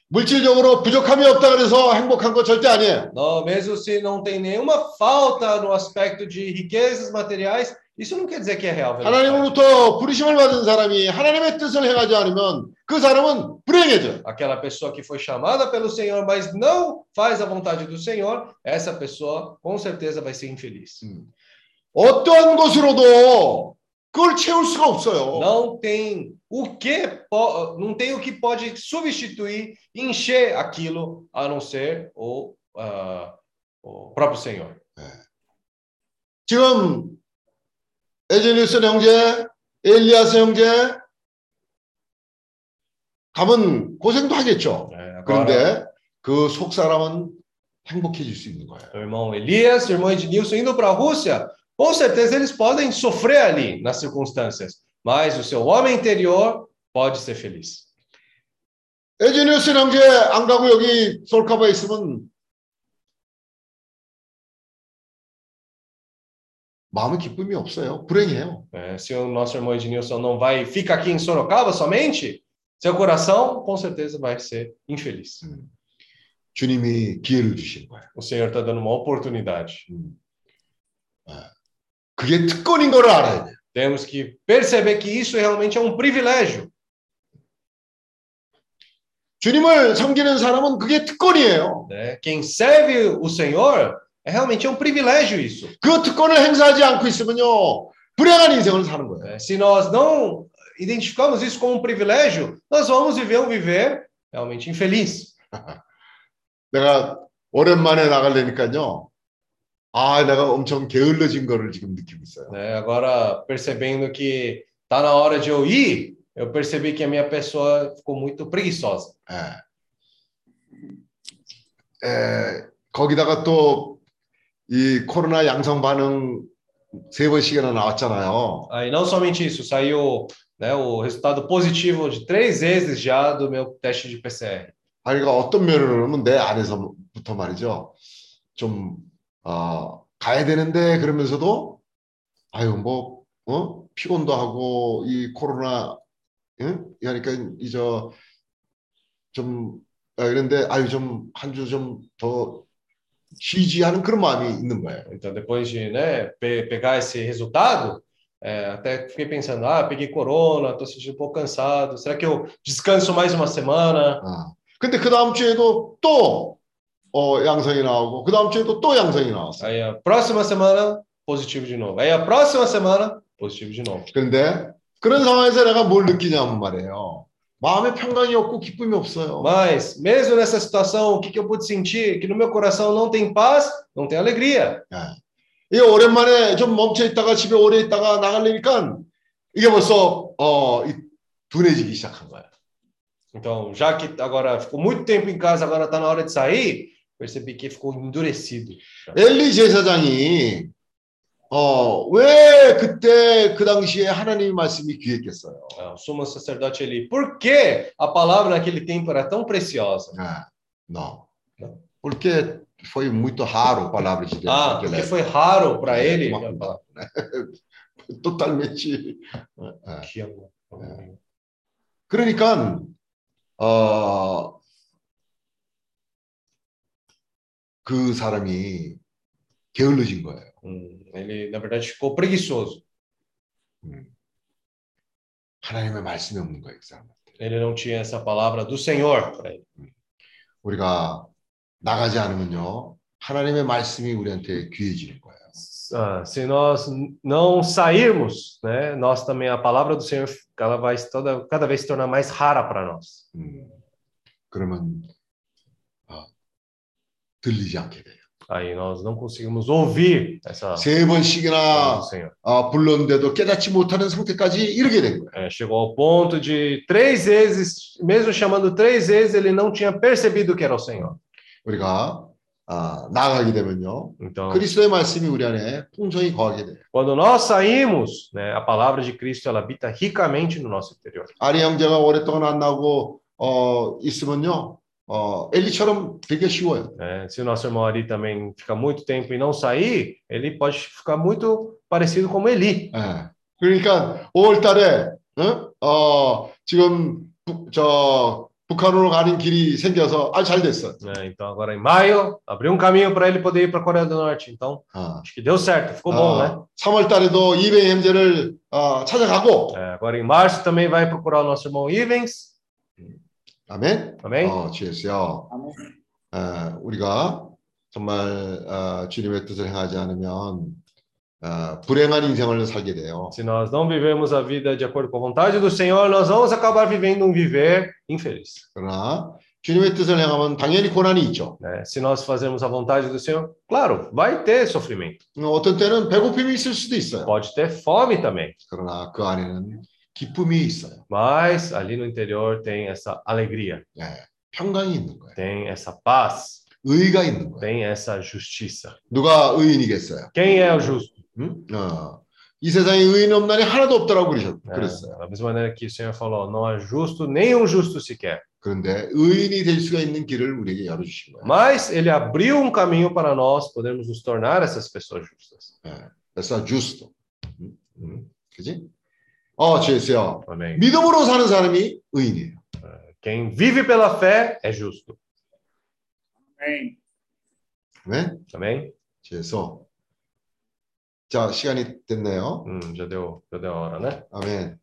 물질적으로 부족함이 없다 그래서 행복한 거 절대 아니에요. Não, mesmo se não tem nenhuma falta no aspecto de riquezas materiais, isso não quer dizer que é real. felicidade. 하나님으로부터 부르심을 받은 사람이 하나님의 뜻을 행하지 않으면 그 사람은 불행해져요. Aquela pessoa que foi chamada pelo Senhor, mas não faz a vontade do Senhor, essa pessoa com certeza vai ser infeliz. 어떠한 것으로도 그걸 채울 수가 없어요. Não tem o que não tem o que pode substituir, encher aquilo a não ser o, ah, o próprio Senhor. 지금 에제니우스 형제, 엘리아스 형제 가면 고생도 하겠죠. 그런데 그 속 사람은 행복해질 수 있는 거예요. Irmão Elias, irmão Ednilson indo para a Rússia, com certeza eles podem sofrer ali nas circunstâncias, mas o seu homem interior pode ser feliz. 에제니우스 형제 안 가고 여기 솔카바에 있으면 마음에 기쁨이 없어요. 불행해요. É, se o nosso irmão Ednilson não vai, fica aqui em Sorocaba somente, seu coração com certeza vai ser infeliz. 주님이 기회를 주신 거예요. O Senhor está dando uma oportunidade. 그게 특권인 걸 알아야 돼요. Temos que perceber que isso realmente é um privilégio. 주님을 섬기는 사람은 그게 특권이에요. Né? Quem serve o Senhor é realmente é um privilégio isso. 그 특권을 행사하지 않고 있으면요 불행한 인생을 사는 거예요. É, Se nós não identificamos isso como um privilégio, nós vamos viver um viver realmente infeliz. 내가 오랜만에 나가려니까요. 아, 내가 엄청 게을러진 거를 지금 느끼고 있어요. né? Agora, percebendo que tá na hora de eu ir, eu percebi que a minha pessoa ficou muito preguiçosa. 예. 에, 거기다가 또 이 코로나 양성 반응 세 번씩이나 나왔잖아요. Aí não somente isso, saiu né, o resultado positivo de três vezes já do meu teste de PCR. 아니, 그러니까 어떤 면으로 보면 내 안에서부터 말이죠. 좀, 어, 가야 되는데 그러면서도, 아유, 뭐, 어? 피곤도 하고, 이 코로나, 응? 그러니까, 이, 저, 좀, 아, 이런데, 아유, 좀, 한 주 좀 더 쉬지 하는 그런 마음이 있는 거예요. Então, depois de né, pe- pegar esse resultado, é, até fiquei pensando, ah, peguei corona, estou sentindo um pouco cansado, será que eu descanso mais uma semana? 아. 근데 그 다음 주에도 또, 어, 양성이 나오고, 그 다음 주에도 또 양성이 나왔어요. Aí a próxima semana, positivo de novo. Aí a próxima semana, positivo de novo. 그런데 그런 상황에서 내가 뭘 느끼냐면 말이에요. 마음에 평강이 없고 기쁨이 없어요. Mas, mesmo nessa situação, o que, que eu pude sentir? Que no meu coração não tem paz, não tem alegria. 이 오랜만에 좀 멈춰 있다가 집에 오래 있다가 나가려니까 이게 벌써 어, 이 둔해지기 시작한 거야. Então, já que agora ficou muito tempo em casa, agora está na hora de sair, percebi que ficou endurecido. 엘리 제사장이 어, 왜 그때 그 당시에 하나님의 말씀이 귀했겠어요? Ah, O sumo sacerdote ali, por que a palavra naquele tempo era tão preciosa? Ah, não. Porque foi muito raro a palavra de Deus. Ah, naquela porque época. foi raro para É, ele. uma- né? Totalmente. 예. Que amor. 그러니까 어, 그 사람이 게을러진 거예요. Hum, Ele, na verdade, ficou preguiçoso. 하나님의 말씀이 없는 거예요, 그 사람. Ele não tinha essa palavra do Senhor para ele. 우리가 나가지 않으면요, 하나님의 말씀이 우리한테 귀해지는 거예요. Ah, se nós não sairmos, né, nós também a palavra do Senhor ela vai se toda, cada vez se tornar mais rara para nós. 음, 그러면 어, 들리지 않게 돼요. Aí nós não conseguimos ouvir essa 세 palavra 번씩이나 do Senhor. 어, 불렀는데도 깨닫지 못하는 상태까지 이르게 된 거예요. É, chegou ao ponto de três vezes, mesmo chamando três vezes, ele não tinha percebido que era o Senhor. 우리가 아, 나가게 되면요, Então, 그리스도의 말씀이 우리 안에 풍성히 거하게 돼요. quando nós saímos, né, a palavra de Cristo ela habita ricamente no nosso interior. 아리 형제가 오랫동안 안 나오고 어, 있으면요, 어, 엘리처럼 되게 쉬워요. né? Se o nosso irmão Ari também fica muito tempo e não sair, ele pode ficar muito parecido como Eli. 예. 그러니까 5월달에 어? 어, 지금 북, 저 북한으로 가는 길이 생겨서 아 잘 됐어. né? Então, agora em maio, abriu um caminho para ele poder ir para a Coreia do Norte. Então, 아, acho que deu certo, ficou bom, né? 3월달에도 이베 형제를 어, 찾아가고 É, agora em março também vai procurar o nosso irmão Ivens. 아멘. Amém? 어, 주였어요. 어, 우리가 정말 어, 주님의 뜻을 행하지 않으면 어, 불행한 인생을 살게 돼요. Se nós não vivemos a vida de acordo com a vontade do Senhor, nós vamos acabar vivendo um viver infeliz. 그러나 주님의 뜻을 행하면 당연히 고난이 있죠. né? Se nós fazemos a vontade do Senhor, claro, vai ter sofrimento. 어, 어떤 때는 배고픔이 있을 수도 있어요. Pode ter fome também. 그러나 그 안에는 기쁨이 있어요. Mas ali no interior tem essa alegria, 예, 평강이 있는 거예요. tem essa paz, 의가 있는 거예요. tem essa justiça. 누가 의인이겠어요? Quem é o justo? Hum? 어, 이 세상에 의인 없나니 하나도 없다라고 그러셨- É, 그랬어요. da mesma maneira que o Senhor falou, não há justo, nenhum justo sequer. 그런데 의인이 될 수가 있는 길을 우리에게 열어주신 거예요. Mas ele abriu um caminho para nós podermos nos tornar essas pessoas justas. 예, 그래서 justo. 음, 음, 그지? 어, 주였어요. Amém. 믿음으로 사는 사람이 의인이에요. Quem vive pela fé é justo. Amém. 네? Amém? 주여서 자, 시간이 됐네요. Hum, já deu, já deu hora, né? 아멘.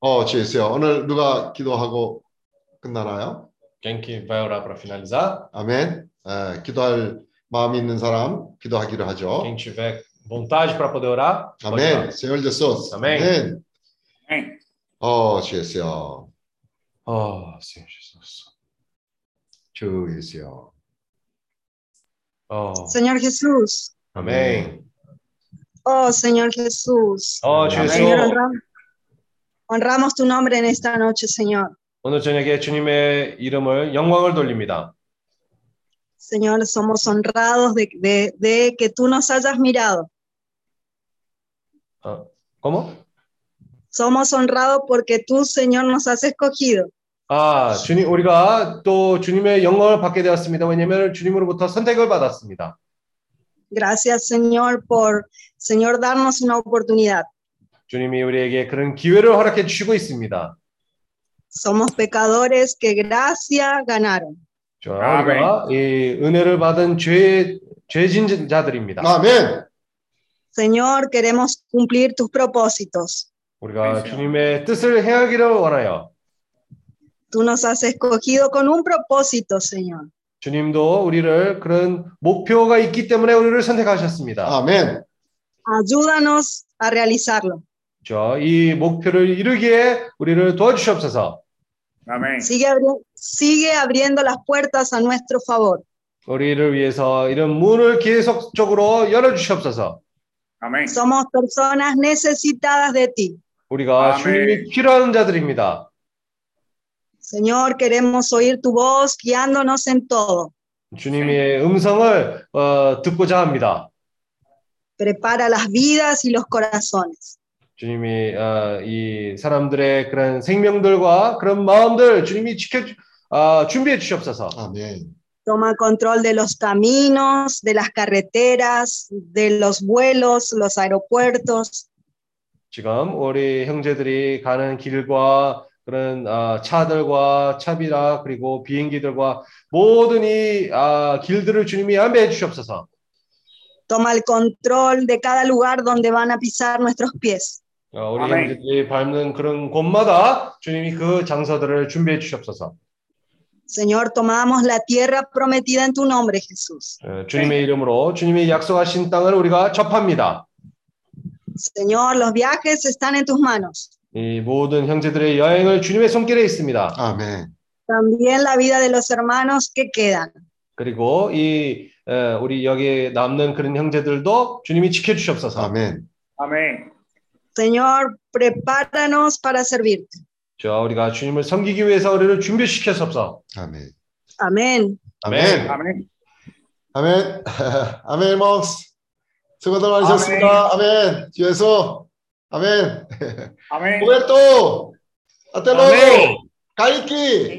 어, 주였어요. 오늘 누가 기도하고 끝나나요? Quem que vai orar para finalizar? 아멘. 예, 기도할 마음이 있는 사람 기도하기로 하죠. Quem tiver vontade para poder orar, pode 아멘. orar. Senhor Jesus. Amém. 아멘. Amém. 어, 주였어요. Oh, Senhor Jesus. 주였어요. Oh, Señor Jesús. amém. Oh, Señor Jesús. Oh, Amém. Señor, Jesus. honramos, honramos tu nombre en esta noche, Señor. 오늘 저녁에 주님의 이름을 영광을 돌립니다. Señor, somos honrados de, de- de que tú nos hayas mirado. 어, ¿Cómo? Somos honrados porque tú, Señor, nos has escogido. 아, 주님, 우리가 또 주님의 영광을 받게 되었습니다. 왜냐하면 주님으로부터 선택을 받았습니다. Gracias, Señor, por, Señor, darnos una oportunidad. 주님이 우리에게 그런 기회를 허락해 주시고 있습니다. Somos pecadores que gracia ganaron. 자, 우리가 이 은혜를 받은 죄, 죄진 자들입니다. 아멘. Señor, queremos cumplir tus propósitos. 우리가 주님의 뜻을 행하기를 원하여 Tú nos has escogido con un propósito, Señor. 주님도 우리를 그런 목표가 있기 때문에 우리를 선택하셨습니다. 아멘. Ayúdanos a realizarlo. 자, 이 목표를 이루기에 우리를 도와주시옵소서. Amém. Sigue, abri- sigue abriendo las puertas a nuestro favor. 우리를 위해서 이런 문을 계속적으로 열어 주시옵소서. Amém. Somos personas necesitadas de ti. 우리가 아멘. 주님이 필요한 자들입니다. Señor, queremos oír tu voz guiándonos en todo. 주님의 음성을 어, 듣고자 합니다. Prepara las vidas y los corazones. 주님이 어, 이 사람들의 그런 생명들과 그런 마음들 주님이 지켜 어, 준비해 주시옵소서. 아멘. Toma control de los caminos, de las carreteras, de los vuelos, los aeropuertos. 지금 우리 형제들이 가는 길과 그런 아, 차들과 차비라 그리고 비행기들과 모든 이 아, 길들을 주님이 안배해 주시옵소서. Toma el control de cada lugar donde van a pisar nuestros pies. 어, 우리 아멘. 형제들이 밟는 그런 곳마다 주님이 그 장소들을 준비해 주시옵소서. Señor, tomamos la tierra prometida en tu nombre, Jesús. 어, 주님의 이름으로 주님이 약속하신 땅을 우리가 접합니다. Señor, los viajes están en tus manos. 이 모든 형제들의 여행을 주님의 손길에 있습니다. 아멘. También la vida de los hermanos que quedan. 그리고 이 어, 우리 여기에 남는 그런 형제들도 주님이 지켜 주시옵소서. 아멘. Amém. Señor, prepáranos para servirte. 저 우리가 주님을 섬기기 위해서 우리를 준비시켰옵소서. 아멘. Amén. 아멘. Amém. 아멘. 아멘, irmãos. 수고들 많으셨습니다. 아멘. 주에서 아멘. Amém. Roberto, até logo. Amém. Kaique.